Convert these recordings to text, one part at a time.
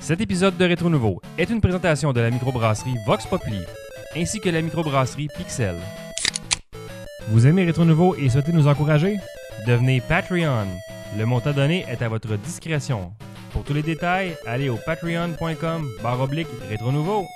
Cet épisode de Rétro Nouveau est une présentation de la microbrasserie Vox Populi ainsi que la microbrasserie Pixel. Vous aimez Rétro Nouveau et souhaitez nous encourager? Devenez Patreon. Le montant donné est à votre discrétion. Pour tous les détails, allez au patreon.com barre oblique Rétro Nouveau.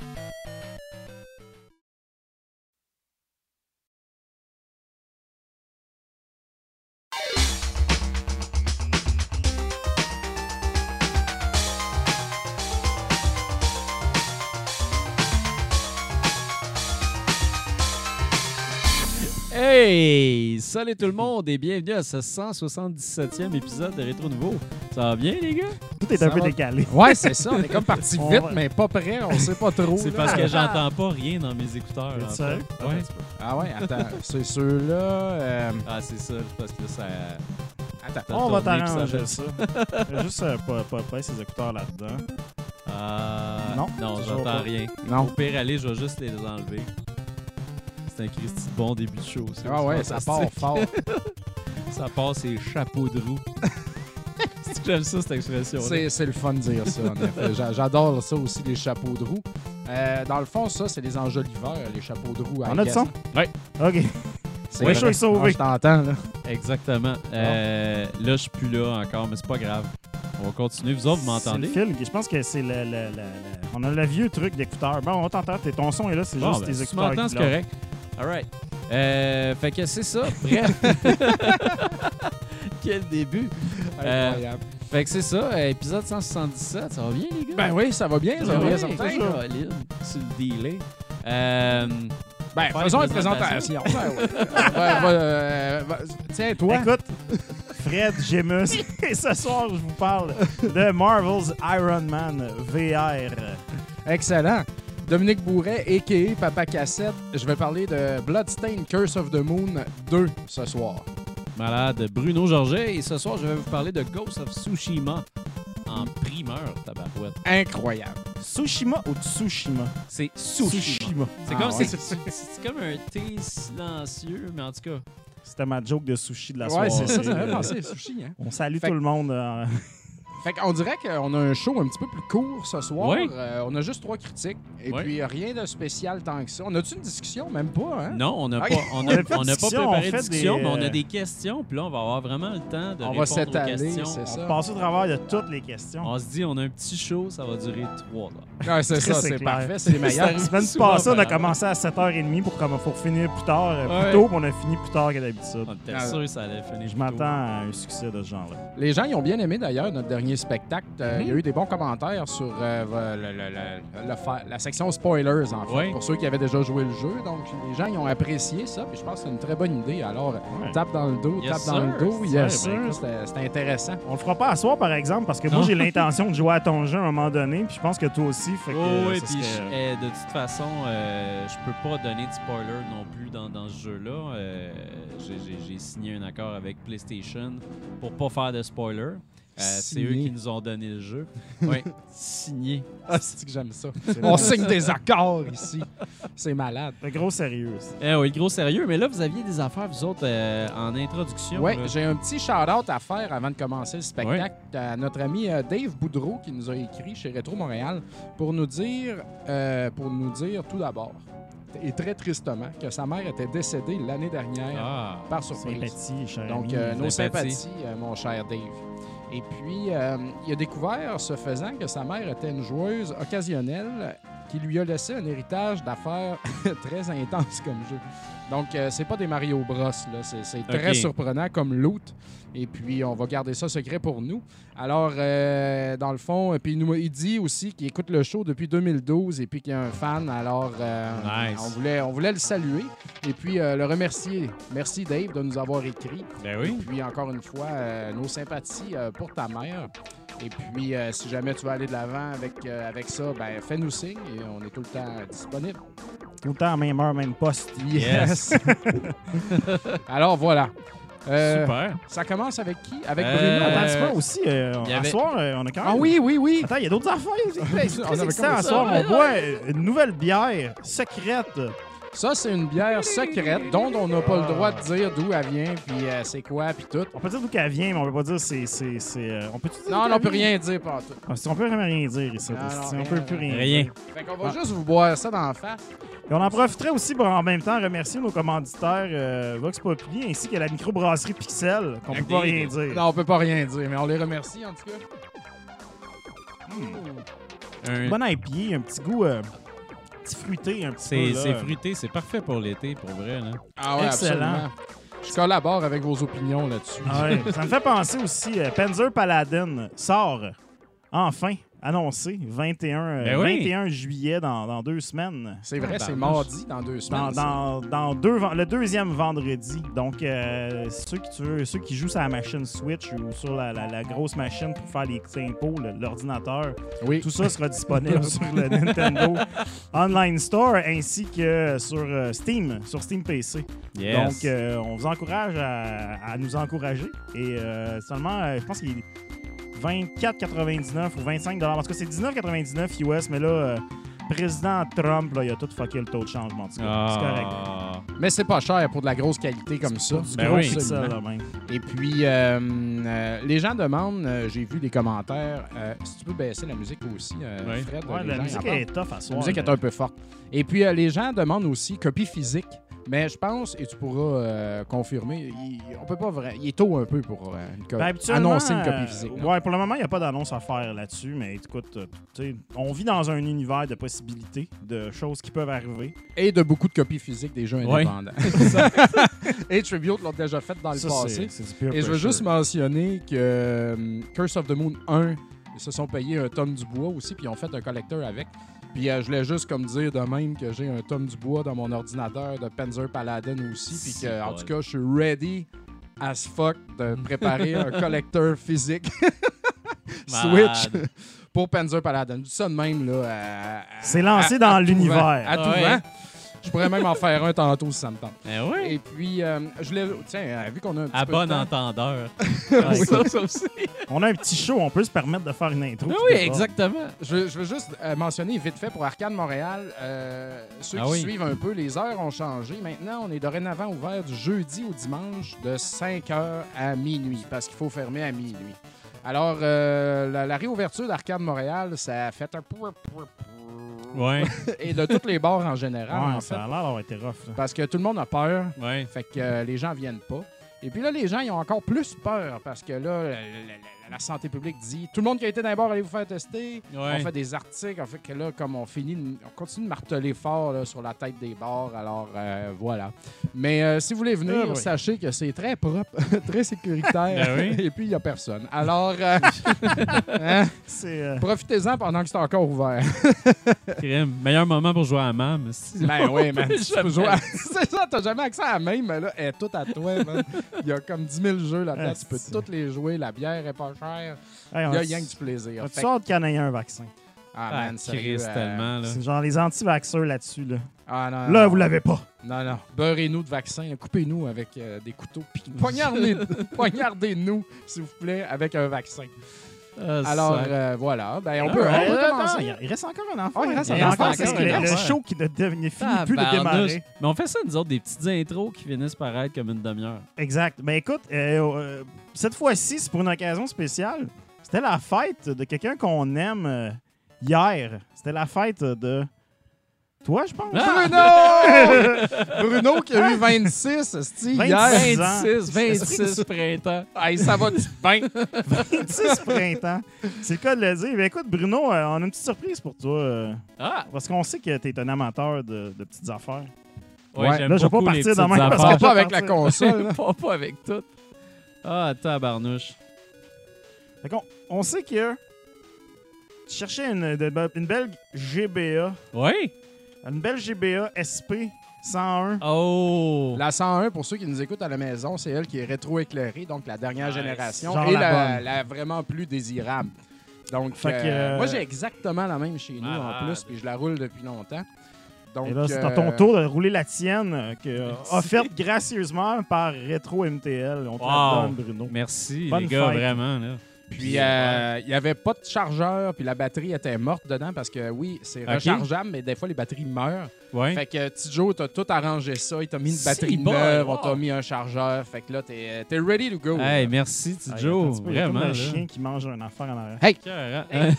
Salut tout le monde et bienvenue à ce 177e épisode de Rétro Nouveau. Ça va bien, les gars? Tout est Ça un peu décalé. Ouais, c'est ça. On est comme parti vite, va- mais pas prêt. On sait pas trop. C'est parce que j'entends pas rien dans mes écouteurs. Fait. sérieux? Ouais. Ah ouais, attends. C'est ceux-là. euh, Ah, c'est ça, c'est parce que ça. Attends. On va ça t'arranger ça. Juste euh, pas, pas, pas ces écouteurs là-dedans. Ah. Non, non, j'entends rien. Non. Au pire, allez, je vais juste les enlever. C'est un Christy de bon début de show. ça. Ah ouais, ça part fort. Ça part, c'est chapeau de roue. C'est que J'aime ça, cette expression. C'est le fun de dire ça, en effet. J'a- J'adore ça aussi, les chapeaux de roue. Euh, dans le fond, ça, c'est les enjoliveurs, les chapeaux de roue. On a du son? Ouais. OK. C'est Ouais, vrai. chaud est sauvé. Ah, Je t'entends, là. Exactement. Euh, là, je suis plus là encore, mais c'est pas grave. On va continuer. Vous autres, vous m'entendez? C'est le film. Je pense que c'est le, le, le- le- On a le vieux truc d'écouteurs. Bon, on va t'entendre. T'es- Ton son est là, c'est Bon, juste ben, tes si tu écouteurs. m'entends, c'est correct. All right. Euh, fait que c'est ça. Bref. Quel début. Euh, Incroyable. Fait que c'est ça. euh, épisode 177. Ça va bien, les gars? Ben oui, ça va bien, ça va Ouais, bien, certain. Sur le delay. Euh, Ben, faisons une présentation. Ben euh, va- Tiens, toi. Écoute, Fred Gemus. Et ce soir, je vous parle de Marvel's Iron Man VR. Excellent. Dominique Bourret, a.k.a. Papa Cassette. Je vais parler de Bloodstained Curse of the Moon 2 ce soir. malade Bruno Georget. Et ce soir, je vais vous parler de Ghost of Tsushima en primeur, tabarouette. Incroyable. Tsushima ou Tsushima? C'est Tsushima. C'est Ah comme, ouais. c'est, c'est comme un thé silencieux, mais en tout cas, C'était ma joke de sushi de la Ouais, soirée. c'est ça, ça fait penser sushi. Hein? On salue Fait tout le monde. euh, Fait qu'on dirait qu'on a un show un petit peu plus court ce soir. Euh, on a juste trois critiques. Et Ouais. puis rien de spécial tant que ça. On a-tu une discussion? Même pas, hein? non, on n'a pas, on On a, on pas préparé on de fait discussion, des, mais on a euh, des questions, puis là, on va avoir vraiment le temps de On va répondre aux s'étaler, questions. c'est On ça. passe au travers de toutes les questions. On se dit, on a un petit show, ça va durer trois heures. Ouais, c'est ça, c'est parfait. C'est les meilleurs. La semaine passée, on a commencé à 7h30 pour, comme, pour finir plus tard, euh, Ouais. plus tôt, puis on a fini plus tard que d'habitude. On était sûr que ça allait finir. Je m'attends à un succès de ce genre-là. Les gens ils ont bien aimé d'ailleurs notre dernier spectacle. Euh, Il y a Mhm. eu des bons commentaires sur euh, le- le- le- le fa- la section spoilers, en fait, pour ceux qui avaient déjà joué le jeu. Donc, les gens ils ont apprécié ça. Puis je pense que c'est une très bonne idée. Alors, Ouais. tape dans le dos, Yes, tape dans le dos. Yes, ben, sir. écoute. C'était intéressant. On le fera pas à soir, par exemple, parce que Non. moi, j'ai l'intention de jouer à ton jeu à un moment donné, puis je pense que toi aussi. Fait que, Oh, oui, puis serait- je- eh, de toute façon, euh, je peux pas donner de spoiler non plus dans, dans ce jeu-là. Euh, j'ai signé un accord avec PlayStation pour pas faire de spoiler. Euh, c'est eux qui nous ont donné le jeu. Oui, signé. Ah, c'est que j'aime ça? On signe des accords ici. C'est malade. de gros sérieux. ça. Eh oui, gros sérieux. Mais là, vous aviez des affaires, vous autres, euh, en introduction. Oui, j'ai un petit shout-out à faire avant de commencer le spectacle à notre ami euh, Dave Boudreau qui nous a écrit chez Rétro Montréal pour nous dire, euh, pour nous dire tout d'abord, et très tristement, que sa mère était décédée l'année dernière Ah, par surprise. Sympathie, cher Donc, ami. euh, nos Sympathie. sympathies, euh, mon cher Dave. Et puis, euh, il a découvert, ce faisant, que sa mère était une joueuse occasionnelle qui lui a laissé un héritage d'affaires très intense comme jeu. Donc, euh, c'est pas des Mario Bros, là. C'est, très surprenant comme loot. Et puis, on va garder ça secret pour nous. Alors, euh, dans le fond, puis il, nous, il dit aussi qu'il écoute le show depuis 2012 et puis qu'il est un fan. Alors, euh, Nice. on, voulait, on voulait le saluer et puis euh, le remercier. Merci, Dave, de nous avoir écrit. ben oui. Puis encore une fois, euh, nos sympathies euh, pour ta mère. Et puis, euh, si jamais tu veux aller de l'avant avec, euh, avec ça, ben fais-nous signe et on est tout le temps disponible. Tout le temps, même heure, même poste. Yes. Alors voilà. Euh, Super. Ça commence avec qui? Avec Euh, Bruno. Attends, tu vois aussi, euh, il y à avait- soir, euh, on a quand même... Ah oui, oui, oui. Attends, il y a d'autres affaires aussi. C'est On très avait excitant. À soir, on boit euh, une nouvelle bière secrète Ça, c'est une bière secrète dont on n'a pas le droit de dire d'où elle vient, puis euh, c'est quoi, puis tout. On peut dire d'où qu'elle vient, mais on peut pas dire c'est. c'est, c'est euh, on peut Non, on peut rien dire par tout. Ah, si on peut vraiment rien dire ici. Non, non, si on rien, peut plus rien. rien. dire. Fait qu'on va Ah. juste vous boire ça dans la face. Et on en profiterait aussi pour en même temps remercier nos commanditaires euh, Vox Populi ainsi que la microbrasserie Pixel, qu'on peut pas rien dire. Non, on peut pas rien dire, mais on les remercie en tout cas. Un- Bon IPA, un petit goût euh, petit fruité, un petit C'est peu. là. c'est fruité, c'est parfait pour l'été, pour vrai. Là. Ah ouais, Excellent. absolument. Je collabore avec vos opinions là-dessus. Ah ouais. Ça me fait penser aussi, euh, Panzer Paladin sort, enfin, annoncé, 21, euh, Ben oui. 21 juillet dans, dans deux semaines. C'est vrai, Ah, c'est barnouche. mardi dans deux semaines. Dans, ça. dans, dans deux, ven- le deuxième vendredi. Donc, euh, ceux, qui, tu veux- ceux qui jouent sur la machine Switch ou sur la, la- la grosse machine pour faire les impôts, le- l'ordinateur, Oui. tout ça sera disponible sur le Nintendo Online Store ainsi que sur euh, Steam, sur Steam PC. Yes. Donc, euh, on vous encourage à, à nous encourager. Et euh, seulement, euh, je pense qu'il 24,99 ou 25 En tout cas, c'est 19,99 US, mais là, euh, président Trump, là, il a tout fucké le taux de changement. C'est correct. Ah. Mais c'est pas cher pour de la grosse qualité comme ça. Du Ben gros oui. pixel, là, même. Et puis, euh, euh, les gens demandent, euh, j'ai vu des commentaires, euh, si tu peux baisser la musique aussi, euh, Oui. Fred. Ouais, la musique est tough à La soir. musique est un peu forte. Et puis, euh, les gens demandent aussi copie physique. Mais je pense, et tu pourras euh, confirmer, il, on peut pas vraiment. Il est tôt un peu pour euh, une Ben, annoncer une euh, copie physique. non? ouais, pour le moment, il n'y a pas d'annonce à faire là-dessus, mais écoute, euh, tu sais, on vit dans un univers de possibilités, de choses qui peuvent arriver. Et de beaucoup de copies physiques des jeux Ouais. indépendants. et Tribute l'ont déjà fait dans le Ça, passé. Et je veux juste mentionner que euh, Curse of the Moon 1, ils se sont payés un tonne du bois aussi, puis ils ont fait un collecteur avec. Puis euh, je voulais juste comme dire de même que j'ai un tonne du bois dans mon ordinateur de Panzer Paladin aussi, puis que en tout cas, je suis ready as fuck de préparer un collecteur physique Switch pour Panzer Paladin. Dis ça de même, là. C'est lancé à- dans à tout l'univers. vent. À tout Ouais. vent. Je pourrais même en faire un tantôt si ça me tente. Eh oui. Et puis, euh, je voulais. Tiens, euh, vu qu'on a un petit À peu bon de temps, entendeur. Ouais, ça, ça aussi. On a un petit show, on peut se permettre de faire une intro. Ah oui, exactement. Je, veux- je veux juste euh, mentionner vite fait pour Arcade Montréal, euh, ceux Ah qui oui. suivent un peu, les heures ont changé. Maintenant, on est dorénavant ouvert du jeudi au dimanche de 5h à minuit parce qu'il faut fermer à minuit. Alors, euh, la, la réouverture d'Arcade Montréal, ça a fait un. Ouais, Et de tous les bars en général, Ouais, en fait. ça a l'air d'avoir été rough. Parce que tout le monde a peur. ouais. Fait que euh, les gens viennent pas. Et puis là, les gens, ils ont encore plus peur parce que là, la santé publique dit tout le monde qui a été les bars, allez vous faire tester. Ouais. On fait des articles. En fait que là, comme on finit, on continue de marteler fort là, sur la tête des bars. Alors euh, voilà. Mais euh, si vous voulez venir, Ah oui. sachez que c'est très propre, très sécuritaire. Ben oui. Et puis, il n'y a personne. Alors, euh, hein, profitez-en pendant que c'est encore ouvert. Crème. Meilleur moment pour jouer à MAM. si- Ben oui, man. tu peux Jamais. jouer à- C'est ça, t'as jamais accès à même, mais là, elle est toute à toi, man. Il y a comme 10 000 jeux là-dedans. Ah, tu peux toutes les jouer. La bière est pas chère. Hey, Il y on a rien que du plaisir. Fait que- hâte qu'il y en ait un vaccin? Ah, Ah, man, sérieux, Christ, euh, tellement, là. C'est genre les anti-vaxxeurs là-dessus. Là, Ah, non, là non. vous l'avez pas. Non, non. Beurrez-nous de vaccin. Coupez-nous avec euh, des couteaux. Puis poignardez- poignardez-nous, s'il vous plaît, avec un vaccin. Ah, Alors, euh, voilà. Ben, on Ah, peut, on peut commencer. il il reste encore un enfant. Oh, il reste il un reste enfant, qu'est-ce le, show qui ne finit plus de démarrer. Mais on fait ça, nous autres, des petites intros qui finissent par être comme une demi-heure. Exact. Ben écoute, euh, euh, cette fois-ci, c'est pour une occasion spéciale. C'était la fête de quelqu'un qu'on aime euh, hier. C'était la fête de. Toi, je pense? Bruno! Bruno qui a eu 26, esti, 26 hier. ans. 26, 26 printemps. Hey, ça va du bien. 26 printemps. C'est le cas de le dire. Ben écoute, Bruno, euh, on a une petite surprise pour toi. euh, Ah! parce qu'on sait que tu es un amateur de, de petites affaires. Ouais, j'aime là, je vais pas beaucoup les partir petites même parce Pas, affaires. que- pas avec la console. pas, pas avec tout. Ah, tabarnouche. Fait qu'on- on sait que tu cherchais une, de- une belle GBA. Oui? Une belle GBA SP 101. Oh! La 101, pour ceux qui nous écoutent à la maison, c'est elle qui est rétro-éclairée, donc la dernière Nice. génération, Genre et la la, bonne. la vraiment plus désirable. Donc, Fait que, euh, euh, moi, j'ai exactement la même chez nous en plus, puis je la roule depuis longtemps. Donc, Et là, c'est euh, à ton tour de rouler la tienne, euh, que, offerte gracieusement par Retro MTL. On te Wow. la donne, Bruno. Merci, Bonne les gars, fête. vraiment. Là. Puis euh, il n'y avait pas de chargeur, puis la batterie était morte dedans parce que oui, c'est rechargeable, mais des fois les batteries meurent. Ouais. Fait que Tijo, t'as tout arrangé ça. Il t'a mis une batterie bon, neuve, on t'a mis un chargeur. Fait que là, t'es es ready to go. Hey, merci, Ah, Joe. attends un petit peu, il y a comme Vraiment. un chien qui mange un affaire en arrière. Carré-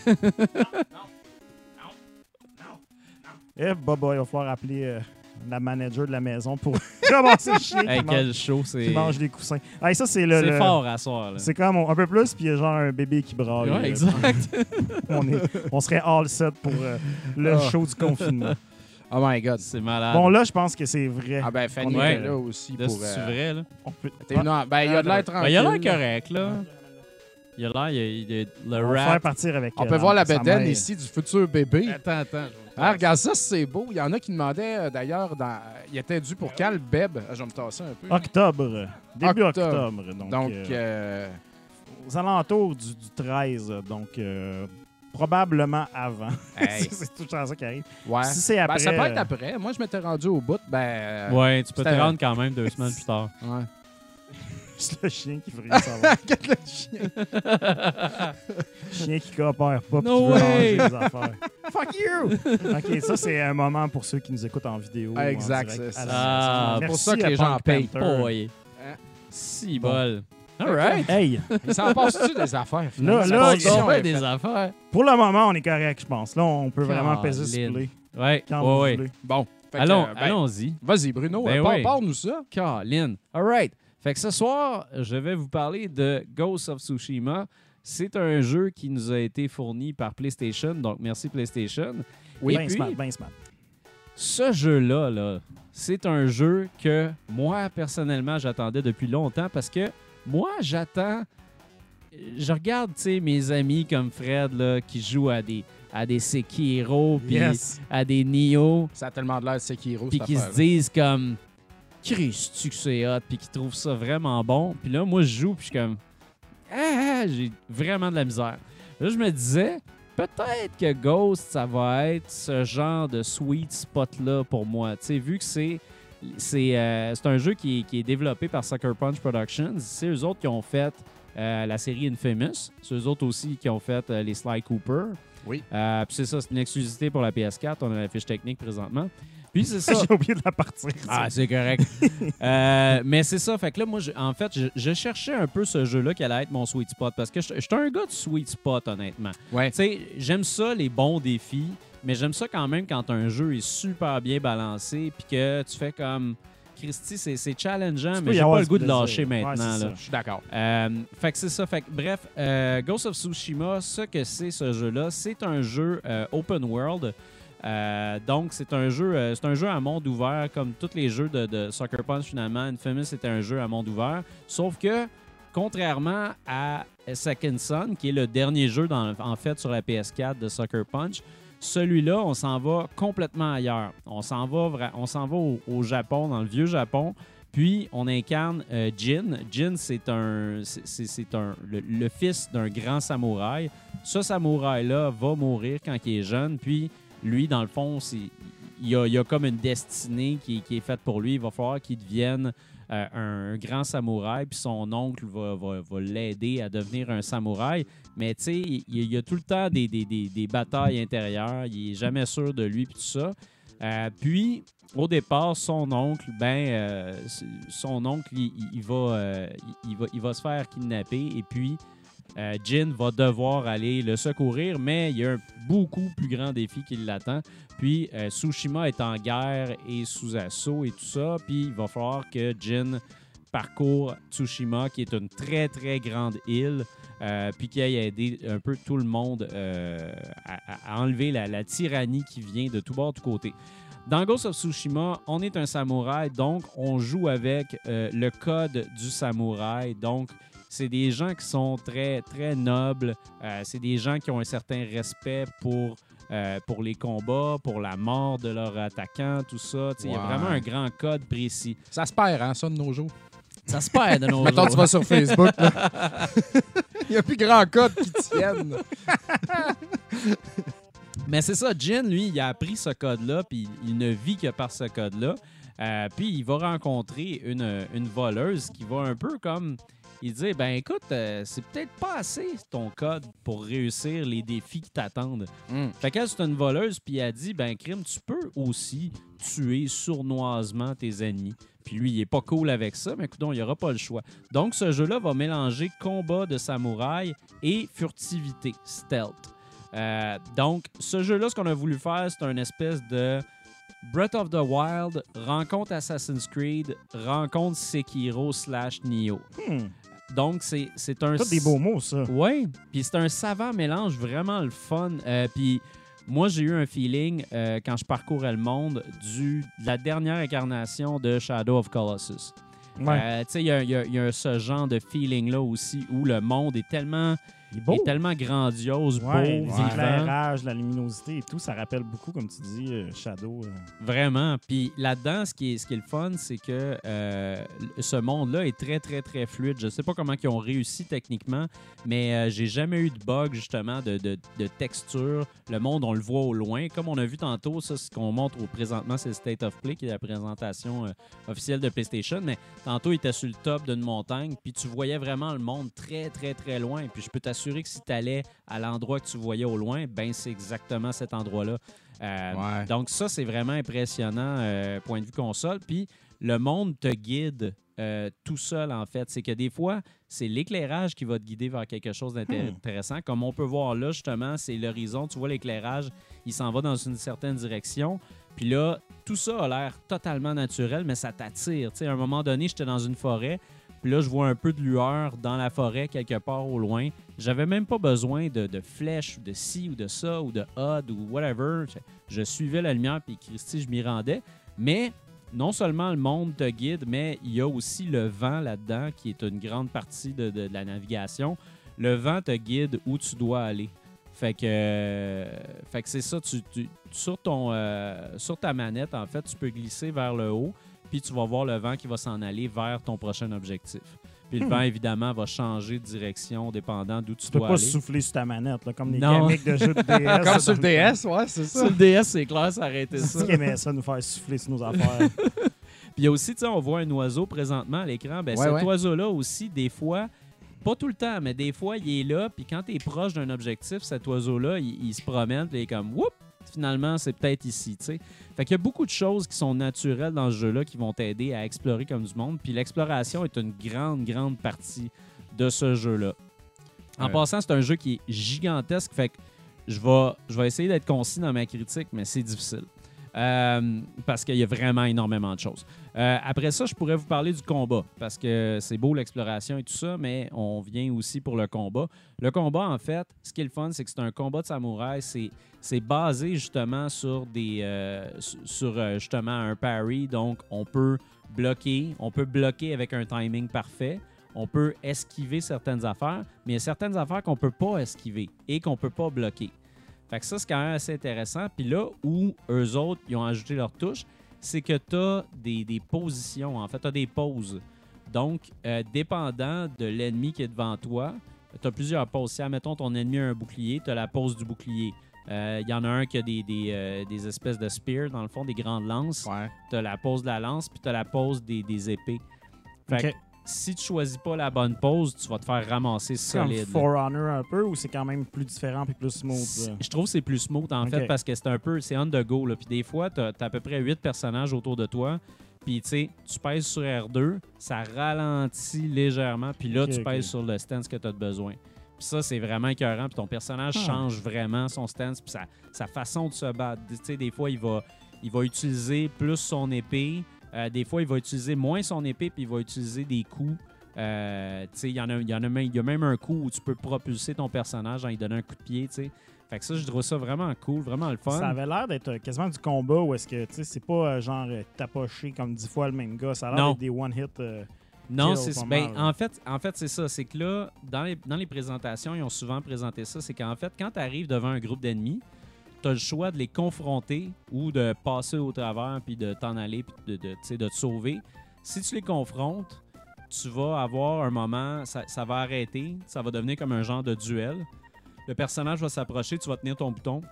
Eh, Boba, il va falloir appeler euh, la manager de la maison pour ramasser le chien Hey, qui, mange, quel show, c'est. qui mange les coussins. Hey, ça, c'est le. C'est le- fort à soir, là. C'est comme un peu plus, puis il y a genre un bébé qui braille. Ouais, exact. on, est, on serait all set pour euh, le Ah. show du confinement. Oh my God. C'est malade. Bon, là, je pense que c'est vrai. Ah ben, Fanny On est- là aussi Là, pour... c'est euh, vrai, là? On peut- t'es venu en- Ben, il a de l'air tranquille. Ben, il a l'air correct, là. Il a l'air, il y a- il y a on le va faire rap. partir avec. On euh, peut voir la bedaine ici du futur bébé. Attends, attends. Ah, regarde ça, c'est beau. Il y en a qui demandaient, euh, d'ailleurs, dans... il était dû pour le beb? Ah, Je vais me tasser un peu. Octobre. Début Octobre. octobre. Donc, Donc, euh, euh, aux alentours du, du 13. Donc, euh, probablement avant. hey, c'est tout ça qui arrive. ouais. Si c'est Ben, après. ça peut être euh, après. Moi, je m'étais rendu au bout. Ben, euh, Ouais, tu peux te C'était- rendre quand même deux semaines plus tard. ouais. C'est le chien qui veut rien savoir. Regarde le chien. chien qui coopère pas. puis No qui veut les affaires. Fuck you! OK, ça, c'est un moment pour ceux qui nous écoutent en vidéo. Ah, en exact, c'est ça. Ah, pour ça que les gens payent. Panther. Boy. Hein? Si bol. All right. Hey, Il s'en passe-tu des affaires? finalement? Là, là, des faite. affaires? pour le moment, on est correct, je pense. Là, on peut vraiment peser sur play Ouais, quand ouais, vous ouais. Bon. Allons, euh, ben, allons-y. Vas-y, Bruno, Ben euh, oui. parle-nous ça. Colin. All right. Fait que ce soir, je vais vous parler de Ghost of Tsushima. C'est un jeu qui nous a été fourni par PlayStation, donc merci PlayStation. Oui, Et ben puis- smart, ben smart. Ce jeu-là, là, c'est un jeu que moi, personnellement, j'attendais depuis longtemps parce que moi, j'attends. Je regarde, tu sais, mes amis comme Fred, là, qui jouent à des, à des Sekiro, puis Yes. à des Nioh, Ça a tellement de l'air de Sekiro, puis qui se disent comme. Christ, que c'est hot, puis qui trouvent ça vraiment bon. Puis là, moi, je joue, puis je suis comme. Ah, ah, j'ai vraiment de la misère. Là, je me disais, peut-être que Ghost, ça va être ce genre de sweet spot-là pour moi. Tu sais, vu que c'est. C'est euh, c'est un jeu qui est, qui est développé par Sucker Punch Productions. C'est eux autres qui ont fait euh, la série Infamous. C'est eux autres aussi qui ont fait euh, les Sly Cooper. Oui. Euh, puis c'est ça, c'est une exclusivité pour la PS4. On a la fiche technique présentement. Puis c'est ça. J'ai oublié de la partir. Ah, c'est correct. Euh, mais c'est ça. Fait que là, moi, je- en fait, je, je cherchais un peu ce jeu-là qui allait être mon sweet spot parce que je suis un gars de sweet spot, honnêtement. Ouais. Tu sais, j'aime ça, les bons défis, mais j'aime ça quand même quand un jeu est super bien balancé puis que tu fais comme. Christy, c'est challengeant, mais j'ai pas le goût de lâcher Ouais, maintenant. ça. Je suis d'accord. Euh, fait que c'est ça. Fait que, bref, euh, Ghost of Tsushima, ce que c'est ce jeu-là, c'est un jeu open world. Euh, donc, c'est un jeu euh, c'est un jeu à monde ouvert, comme tous les jeux de, de Sucker Punch finalement. Infamous c'était un jeu à monde ouvert. Sauf que, contrairement à Second Son, qui est le dernier jeu en fait sur la PS4 de Sucker Punch, celui-là, on s'en va complètement ailleurs. On s'en va, on va au, Japon, dans le vieux Japon. Puis on incarne euh, Jin. Jin, c'est un, un le, le fils d'un grand samouraï. Ce samouraï-là va mourir quand il est jeune. Puis lui, dans le fond, il y a, il a comme une destinée qui, est faite pour lui. Il va falloir qu'il devienne euh, un grand samouraï. Puis son oncle va, l'aider à devenir un samouraï. Mais tu sais, il, y a tout le temps des, batailles intérieures. Il est jamais sûr de lui. Puis tout ça. Euh, puis, au départ, son oncle, ben, euh, son oncle, il, il va se faire kidnapper et puis euh, Jin va devoir aller le secourir, mais il y a un beaucoup plus grand défi qui l'attend. Puis, euh, Tsushima est en guerre et sous assaut et tout ça, puis il va falloir que Jin parcourt Tsushima, qui est une très, très grande île, euh, puis qui aille aider un peu tout le monde à, enlever la, tyrannie qui vient de tout bord, tout côté. Dans Ghost of Tsushima, on est un samouraï, donc on joue avec le code du samouraï. Donc, c'est des gens qui sont très, très nobles. Euh, c'est des gens qui ont un certain respect pour, euh, pour les combats, pour la mort de leur attaquant, tout ça. Il y a vraiment un grand code précis. Ça se perd, hein, ça, de nos jours. Ça se perd de nos Mettons, jours. tu vas sur Facebook. Il n'y a plus grand code qui tienne. Mais c'est ça, Jin, lui, il a appris ce code-là, puis il ne vit que par ce code-là. Euh, puis il va rencontrer une, une voleuse qui va un peu comme il dit ben écoute, euh, c'est peut-être pas assez ton code pour réussir les défis qui t'attendent. Hmm. Fait qu'elle, c'est une voleuse, puis elle dit ben crime, tu peux aussi tuer sournoisement tes ennemis. Puis lui, il est pas cool avec ça, mais écoute, il n'y aura pas le choix. Donc, ce jeu-là va mélanger combat de samouraï et furtivité, stealth. Euh, donc, ce jeu-là, ce qu'on a voulu faire, c'est un espèce de Breath of the Wild, rencontre Assassin's Creed, rencontre Sekiro slash Nioh. Hmm. Donc, c'est c'est un... Tous des beaux mots, ça. Oui, puis c'est un savant mélange vraiment le fun. Euh, puis moi, j'ai eu un feeling euh, quand je parcourais le monde du, de la dernière incarnation de Shadow of Colossus. Ouais. Euh, tu sais, y y il y a ce genre de feeling-là aussi où le monde est tellement, il est beau. est tellement grandiose, beau, éclairages, la luminosité et tout, ça rappelle beaucoup, comme tu dis, euh, Shadow. euh. Vraiment. Puis là-dedans, ce qui est, ce qui est le fun, c'est que euh, ce monde-là est très, très, très fluide. Je sais pas comment ils ont réussi techniquement, mais j'ai jamais eu de bug, justement, de, de- de texture. Le monde, on le voit au loin. Comme on a vu tantôt, ça, ce qu'on montre au présentement, c'est le State of Play, qui est la présentation officielle de PlayStation. Mais tantôt, il était sur le top d'une montagne, puis tu voyais vraiment le monde très, très, très loin. Puis je peux t'assurer que si tu allais à l'endroit que tu voyais au loin, ben c'est exactement cet endroit-là. Euh, Ouais. donc ça, c'est vraiment impressionnant, euh, point de vue console. Puis le monde te guide euh, tout seul, en fait. C'est que des fois, c'est l'éclairage qui va te guider vers quelque chose d'intéressant. Comme on peut voir là, justement, c'est l'horizon. Tu vois l'éclairage, il s'en va dans une certaine direction. Puis là, tout ça a l'air totalement naturel, mais ça t'attire. Tu sais, à un moment donné, j'étais dans une forêt, puis là, je vois un peu de lueur dans la forêt, quelque part au loin. J'avais même pas besoin de, de flèches, de ci ou de ça, ou de HUD ou whatever. Je, suivais la lumière, puis Christy, je m'y rendais. Mais non seulement le monde te guide, mais il y a aussi le vent là-dedans, qui est une grande partie de, la navigation. Le vent te guide où tu dois aller. Fait que, que c'est ça. Sur, ton, euh, sur ta manette, en fait, tu peux glisser vers le haut, puis tu vas voir le vent qui va s'en aller vers ton prochain objectif. Puis le Hmm. vent, évidemment, va changer de direction dépendant d'où tu Tu peux dois pas aller. souffler sur ta manette, là, comme les Non. gamiques de jeux de DS. Comme sur le. DS, ouais, c'est ça. Sur le DS, c'est clair, ça été ça. C'est qui aimait ça, nous faire souffler sur nos affaires. Puis il y a aussi, tu sais, on voit un oiseau présentement à l'écran. Ben, Ouais, cet ouais. oiseau-là aussi, des fois, pas tout le temps, mais des fois, il est là. Puis quand tu es proche d'un objectif, cet oiseau-là, il, il se promène. Puis il est comme, whoop, finalement, c'est peut-être ici, tu sais. Fait qu'il y a beaucoup de choses qui sont naturelles dans ce jeu-là qui vont t'aider à explorer comme du monde. Puis l'exploration est une grande, grande partie de ce jeu-là. En Ouais. passant, c'est un jeu qui est gigantesque. Fait que je vais, je vais essayer d'être concis dans ma critique, mais c'est difficile. Euh, parce qu'il y a vraiment énormément de choses. Euh, après ça, je pourrais vous parler du combat, parce que c'est beau l'exploration et tout ça, mais on vient aussi pour le combat. Le combat, en fait, ce qui est le fun, c'est que c'est un combat de samouraï. C'est, basé justement sur des euh, sur- justement un parry. Donc, on peut bloquer, on peut bloquer avec un timing parfait. On peut esquiver certaines affaires, mais il y a certaines affaires qu'on peut pas esquiver et qu'on peut pas bloquer. Fait que ça, c'est quand même assez intéressant. Puis là où eux autres, ils ont ajouté leur touche, c'est que tu as des, des positions. En fait, tu as des pauses. Donc, euh, dépendant de l'ennemi qui est devant toi, tu as plusieurs pauses. Si, admettons, ton ennemi a un bouclier, tu as la pause du bouclier. Euh, Il y en a un qui a des, des, euh, des espèces de spears, dans le fond, des grandes lances. Ouais. Tu as la pause de la lance, puis tu as la pause des, des épées. Fait que. Si tu choisis pas la bonne pause, tu vas te faire ramasser C'est solide. For Honor un peu, ou c'est quand même plus différent puis plus smooth? C'est- là? Je trouve que c'est plus smooth en fait parce que c'est un peu c'est on the go là. Puis des fois tu as, à peu près 8 personnages autour de toi. Puis tu sais, tu pèses sur R2, ça ralentit légèrement puis là tu pèses sur le stance que tu as besoin. Puis ça c'est vraiment écœurant puis ton personnage Ah. change vraiment son stance puis sa, sa façon de se battre. Tu sais des fois il va il va utiliser plus son épée, Euh, des fois il va utiliser moins son épée puis il va utiliser des coups euh, il y en a, y en a même, y a même un coup où tu peux propulser ton personnage en lui donnant un coup de pied. Fait que ça, je trouve ça vraiment cool, vraiment le fun. Ça avait l'air d'être euh, quasiment du combat où est-ce que, c'est pas genre tapoché comme dix fois le même gars. Ça a l'air d'être des one-hit. euh, Non, c'est ben, en fait, en fait c'est ça. C'est que là, dans les, dans les présentations, ils ont souvent présenté ça. C'est qu'en fait, quand tu arrives devant un groupe d'ennemis, tu as le choix de les confronter ou de passer au travers puis de t'en aller puis de, de, te sauver. Si tu les confrontes, tu vas avoir un moment, ça, ça va arrêter, ça va devenir comme un genre de duel. Le personnage va s'approcher, tu vas tenir ton bouton,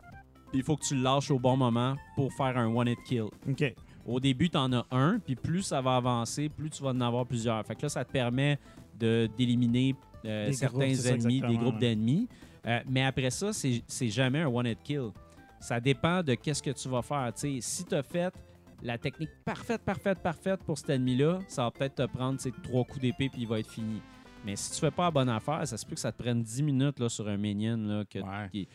puis il faut que tu le lâches au bon moment pour faire un one-hit kill. OK. Au début, tu en as un, puis plus ça va avancer, plus tu vas en avoir plusieurs. Fait que là, ça te permet d'éliminer euh, certains groupes, c'est ça, ennemis, des groupes ouais. d'ennemis. Euh, mais après ça, c'est c'est jamais un one-hit kill. Ça dépend de qu'est-ce que tu vas faire. Si tu as fait la technique parfaite, parfaite, parfaite pour cet ennemi-là, ça va peut-être te prendre trois coups d'épée puis il va être fini. Mais si tu fais pas la bonne affaire, ça se peut que ça te prenne 10 minutes là, sur un minion. Là, que, Ouais. qui-.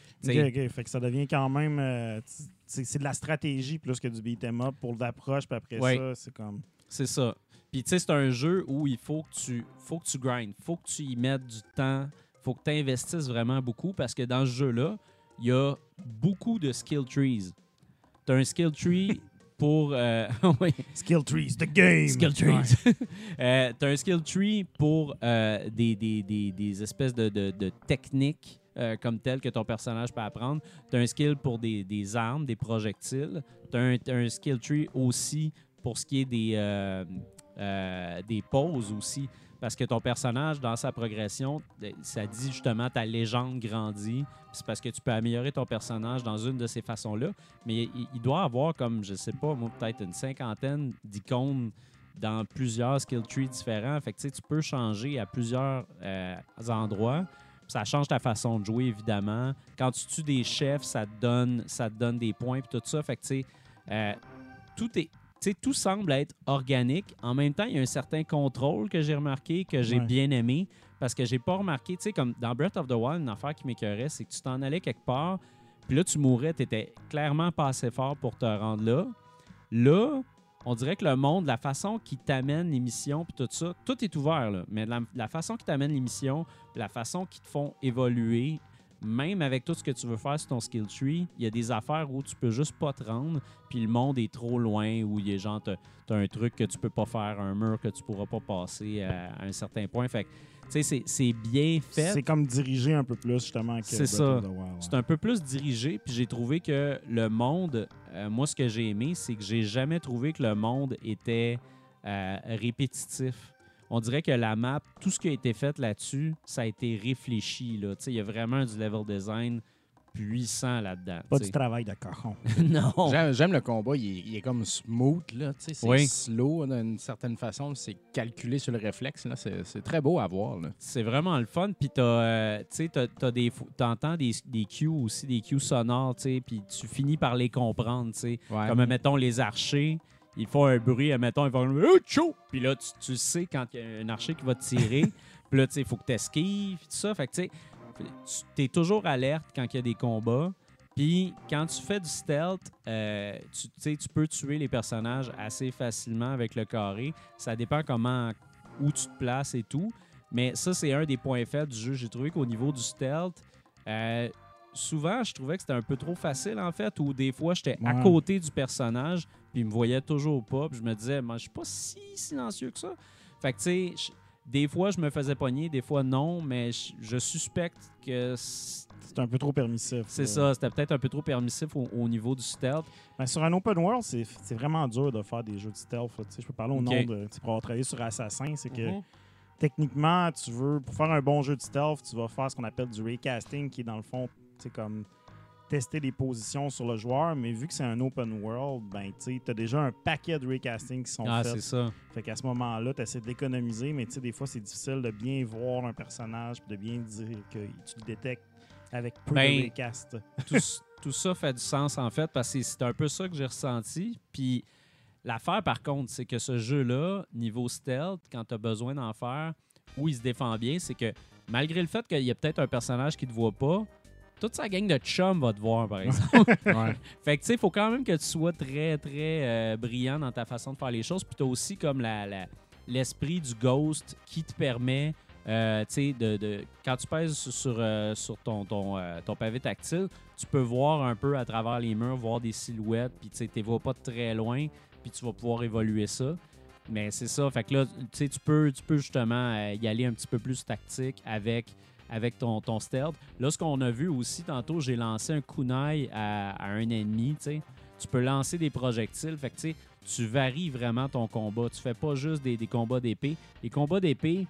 Fait que ça devient quand même. euh, c'est c'est de la stratégie plus que du beat'em up pour l'approche, puis après Ouais. ça, c'est comme. C'est ça. Puis tu sais, c'est un jeu où il faut que tu faut que tu grindes, faut que tu y mettes du temps, faut que tu investisses vraiment beaucoup parce que dans ce jeu-là, il y a beaucoup de skill trees. Tu as un skill tree pour euh, oui, Skill trees, the game! skill Ouais. trees. Euh, tu as un skill tree pour euh, des, des, des, des espèces de, de, de techniques comme telles que ton personnage peut apprendre. Tu as un skill pour des, des armes, des projectiles. Tu as un, skill tree aussi pour ce qui est des, des poses aussi. Parce que ton personnage, dans sa progression, euh, ça dit justement ta légende grandit. C'est parce que tu peux améliorer ton personnage dans une de ces façons-là. Mais il, doit avoir comme, je sais pas, moi, peut-être une cinquantaine d'icônes dans plusieurs skill trees différents. Fait que tu peux changer à plusieurs euh, endroits. Ça change ta façon de jouer, évidemment. Quand tu tues des chefs, ça te donne, ça te donne des points puis tout ça. Fait que, tu sais, euh, tout est... tout semble être organique. En même temps, il y a un certain contrôle que j'ai remarqué, que j'ai Ouais. bien aimé, parce que j'ai pas remarqué, tu sais, comme dans Breath of the Wild, une affaire qui m'écœurait, c'est que tu t'en allais quelque part, puis là, tu mourais, tu étais clairement pas assez fort pour te rendre là. Là, on dirait que le monde, la façon qui t'amène les missions, puis tout ça, tout est ouvert, là. mais la, la façon qui t'amène les missions, puis la façon qui te font évoluer, même avec tout ce que tu veux faire sur ton skill tree, il y a des affaires où tu peux juste pas te rendre, puis le monde est trop loin, où il y a genre, t'as t'as un truc que tu peux pas faire, un mur que tu pourras pas passer à, à un certain point. Fait que, tu sais, c'est- bien fait. C'est comme dirigé un peu plus, justement, que C'est ça. ouais. C'est un peu plus dirigé, puis j'ai trouvé que le monde, euh, moi, ce que j'ai aimé, c'est que j'ai jamais trouvé que le monde était euh, répétitif. On dirait que la map, tout ce qui a été fait là-dessus, ça a été réfléchi. là. Tu sais, Il y a vraiment du level design puissant là-dedans. Pas du travail de cochon. non. J'aime le combat, il est, il est comme smooth, là. C'est Oui. slow d'une certaine façon. C'est calculé sur le réflexe. là. C'est très beau à voir. C'est vraiment le fun. Puis t'as, euh, tu sais, t'as- t'as des, t'entends des, des cues aussi, des cues sonores, tu sais, puis tu finis par les comprendre, tu sais. Ouais. Comme, mettons, les archers, ils font un bruit, mettons, ils font oh, tchou! Puis là, tu, tu sais quand il y a un archer qui va te tirer. puis là, tu sais, il faut que tu esquives, tout ça. Fait que, tu sais, tu es toujours alerte quand il y a des combats. Puis quand tu fais du stealth, euh, tu, tu sais, tu peux tuer les personnages assez facilement avec le carré. Ça dépend comment, où tu te places et tout. Mais ça, c'est un des points faibles du jeu. J'ai trouvé qu'au niveau du stealth, euh, souvent, je trouvais que c'était un peu trop facile, en fait, ou des fois, j'étais à côté du personnage, puis il me voyait toujours pas, puis je me disais, moi, je suis pas si silencieux que ça. Fait que, tu sais, des fois, je me faisais pogner, des fois, non, mais je, je suspecte que c- C'est un peu trop permissif. c'est ça, c'était peut-être un peu trop permissif au, au niveau du stealth. Ben, sur un open world, c'est vraiment dur de faire des jeux de stealth. Je peux parler au nom de. Pour avoir travaillé sur Assassin, c'est que Mhm. techniquement, tu veux, pour faire un bon jeu de stealth, tu vas faire ce qu'on appelle du raycasting, qui est dans le fond, c'est comme tester des positions sur le joueur, mais vu que c'est un open world, ben tu as déjà un paquet de raycasting qui sont Ah, faits. c'est ça. Fait qu'à ce moment-là, tu essaies d'économiser, mais tu sais, des fois, c'est difficile de bien voir un personnage de bien dire que tu le détectes avec peu Ben, de tout, s- tout ça fait du sens en fait parce que c'est un peu ça que j'ai ressenti. Puis l'affaire par contre, c'est que ce jeu-là, niveau stealth, quand tu as besoin d'en faire, où il se défend bien, c'est que malgré le fait qu'il y a peut-être un personnage qui te voit pas, toute sa gang de chums va te voir par exemple. Ouais. fait que tu sais, il faut quand même que tu sois très très euh, brillant dans ta façon de faire les choses. Puis tu aussi comme la- la- l'esprit du ghost qui te permet euh, tu sais, de, de- quand tu pèses sur, sur, euh, sur ton, ton, ton pavé tactile, tu peux voir un peu à travers les murs, voir des silhouettes, puis tu sais, tu vois pas très loin, puis tu vas pouvoir évoluer ça. Mais c'est ça, fait que là, tu sais, tu peux, tu peux justement y aller un petit peu plus tactique avec, avec ton, ton stealth. Là, ce qu'on a vu aussi tantôt, j'ai lancé un kunai à, à un ennemi, tu. Tu peux lancer des projectiles, fait tu varies vraiment ton combat. Tu fais pas juste des, combats d'épée. Les combats d'épée,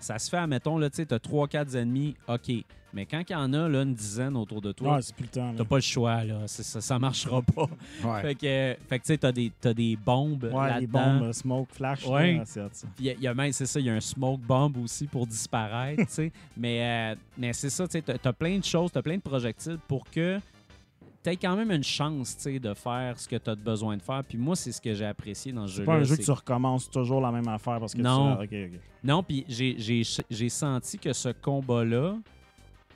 ça se fait, admettons, là, tu sais, t'as 3-4 ennemis, OK. Mais quand il y en a là, une dizaine autour de toi, Ouais, c'est plus le temps. là. t'as pas le choix, là. C'est- Ça, ça marchera pas. Ouais. Fait que, fait que tu sais, t'as des, t'as des bombes Ouais, là-dedans. bombes, euh, smoke, flash. Ouais. c'est il y a- il y, a même, c'est ça, il y a un smoke bomb aussi pour disparaître, tu sais. Mais, euh, mais c'est ça, tu sais, t'as, t'as plein de choses, t'as plein de projectiles pour que t'aies quand même une chance, tu sais, de faire ce que t'as besoin de faire. Puis moi, c'est ce que j'ai apprécié dans ce C'est jeu-là. pas un jeu c'est- que tu recommences toujours la même affaire parce que Non. tu. Ok, ok. Non, puis j'ai, j'ai, j'ai senti que ce combat-là, tu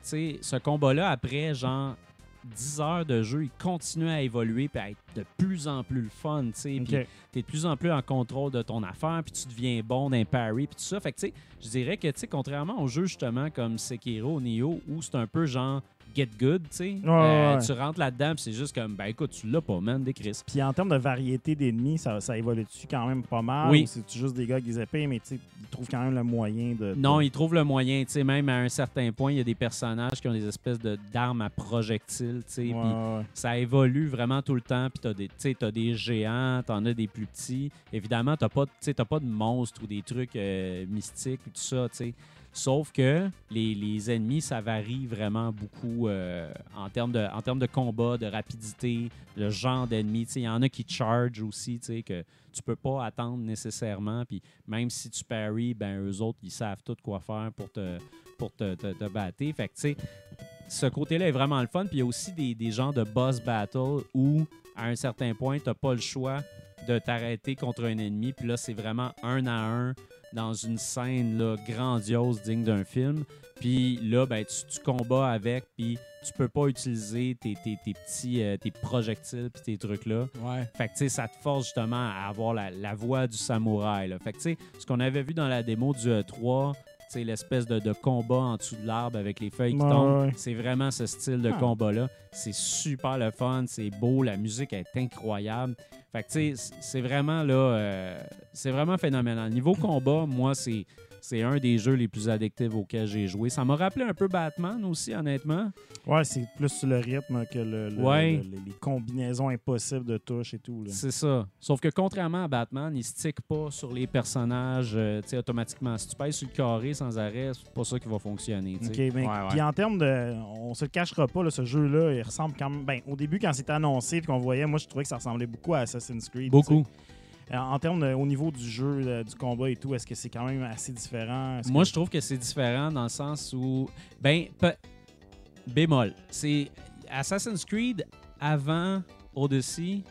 sais, ce combat-là, après, genre, 10 heures de jeu, il continue à évoluer puis à être de plus en plus le fun, tu sais. Puis Ok. tu es de plus en plus en contrôle de ton affaire, puis tu deviens bon d'un parry, puis tout ça. Fait que, tu sais, je dirais que, tu sais, contrairement aux jeux, justement, comme Sekiro, Nioh, où c'est un peu genre get good, tu sais, euh, ouais. tu rentres là-dedans, c'est juste comme, ben écoute, tu l'as pas, man, des Chris. Puis en termes de variété d'ennemis, ça, ça évolue-tu quand même pas mal? Oui. Ou c'est juste des gars avec des épées, mais tu sais, ils trouvent quand même le moyen de. Non, ils trouvent le moyen, tu sais, même à un certain point, il y a des personnages qui ont des espèces de d'armes à projectiles, tu sais, puis ouais, ça évolue vraiment tout le temps. Puis t'as des, t'as des géants, t'en as des plus petits. Évidemment, t'as pas, t'as pas de monstres ou des trucs euh, mystiques ou tout ça, tu sais. Sauf que les, les ennemis, ça varie vraiment beaucoup euh, en, termes de, en termes de combat, de rapidité, le genre d'ennemis. Il y en a qui charge aussi, que tu peux pas attendre nécessairement. Puis même si tu parries, ben eux autres, ils savent tout quoi faire pour te, pour te, te, battre. Fait ce côté-là est vraiment le fun. Puis il y a aussi des, des genres de boss battle où, à un certain point, tu n'as pas le choix de t'arrêter contre un ennemi. Puis là, c'est vraiment un à un dans une scène là, grandiose, digne d'un film. Puis là, ben, tu, tu combats avec, puis tu peux pas utiliser tes, tes- tes petits euh, tes projectiles puis tes trucs-là. Ouais. Fait que, tu sais, ça te force justement à avoir la, la voix du samouraï. Là. Fait que, tu sais, ce qu'on avait vu dans la démo du E3, tu sais, l'espèce de, de combat en dessous de l'arbre avec les feuilles qui Ouais, tombent, ouais. c'est vraiment ce style de Ah. combat-là. C'est super le fun, c'est beau, la musique est incroyable. Fait que, tu sais, c'est vraiment, là, euh, c'est vraiment phénoménal. Niveau combat, moi, c'est... C'est un des jeux les plus addictifs auxquels j'ai joué. Ça m'a rappelé un peu Batman aussi, honnêtement. Ouais, c'est plus sur le rythme que le, le- Ouais. le- les combinaisons impossibles de touches et tout. C'est ça. Sauf que contrairement à Batman, il stick pas sur les personnages euh, tu sais, automatiquement. Si tu pèses sur le carré sans arrêt, c'est pas ça qui va fonctionner. OK, Ouais, ouais. puis en termes de. On se le cachera pas, là, ce jeu-là, il ressemble quand même. Ben, au début, quand c'était annoncé et qu'on voyait, moi, je trouvais que ça ressemblait beaucoup à Assassin's Creed. Beaucoup. En termes de- au niveau du jeu, euh, du combat et tout, est-ce que c'est quand même assez différent? Moi, que- je trouve que c'est différent dans le sens où. Ben, pe- bémol. C'est Assassin's Creed avant Odyssey.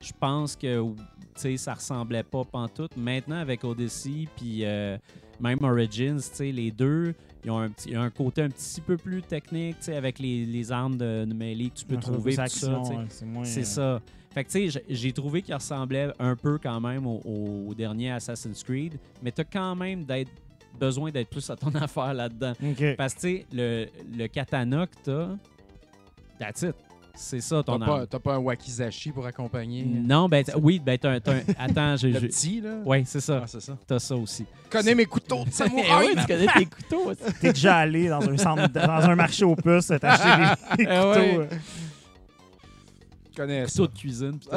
Je pense que tu sais, ça ressemblait pas pantoute. Maintenant, avec Odyssey, puis euh, même Origins, tu sais, les deux, ils ont un, petit, un côté un petit peu plus technique, tu sais, avec les, les armes de, de mêlée que tu peux trouver. c'est tout ça, c'est moins, C'est euh, ça. Fait que, tu sais, j'ai trouvé qu'il ressemblait un peu quand même au, au dernier Assassin's Creed, mais t'as quand même d'être besoin d'être plus à ton affaire là-dedans. Parce que, tu sais, le, le katana que t'as, that's it. C'est ça ton T'as arme. pas, t'as pas un wakizashi pour accompagner Non, ben, t- oui, ben, t'as un. attends, j'ai. le j'ai- petit, là? Ouais, c'est ça. Ah, c'est ça. T'as ça aussi. Je connais mes couteaux de samouraï! oui, tu connais tes couteaux. T'es déjà allé dans un centre, dans un marché aux puces, t'as acheté des, des Ah couteaux. ouais. Je connais ça. de cuisine.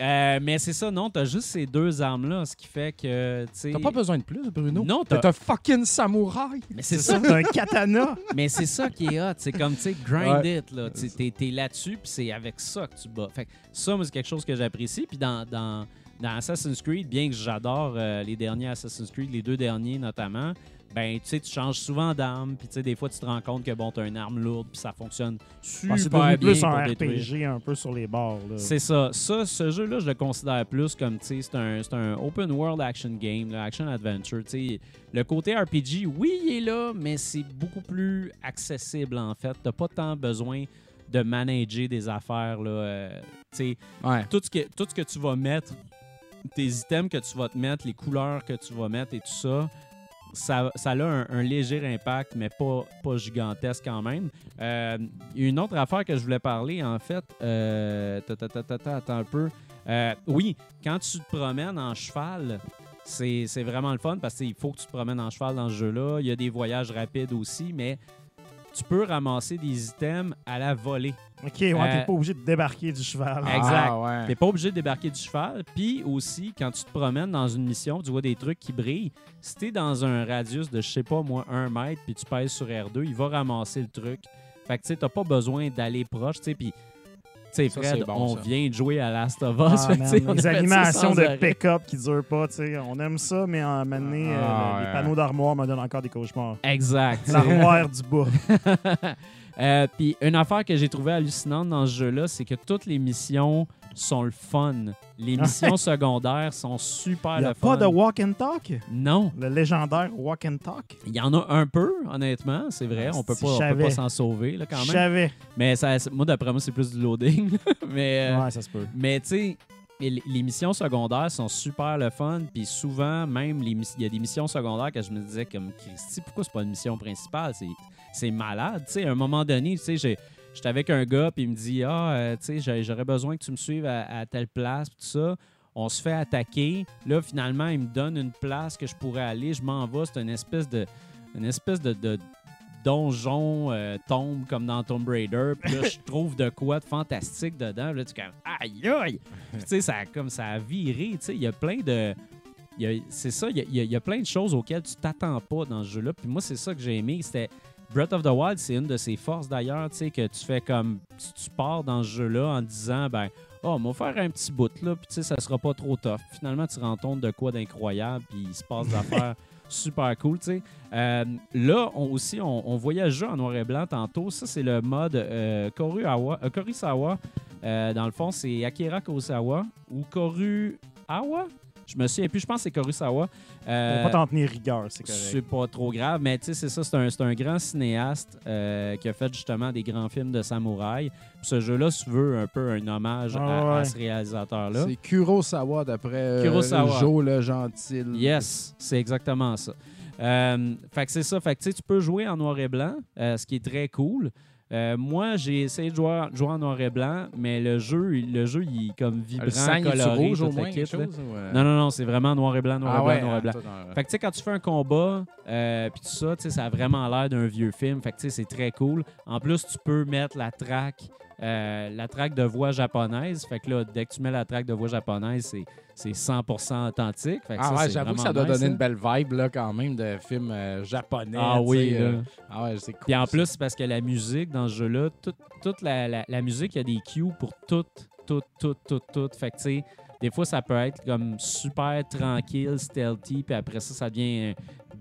Euh, mais c'est ça, non, t'as juste ces deux armes-là, ce qui fait que, tu sais... T'as pas besoin de plus, Bruno? Non, t'as- t'as un fucking samouraï! Mais c'est ça. t'as un katana. Mais c'est ça qui est hot. C'est comme, tu sais, grind Ouais. it. Là. T'es, t'es là-dessus, puis c'est avec ça que tu bats. Fait que ça, moi, c'est quelque chose que j'apprécie. Puis dans, dans, dans Assassin's Creed, bien que j'adore euh, les derniers Assassin's Creed, les deux derniers notamment, ben, tu sais, tu changes souvent d'arme. Puis, tu sais, des fois, tu te rends compte que, bon, t'as une arme lourde, puis ça fonctionne super Ah, bien plus pour un détruire. RPG un peu sur les bords. C'est ça. Ça, ce jeu-là, je le considère plus comme, tu sais, c'est un, c'est un open world action game, là, action adventure. Tu sais, le côté RPG, oui, il est là, mais c'est beaucoup plus accessible, en fait. T'as pas tant besoin de manager des affaires, là. euh, tu sais, Ouais. tout ce, que, tout ce que tu vas mettre, tes items que tu vas te mettre, les couleurs que tu vas mettre et tout ça, ça, ça a un, léger impact, mais pas, pas gigantesque quand même. Euh, une autre affaire que je voulais parler, en fait. Euh, attends un peu. Euh, oui, quand tu te promènes en cheval, c'est vraiment le fun parce qu'il faut que tu te promènes en cheval dans ce jeu-là. Il y a des voyages rapides aussi, mais tu peux ramasser des items à la volée. Ok, ouais, Euh, t'es pas obligé de débarquer du cheval. Exact. Ah, ouais. T'es pas obligé de débarquer du cheval. Puis aussi, quand tu te promènes dans une mission, tu vois des trucs qui brillent. Si t'es dans un radius de, je sais pas moi, un mètre, puis tu pèses sur R2, il va ramasser le truc. Fait que tu sais, t'as pas besoin d'aller proche, tu sais. Puis, sais, Ça, Fred, c'est bon, on ça. vient de jouer à Last of Ah, Us. fait que, man, tu sais, on a les animations de pick-up qui durent pas, tu sais. On aime ça, mais en donné, euh, Ah, les panneaux d'armoire me donnent encore des cauchemars. Exact. L'armoire du bas. Euh, Puis une affaire que j'ai trouvé hallucinante dans ce jeu-là, c'est que toutes les missions sont le fun. Les missions secondaires sont super Il a le fun. pas de walk and talk? Non, Le légendaire walk and talk? il y en a un peu, honnêtement, c'est vrai. On peut si pas, on je peut pas s'en sauver là, quand Je même. savais. Mais ça, moi, d'après moi, c'est plus du loading. mais euh, Ouais, ça se peut. mais tu sais, les missions secondaires sont super le fun. Puis souvent, même, les il y a des missions secondaires que je me disais comme Christy, pourquoi c'est pas une mission principale? C'est malade. Tu sais, à un moment donné, tu sais, j'ai- j'étais avec un gars, puis il me dit Ah, euh, tu sais, j'aurais besoin que tu me suives à, telle place, puis tout ça. On se fait attaquer. Là, finalement, il me donne une place que je pourrais aller. Je m'en vais. C'est une espèce de. Une espèce de- donjon euh, tombe comme dans Tomb Raider. Puis là, je trouve de quoi de fantastique dedans. Là, tu es comme aïe aïe. Puis tu sais, ça comme ça a viré. Tu sais, il y a plein de. C'est ça, il y a- y a plein de choses auxquelles tu t'attends pas dans ce jeu-là. Puis moi, c'est ça que j'ai aimé. C'était Breath of the Wild, c'est une de ses forces d'ailleurs, tu sais, que tu fais comme. Tu, tu pars dans ce jeu-là en disant, ben, oh, on va faire un petit bout là, puis tu sais, ça sera pas trop tough. Finalement, tu rends compte de quoi d'incroyable, puis il se passe des affaires super cool, tu sais. Euh, là, on, aussi, on, on jeu en noir et blanc tantôt. Ça, c'est le mode euh, Koruawa- euh, Korisawa. Euh, dans le fond, c'est Akira Kurosawa ou Koruawa? Je me souviens plus, je pense que c'est Kurosawa. On Euh, va pas t'en tenir rigueur, c'est correct. c'est pas trop grave, mais tu sais, c'est ça, c'est un, c'est un grand cinéaste euh, qui a fait justement des grands films de samouraï. Puis ce jeu-là se veut un peu un hommage à, Ah ouais. à ce réalisateur-là. C'est Kurosawa d'après euh, Kurosawa. Joe le Gentil. Yes, c'est exactement ça. Euh, fait que c'est ça. Fait que tu sais, tu peux jouer en noir et blanc, euh, ce qui est très cool. Euh, moi, j'ai essayé de jouer, jouer en noir et blanc, mais le jeu, le jeu, il est comme vibrant, Le sang, coloré, rouge au moins, kit, là. chose? ou, euh? Non, non, non, c'est vraiment noir et blanc, noir Ah et blanc, ouais, noir et blanc. ah, toi, dans- Fait que tu sais, quand tu fais un combat, euh, puis tout ça, tu sais, ça a vraiment l'air d'un vieux film. Fait que tu sais, c'est très cool. En plus, tu peux mettre la track, euh, la track de voix japonaise. Fait que là, dès que tu mets la track de voix japonaise, c'est, c'est 100% authentique. Fait que Ah ça, ouais, j'avoue que ça doit nice, donner hein. une belle vibe là, quand même de film euh, japonais. Ah oui, là. euh, Ah ouais, c'est cool. Puis en plus, c'est parce que la musique dans ce jeu-là, toute, toute la, la- la musique, il y a des cues pour tout, tout, tout, tout, tout. Fait que tu sais, des fois, ça peut être comme super tranquille, stealthy, puis après ça, ça devient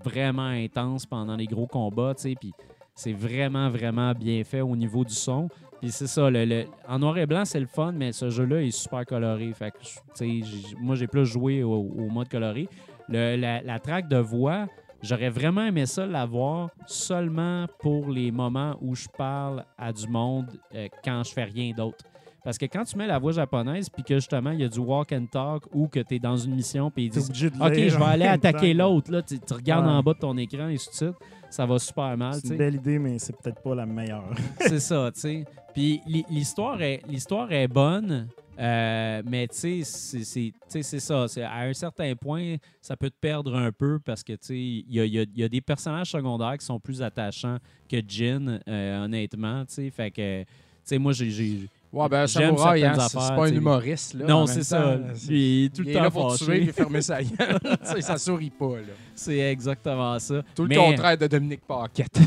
vraiment intense pendant les gros combats, tu sais. Puis c'est vraiment, vraiment bien fait au niveau du son. Puis c'est ça, le, le- en noir et blanc, c'est le fun, mais ce jeu-là est super coloré. Fait que, moi, j'ai plus joué au, au mode coloré. Le- la, la track de voix, j'aurais vraiment aimé ça l'avoir seulement pour les moments où je parle à du monde euh, quand je fais rien d'autre. Parce que quand tu mets la voix japonaise, puis que justement, il y a du walk and talk ou que tu es dans une mission, puis ils disent OK, je vais aller attaquer l'autre. Là, tu, tu regardes Ouais. en bas de ton écran et tout de suite, ça va super mal. C'est une belle idée, mais c'est peut-être pas la meilleure. C'est ça, tu sais. Puis l'hi- l'histoire est, l'histoire est bonne, euh, mais tu sais, c'est- ça. À un certain point, ça peut te perdre un peu parce que tu sais, il y a, y a- y a des personnages secondaires qui sont plus attachants que Jin, euh, honnêtement. Fait que, tu sais, moi, j'ai. Ouais, ben, Samouraï, hein, c'est pas un humoriste. Là, non, c'est ça. Lui, il est tout Il le est temps là pour tuer et fermer sa gueule. Ça sourit pas. Là. C'est exactement ça. Tout le contraire de Dominique Paquette.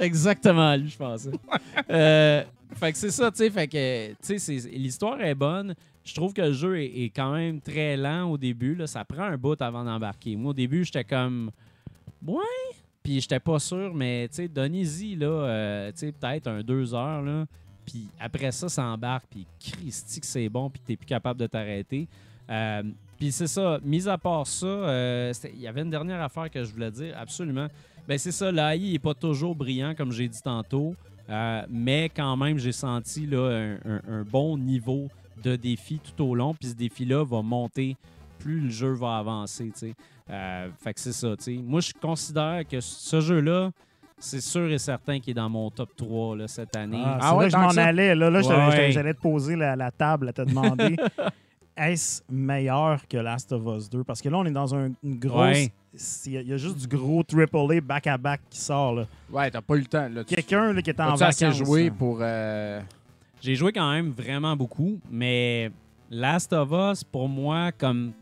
Exactement, lui, je pensais. Euh, fait que c'est ça, tu sais. Fait que, tu sais, l'histoire est bonne. Je trouve que le jeu est, est quand même très lent au début. Là. Ça prend un bout avant d'embarquer. Moi, au début, j'étais comme. Ouais. Puis j'étais pas sûr, mais tu sais, donnez-y, là, euh, peut-être un deux heures, là. Puis après ça, ça embarque. Puis Christy, que c'est bon, puis t'es plus capable de t'arrêter. Euh, puis c'est ça. Mis à part ça, euh, il y avait une dernière affaire que je voulais dire, absolument. Ben c'est ça, l'AI n'est pas toujours brillant, comme j'ai dit tantôt, mais quand même, j'ai senti là, un, un- un bon niveau de défi tout au long, puis ce défi-là va monter plus le jeu va avancer, tu sais. Euh, fait que c'est ça, tu sais. Moi, je considère que ce jeu-là, c'est sûr et certain qu'il est dans mon top 3 là, cette année. Ah, Ah ouais, je m'en allais. Là, là j'allais- Ouais. j'allais- j'allais te poser la, la table à te demander est-ce meilleur que Last of Us 2? Parce que là, on est dans un, une grosse. Ouais. Il y, a- il y a juste du gros AAA back-à-back qui sort. là. Ouais, t'as pas eu le temps. Quelqu'un qui est en assez vacances. joué pour. euh, J'ai joué quand même vraiment beaucoup, mais Last of Us, pour moi, comme,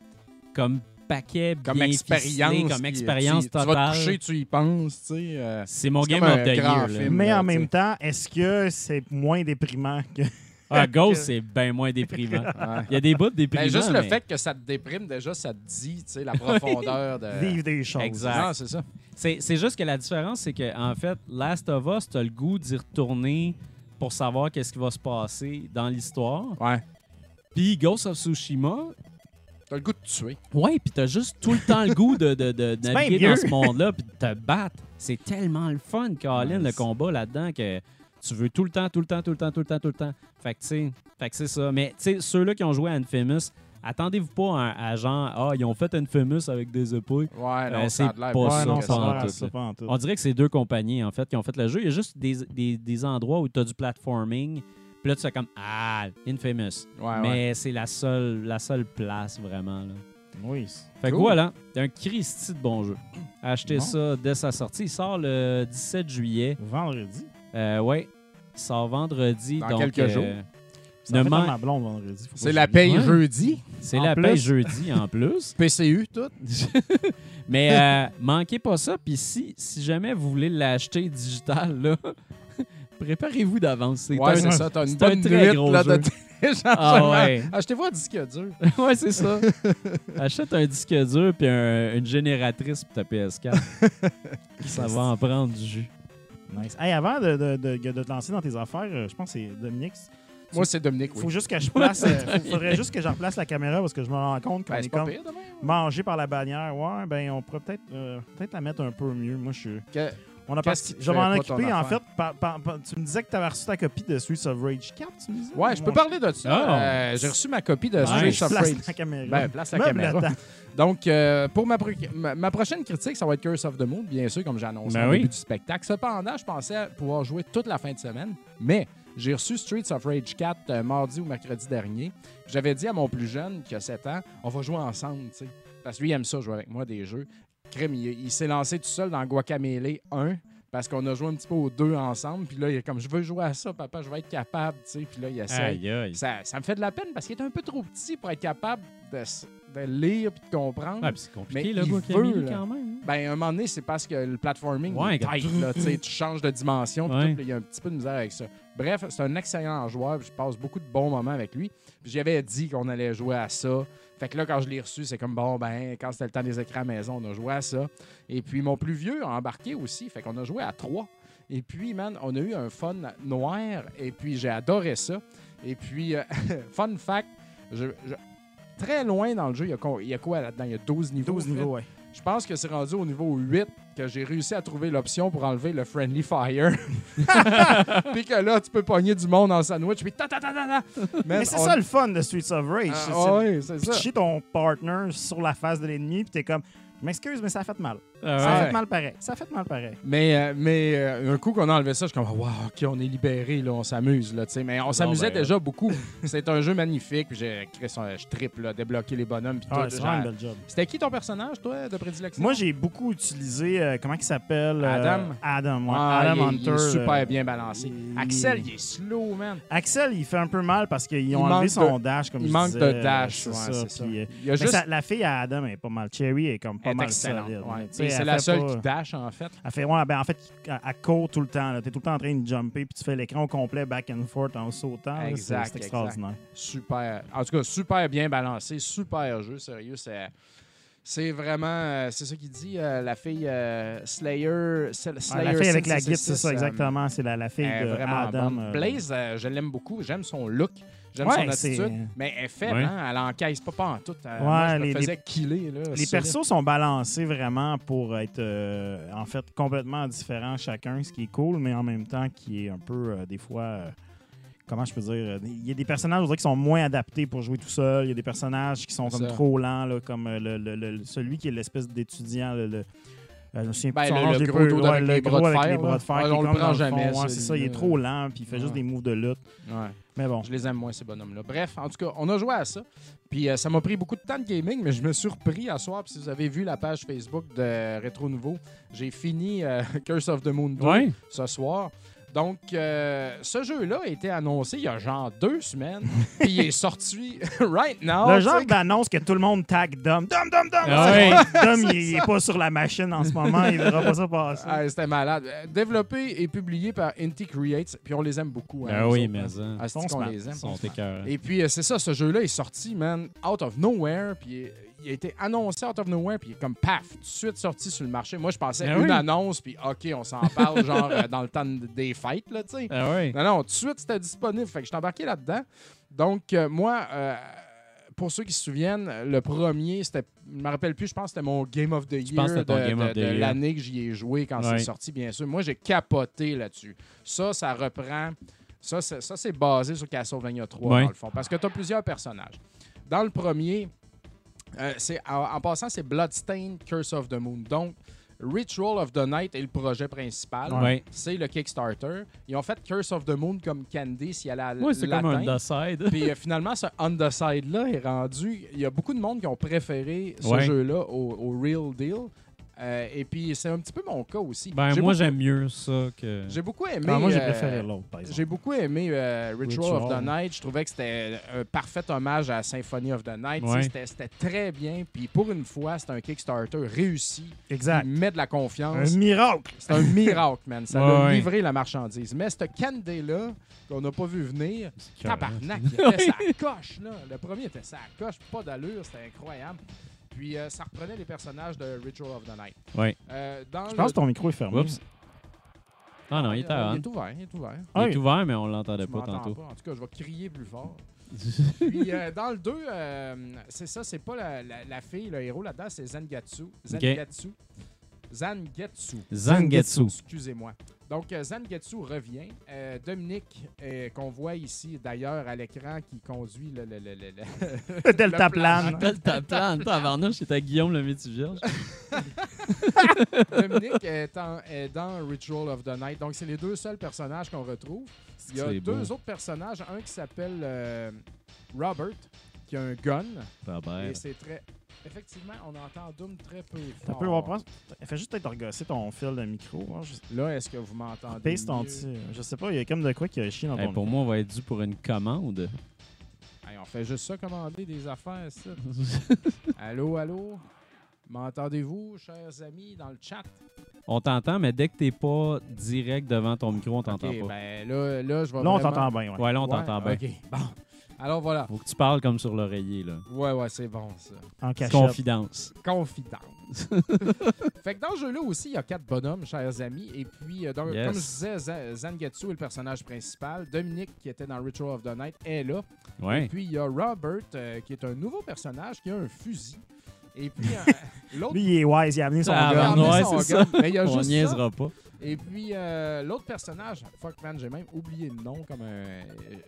comme paquet comme expérience. ficelé, comme puis, expérience tu, tu vas totale, te coucher, tu y penses, tu sais. euh, c'est mon game of the grand year. film. Mais là, en tu même temps, est-ce que c'est moins déprimant que. Ah, Ghost, c'est bien moins déprimant. ouais. Il y a des bouts déprimants. Ben, juste le mais fait que ça te déprime, déjà, ça te dit, tu sais, la profondeur de. vivre des choses? Exact. C'est ça. C'est c'est juste que la différence, c'est que en fait, Last of Us, t'as le goût d'y retourner pour savoir qu'est-ce qui va se passer dans l'histoire. Ouais. Puis Ghost of Tsushima, T'as le goût de tuer. ouais, puis t'as juste tout le temps le goût de, de, naviguer dans ce monde-là puis de te battre. C'est tellement le fun, Colin, le combat là-dedans que tu veux tout le temps, tout le temps, tout le temps, tout le temps, tout le temps. Fait que, tu sais, fait que c'est ça. Mais, tu sais, ceux-là qui ont joué à Infamous, attendez-vous pas à, à genre, ah, ils ont fait Infamous avec des épées. Ouais, non, Euh, c'est pas Ouais, ça, non, pas ça a en l'air à tout, ça, là. pas en tout. On dirait que c'est deux compagnies, en fait, qui ont fait le jeu. Il y a juste des, des, des endroits où tu as du platforming. Puis là, tu fais comme Ah, Infamous. Ouais, ouais. Mais c'est la seule, la seule place, vraiment. Là. Oui. Fait que Cool. voilà, c'est un Christy de bon jeu. Achetez Bon. ça dès sa sortie. Il sort le 17 juillet. Vendredi. Euh, ouais, il sort vendredi. Dans donc, quelques euh, jours. Ne man- C'est que la paye Ouais. jeudi. C'est la plus. paye jeudi en plus. PCU, tout. Mais euh, manquez pas ça. Puis si, si jamais vous voulez l'acheter digital, là, préparez-vous d'avance. C'est Ouais, un- c'est ça. T'as une un bonne très nuit gros là, de jeu. téléchargement. Ah ouais. Achetez-vous un disque dur. ouais, c'est ça. Achète un disque dur puis un- une génératrice pour ta PS4. ça va en prendre du jus. Nice. Hey, avant de, de, de, de te lancer dans tes affaires, euh, je pense que c'est Dominique. Moi, c'est Dominique, Il faut oui. juste que je place. euh, faudrait juste que je replace la caméra parce que je me rends compte qu'on Ben, est comme pire, demain. mangé par la bannière. Ouais, ben on pourrait peut-être euh, peut-être la mettre un peu mieux. Moi, je suis. Que- On a parti- Je m'en occuper. En fait, par- par- par- tu me disais que tu avais reçu ta copie de Streets of Rage 4, tu me disais? Ouais, je peux parler de ça. Euh, J'ai reçu ma copie de Nice. Streets of Place Rage. la caméra. Ben, place la caméra. le temps. Donc, euh, pour ma, pro- ma, ma prochaine critique, ça va être Curse of the Moon, bien sûr, comme j'ai annoncé Ben au oui. début du spectacle. Cependant, je pensais pouvoir jouer toute la fin de semaine, mais j'ai reçu Streets of Rage 4 euh, mardi ou mercredi dernier. J'avais dit à mon plus jeune, qui a 7 ans, on va jouer ensemble, tu sais. Parce que lui, il aime ça, jouer avec moi des jeux. Il, il s'est lancé tout seul dans Guacamelee 1 parce qu'on a joué un petit peu aux deux ensemble. Puis là, il est comme, je veux jouer à ça, papa, je vais être capable, tu sais. Puis là, il essaie. Aïe, aïe. Ça, ça me fait de la peine parce qu'il est un peu trop petit pour être capable de, lire et de comprendre. Ouais, puis c'est compliqué, Mais là, il veut, là. quand même. hein. Ben, un moment donné, c'est parce que le platforming Ouais, tight, là, tu changes de dimension, puis puis il y a un petit peu de misère avec ça. Bref, c'est un excellent joueur, puis je passe beaucoup de bons moments avec lui. Puis j'avais dit qu'on allait jouer à ça. Fait que là, quand je l'ai reçu, c'est comme bon, ben, quand c'était le temps des écrans à maison, on a joué à ça. Et puis mon plus vieux a embarqué aussi, fait qu'on a joué à trois. Et puis, man, on a eu un fun noir, et puis j'ai adoré ça. Et puis, euh, fun fact, je- je- très loin dans le jeu, il y a, quoi- il y a quoi là-dedans? Il y a 12 niveaux. 12 Fred? niveaux, ouais. Je pense que c'est rendu au niveau 8 que j'ai réussi à trouver l'option pour enlever le Friendly Fire. puis que là, tu peux pogner du monde en sandwich. Puis ta ta ta ta ta. Mais c'est on- ça le fun de Streets of Rage. Ah, c'est- ouais, ça. pitcher ton partner sur la face de l'ennemi, puis t'es comme, m'excuse, mais ça a fait mal. Ah Ça a ouais. fait mal pareil. Ça a fait mal pareil. Mais, euh, mais euh, un coup qu'on a enlevé ça, je suis comme, wow, OK, on est libéré, là, on s'amuse. Là, tu sais. mais on s'amusait ben, déjà beaucoup. C'est un jeu magnifique. Puis j'ai je triple, là, débloquer les bonhommes. Ah, tout, c'est genre- vraiment un bel job. C'était qui ton personnage, toi, de prédilection? Moi, j'ai beaucoup utilisé, euh, comment il s'appelle euh, Adam. Adam, ouais. Ah, Adam il Hunter. il est super euh, bien balancé. il- Axel, il est slow, man. Axel, il fait un peu mal parce qu'ils Il ont enlevé son de- dash, comme il je manque disais, de dash, ouais, ça. c'est ça. puis, Il y a mais juste ça- la fille à Adam est pas mal. Cherry est comme pas est excellente. ouais. C'est la seule pas- qui dash, en fait. Elle fait, ouais, ben en fait, elle court tout le temps. Tu es tout le temps en train de jumper, puis tu fais l'écran au complet back and forth en sautant. Exact, C'est extraordinaire. Super. En tout cas, super bien balancé. Super jeu, sérieux. C'est. C'est vraiment, euh, c'est ça qu'il dit, euh, la fille euh, Slayer, Sl- Ah, Slayer la fille avec la 666, guide, c'est ça, exactement. C'est la, la fille de vraiment Adam. euh, Blaze, euh, je l'aime beaucoup. J'aime son look. J'aime Ouais, son attitude. Mais elle est faible, Ouais. hein? Elle encaisse pas, pas en tout. Euh, Ouais, moi, je me les- faisais killer. Là, Les persos sont balancés vraiment pour être euh, en fait complètement différents chacun, ce qui est cool, mais en même temps qui est un peu euh, des fois. euh, comment je peux dire euh, Il y a des personnages qui sont moins adaptés pour jouer tout seul. Il y a des personnages qui sont comme ça. trop lents, là, comme euh, le, le- le- celui qui est l'espèce d'étudiant. le- Euh, je me souviens Ben, plus son le- gros pas- dos ouais, avec le les gros bras de avec fer, les bras là. de fer. Ouais, qui est on le prend jamais, ouais, c'est- ça, il est trop lent, puis il fait juste des moves de lutte. Ouais. Mais bon. Je les aime moins, ces bonhommes-là. Bref, en tout cas, on a joué à ça. Puis euh, ça m'a pris beaucoup de temps de gaming, mais je me suis repris à soir. Puis si vous avez vu la page Facebook de Rétro Nouveau, j'ai fini euh, Curse of the Moon 2 Ouais. ce soir. Donc, euh, ce jeu-là a été annoncé il y a genre deux semaines. puis il est sorti right now. le genre d'annonce que tout le monde tag Dom. Dom, Dom, Dom! Ah ouais. Dom, il, il est pas sur la machine en ce moment, il verra pas ça passer. Ah, C'était malade. Euh, Développé et publié par Inti Creates. Puis on les aime beaucoup. hein, Ah oui, autres, mais hein. ça. Ah, smart. les aime? Ils sont. Et puis, euh, c'est ça, ce jeu-là est sorti, man, out of nowhere. Puis euh, il a été annoncé out of nowhere, puis il est comme paf, tout de suite sorti sur le marché. Moi, je pensais Ah une oui? annonce, puis OK, on s'en parle, genre euh, dans le temps de- des fêtes, là, tu sais. Ah ouais. Non, non, tout de suite, c'était disponible. Fait que je suis embarqué là-dedans. Donc, euh, moi, euh, pour ceux qui se souviennent, le premier, c'était, je me rappelle plus, je pense que c'était mon Game of the Year pense que de, de- de l'année que j'y ai joué quand Ouais. c'est sorti, bien sûr. Moi, j'ai capoté là-dessus. Ça, ça reprend. Ça, c'est, ça, c'est basé sur Castlevania 3, Ouais. dans le fond, parce que tu as plusieurs personnages. Dans le premier, euh, c'est, en, en passant, c'est Bloodstained Curse of the Moon. Donc, Ritual of the Night est le projet principal. Ouais. C'est le Kickstarter. Ils ont fait Curse of the Moon comme Candy si elle a Ouais, c'est comme. Underside. Puis euh, finalement, ce Underside-là est rendu. Il y a beaucoup de monde qui ont préféré ce Ouais. jeu-là au, au Real Deal. Euh, et puis c'est un petit peu mon cas aussi. Ben, moi, beaucoup- j'aime mieux ça que. J'ai beaucoup aimé. Ah, moi, j'ai euh, préféré l'autre, par exemple. J'ai beaucoup aimé euh, Ritual, of the Night. Je trouvais que c'était un parfait hommage à Symphony of the Night. Ouais. C'était c'était très bien. Puis pour une fois, c'est un Kickstarter réussi. Exact. Il met de la confiance. Un miracle! C'est un miracle, man. Ça Ouais, a ouais. livré la marchandise. Mais ce Candy-là, qu'on n'a pas vu venir, tabarnak, il était sa coche, là. Le premier était sa coche, pas d'allure, c'était incroyable. Puis euh, ça reprenait les personnages de Ritual of the Night. Ouais. Euh, dans Je le- pense que ton micro est fermé. Oups. Ah non, il était Euh, on. il est ouvert, il est ouvert. Il est oui. ouvert, mais on l'entendait Tu pas m'entends tantôt. pas. En tout cas, je vais crier plus fort. Puis euh, dans le 2, c'est ça, c'est pas la, la- la fille, le héros là-dedans, c'est Zangatsu. Zangatsu. Zangetsu. Zangetsu. Excusez-moi. Donc, euh, Zangetsu revient. Euh, Dominique, euh, qu'on voit ici d'ailleurs à l'écran, qui conduit le. le, le, le- le- Delta le plan. plane. Appelle ta plante, tabarnouche, c'était Guillaume le métier vierge. Dominique est, en- est dans Ritual of the Night. Donc, c'est les deux seuls personnages qu'on retrouve. Il y a C'est deux beau. autres personnages. Un qui s'appelle euh, Robert, qui a un gun. Robert. Et c'est très. Effectivement, on entend Doom très peu Ça fort. Fais juste peut-être regosser ton fil de micro. hein, juste- Là, est-ce que vous m'entendez? Pèse ton. Je sais pas, il y a comme de quoi qui a chié dans Hey, ton pour micro. moi, on va être dû pour une commande. Hey, on fait juste ça, commander des affaires, ça. allô, allô? M'entendez-vous, chers amis, dans le chat? on t'entend, mais dès que t'es pas direct devant ton micro, on t'entend pas. ben là, là, je vais Là, on vraiment- t'entend bien. ouais. Ouais, là, on Ouais, t'entend bien. OK, bon. Alors voilà. Faut que tu parles comme sur l'oreiller, là. Ouais, ouais, c'est bon, ça. En cachette. Confidence. Confidence. fait que dans ce jeu-là aussi, il y a quatre bonhommes, chers amis. Et puis, euh, dans- Yes. comme je disais, Za- Zangetsu est le personnage principal. Dominique, qui était dans Ritual of the Night, est là. Et Ouais. puis, il y a Robert, euh, qui est un nouveau personnage, qui a un fusil. Et puis, euh, l'autre... Lui, il est wise, il a amené son Ah, il a gun. amené ouais, c'est ça. Mais il y a On juste ça. niaisera pas. Et puis, euh, l'autre personnage, fuck man, j'ai même oublié le nom comme un... euh,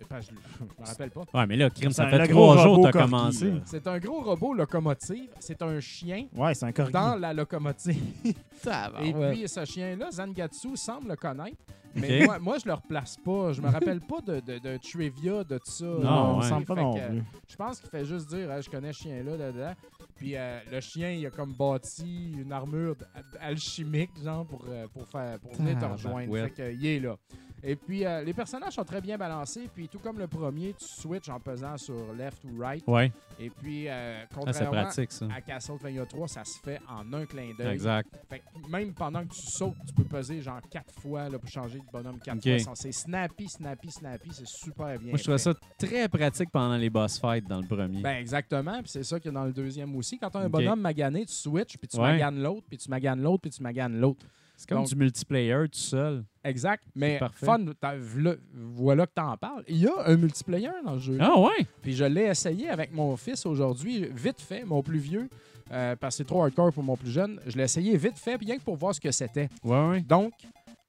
enfin, je, je me rappelle pas. Ouais, mais là, crime, ça fait trois gros jours robot que t'as corgi, commencé. C'est un gros robot locomotive. C'est un chien Ouais, c'est un corgi. dans la locomotive. Ah, Et puis, ce chien-là, Zangatsu semble le connaître. Mais moi, moi, je le replace pas. Je me rappelle pas de, de, de trivia de tout ça. Non, on ouais. semble pas non que, plus. Je pense qu'il fait juste dire je connais ce chien-là, là, là. Puis euh, le chien, il a comme bâti une armure alchimique, genre, pour, euh, pour, faire, pour venir te rejoindre. Tabarouette. Fait que, il est là. Et puis, euh, les personnages sont très bien balancés. Puis, tout comme le premier, tu switches en pesant sur left ou right. Ouais, Et puis, euh, Ah, contrairement pratique, ça. à Castlevania 3, ça se fait en un clin d'œil. Exact. Fait que même pendant que tu sautes, tu peux peser genre quatre fois là, pour changer de bonhomme quatre Ok. fois. C'est snappy, snappy, snappy. C'est super bien. Moi, je trouvais ça très pratique pendant les boss fights dans le premier. Ben exactement, puis c'est ça qu'il y a dans le deuxième aussi. Quand tu as un bonhomme magané, tu switches, puis tu Ouais. maganes l'autre, puis tu maganes l'autre, puis tu maganes l'autre. C'est comme donc- du multiplayer tout seul. Exact, mais fun, v'là- voilà que t'en parles. Il y a un multiplayer dans le jeu. Ah ouais? Puis je l'ai essayé avec mon fils aujourd'hui, vite fait, mon plus vieux, euh, parce que c'est trop hardcore pour mon plus jeune. Je l'ai essayé vite fait, bien que pour voir ce que c'était. Ouais, ouais. Donc,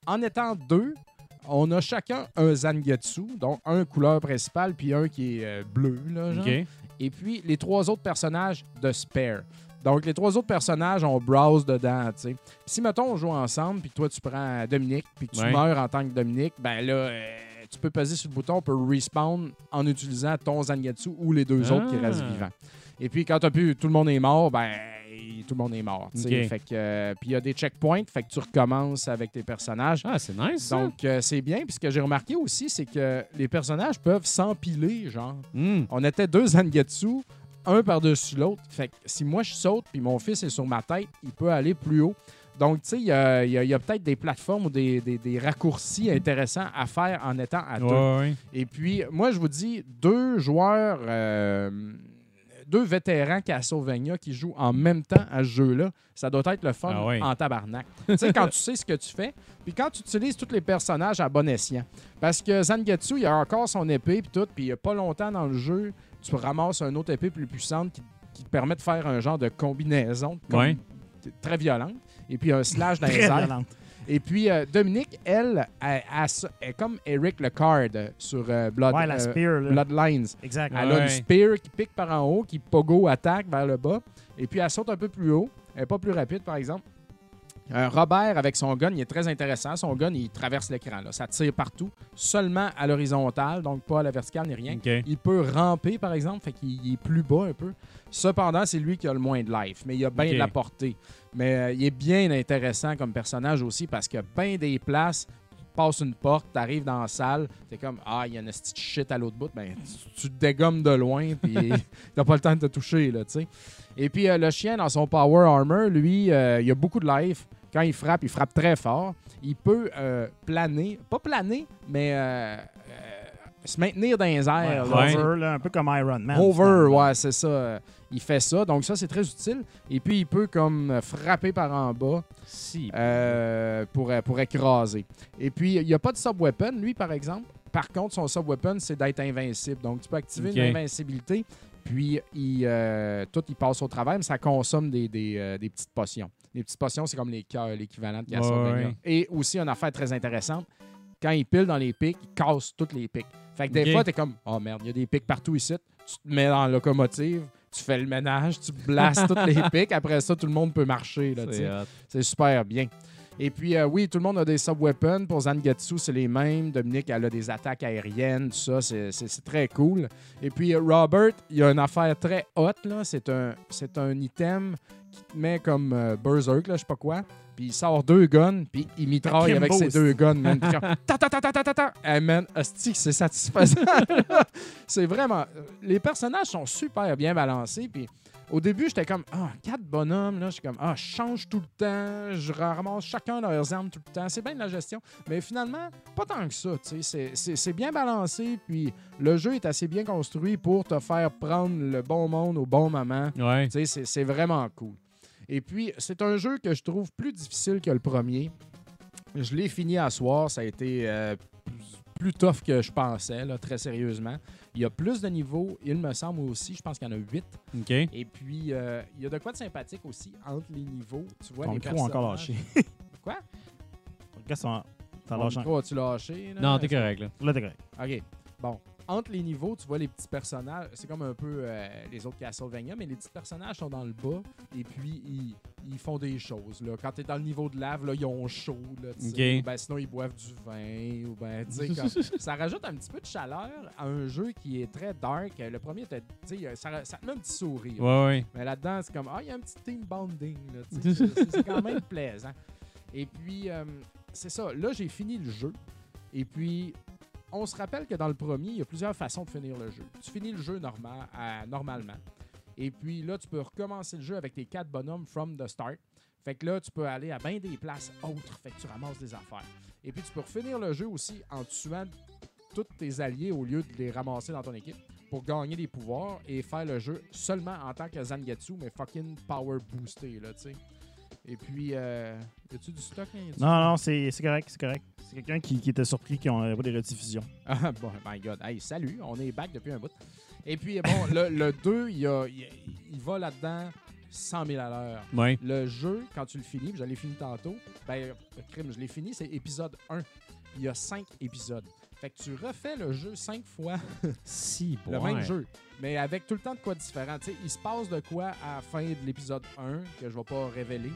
en étant deux, on a chacun un Zangetsu, donc un couleur principale, puis un qui est euh, bleu, là, genre. OK. Et puis, les trois autres personnages de Spare. Donc, les trois autres personnages, on browse dedans, tu sais. Si, mettons, on joue ensemble, puis toi, tu prends Dominique, puis tu Ouais. meurs en tant que Dominique, ben là, euh, tu peux peser sur le bouton pour respawn en utilisant ton Zangetsu ou les deux autres qui Ah. restent vivants. Et puis, quand t'as pu, tout le monde est mort, ben, tout le monde est mort. Fait que, euh, puis il y a des checkpoints, fait que tu recommences avec tes personnages. Ah, c'est nice, ça. Donc, euh, c'est bien. Puis ce que j'ai remarqué aussi, c'est que les personnages peuvent s'empiler, genre. Hmm. On était deux Zangetsu, un par-dessus l'autre. Fait que si moi je saute puis mon fils est sur ma tête, il peut aller plus haut. Donc, tu sais, il y a, peut-être des plateformes ou des, des- des raccourcis intéressants à faire en étant à deux. Ouais, ouais. Et puis, moi, je vous dis, deux joueurs, euh, deux vétérans Castlevania qui jouent en même temps à ce jeu-là, ça doit être le fun Ah ouais. en tabarnak. tu sais, quand tu sais ce que tu fais, puis quand tu utilises tous les personnages à bon escient. Parce que Zangetsu, il a encore son épée, puis tout, puis il n'y a pas longtemps dans le jeu, tu ramasses une autre épée plus puissante qui, qui te permet de faire un genre de combinaison comme- Ouais. très violente. Et puis un slash dans les airs. violente. Et puis, euh, Dominique, elle, elle, elle s- elle est comme Eric Lecard euh, sur euh, Blood, Ouais, la euh, spear. là. Bloodlines. Exact. Elle a une spear qui pique par en haut, qui pogo attaque vers le bas. Et puis, elle saute un peu plus haut. Elle n'est pas plus rapide, par exemple. Euh, Robert, avec son gun, il est très intéressant. Son gun, il traverse l'écran. là. Ça tire partout, seulement à l'horizontale, donc pas à la verticale ni rien. Il peut ramper, par exemple, fait qu'il il est plus bas un peu. Cependant, c'est lui qui a le moins de life, mais il a bien de la portée. Mais euh, il est bien intéressant comme personnage aussi parce que bien des places, tu passes une porte, tu arrives dans la salle, tu es comme Ah, il y a une petite shit à l'autre bout. Ben, tu, tu te dégommes de loin, puis t'as pas le temps de te toucher, là, tu sais. Et puis euh, le chien, dans son Power Armor, lui, euh, il a beaucoup de life. Quand il frappe, il frappe très fort. Il peut euh, planer, pas planer, mais euh, euh, se maintenir dans les Ouais, airs. là, hover, là, un peu comme Iron Man. Finalement. ouais, c'est ça. Il fait ça, donc ça, c'est très utile. Et puis, il peut comme frapper par en bas Si. euh, pour, pour écraser. Et puis, il n'y a pas de sub-weapon, lui, par exemple. Par contre, son sub-weapon, c'est d'être invincible. Donc, tu peux activer Ok. une invincibilité, puis il, euh, tout, il passe au travail, mais ça consomme des, des, euh, des petites potions. Les petites potions, c'est comme les cœurs, l'équivalent de Castlevania. ouais. Et aussi, une affaire très intéressante, quand il pile dans les pics, il casse toutes les pics. Fait que des Ok. fois, t'es comme, oh merde, il y a des pics partout ici. Tu te mets dans la locomotive, tu fais le ménage, tu blastes toutes les pics. Après ça, tout le monde peut marcher. C'est super bien. Et puis, euh, oui, tout le monde a des sub-weapons. Pour Zangetsu, c'est les mêmes. Dominique, elle a des attaques aériennes, tout ça. C'est- très cool. Et puis, euh, Robert, il y a une affaire très hot. là. C'est un, item qui te met comme euh, Berserk, là, je sais pas quoi. Puis, il sort deux guns, puis il mitraille avec ses deux guns, man. Ta ta ta ta ta ta ta. Hey, man, hostie, c'est satisfaisant. c'est vraiment... Les personnages sont super bien balancés, puis... Au début, j'étais comme, ah, quatre bonhommes, là. Je suis comme, ah, je change tout le temps, je ramasse chacun leurs armes tout le temps. C'est bien de la gestion. Mais finalement, pas tant que ça, tu sais. C'est- bien balancé, puis le jeu est assez bien construit pour te faire prendre le bon monde au bon moment. Ouais. Tu sais, c'est- c'est vraiment cool. Et puis, c'est un jeu que je trouve plus difficile que le premier. Je l'ai fini à soir. Ça a été euh, plus- tough que je pensais, là, très sérieusement. Il y a plus de niveaux, il me semble aussi. Je pense qu'il y en a huit. OK. Et puis, euh, il y a de quoi de sympathique aussi entre les niveaux. Tu vois Ton les micro a encore lâché. Quoi? Micro, ça ça Mon lâche micro, as-tu lâché? là? Non, t'es correct, là. Là, t'es correct. OK. Bon. Entre les niveaux, tu vois les petits personnages. C'est comme un peu euh, les autres Castlevania, mais les petits personnages sont dans le bas et puis ils, ils font des choses. Là. Quand tu es dans le niveau de lave, là, ils ont chaud. Là. Ben, sinon, ils boivent du vin. Ou ben, comme- ça rajoute un petit peu de chaleur à un jeu qui est très dark. Le premier, sais, ça, ça te met un petit sourire. Ouais, ouais. Mais là-dedans, c'est comme, ah, il y a un petit team bonding. c'est quand même plaisant. Et puis, euh, c'est ça. Là, j'ai fini le jeu. Et puis, on se rappelle que dans le premier, il y a plusieurs façons de finir le jeu. Tu finis le jeu normalement. Et puis là, tu peux recommencer le jeu avec tes quatre bonhommes from the start. Fait que là, tu peux aller à bien des places autres. Fait que tu ramasses des affaires. Et puis, tu peux refinir le jeu aussi en tuant tous tes alliés au lieu de les ramasser dans ton équipe pour gagner des pouvoirs et faire le jeu seulement en tant que Zangetsu, mais fucking power boosté, là, tu sais. Et puis, euh, y a-tu du stock? hein? Non, non, c'est correct, c'est correct. C'est quelqu'un qui, qui était surpris qu'on n'avait pas des rediffusions. Ah, bon, my God. Hey, salut, on est back depuis un bout. Et puis, bon, le, le 2, il, y a- il- il va là-dedans 100 000 à l'heure. Ouais. Le jeu, quand tu le finis, puis je l'ai fini tantôt, ben, le crime, je l'ai fini, c'est épisode 1. Il y a 5 épisodes. Fait que tu refais le jeu 5 fois Si, le ouais. même jeu, mais avec tout le temps de quoi différent. Tu sais, il se passe de quoi à la fin de l'épisode 1 que je vais pas révéler,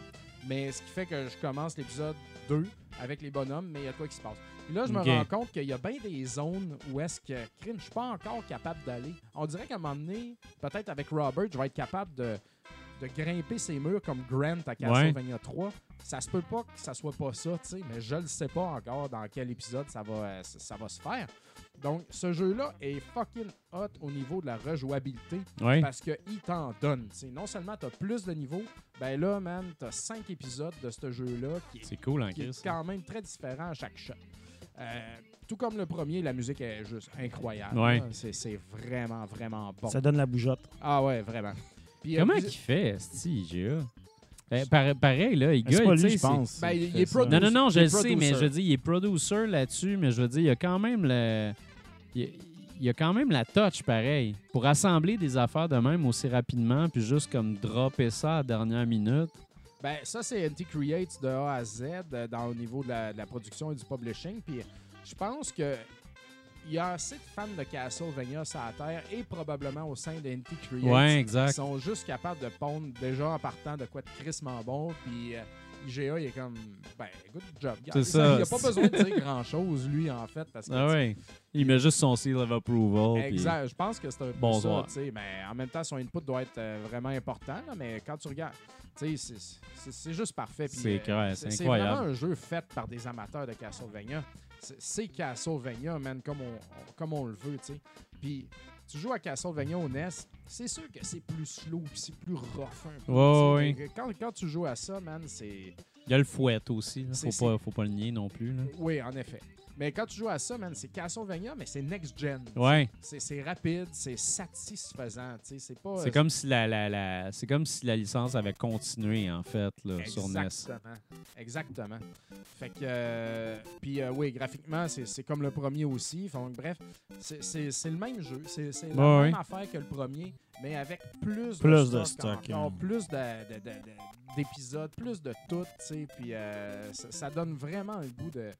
mais ce qui fait que je commence l'épisode 2 avec les bonhommes, mais il y a de quoi qui se passe. Puis là, je me rends compte qu'il y a bien des zones où est-ce que, crime, je suis pas encore capable d'aller. On dirait qu'à un moment donné, peut-être avec Robert, je vais être capable de, de grimper ces murs comme Grant à Castlevania 3. Ça se peut pas que ça soit pas ça, tu sais, mais je le sais pas encore dans quel épisode ça va, euh, ça, ça va se faire. Donc, ce jeu-là est fucking hot au niveau de la rejouabilité Ouais. parce qu'il t'en donne. non seulement tu as plus de niveaux, ben là, man, tu as 5 épisodes de ce jeu-là qui est C'est cool, hein, qui est quand même très différent à chaque shot. Euh, tout comme le premier, la musique est juste incroyable. Ouais. c'est vraiment, vraiment bon. Ça donne la bougeotte. Ah ouais, vraiment. Puis, euh, Comment vous- qu'il fait? Ben, pare- pareil, là, il gueule, tu sais, je c'est- pense. Ben, il est producer. Non, non, non, je le sais, mais je veux dire, il est producer là-dessus, mais je veux dire, il y a quand même le. Il il y a quand même la touch pareil. Pour assembler des affaires de même aussi rapidement, puis juste comme dropper ça à la dernière minute. Ben, ça, c'est NT Creates de A à Z euh, dans, au niveau de la, de la production et du publishing. Puis je pense que il y a assez de fans de Castlevania sur la Terre et probablement au sein de NT Creates Ouais, qui sont juste capables de pondre déjà en partant de quoi de crissement bon. Puis euh, IGA, il est comme, ben, good job. C'est Il ça. Il a pas besoin de dire grand-chose, lui, en fait. Parce que, Ah ouais. Il met juste son seal of approval. puis- Exact. Je pense que c'est un peu Bonsoir. ça. Mais en même temps, son input doit être euh, vraiment important. là, mais quand tu regardes, c'est- c'est c'est juste parfait. C'est euh, c'est C'est incroyable. vraiment un jeu fait par des amateurs de Castlevania. C'est- Castlevania, man, comme on, on- comme on le veut, tu sais. Puis tu joues à Castlevania au NES, c'est sûr que c'est plus slow puis c'est plus rough un peu. Quand, quand tu joues à ça, man, c'est... Il y a le fouet aussi. là. Faut pas, faut pas le nier non plus. Là. Oui, en effet. Mais quand tu joues à ça, man, c'est Castlevania, mais c'est next-gen. Ouais. C'est c'est rapide, c'est satisfaisant. C'est pas... C'est comme si la, la, la- c'est comme si la licence avait continué en fait là, sur NES. Exactement. Exactement. Fait que. euh, puis euh, oui, graphiquement, c'est c'est comme le premier aussi. Donc, bref, c'est- c'est c'est le même jeu. C'est c'est la Ouais, même ouais. affaire que le premier, mais avec plus, Plus de de stock. stock, encore hein. plus de- de- de- de- d'épisodes, plus de tout, tu sais. Puis euh, ça, ça donne vraiment le goût de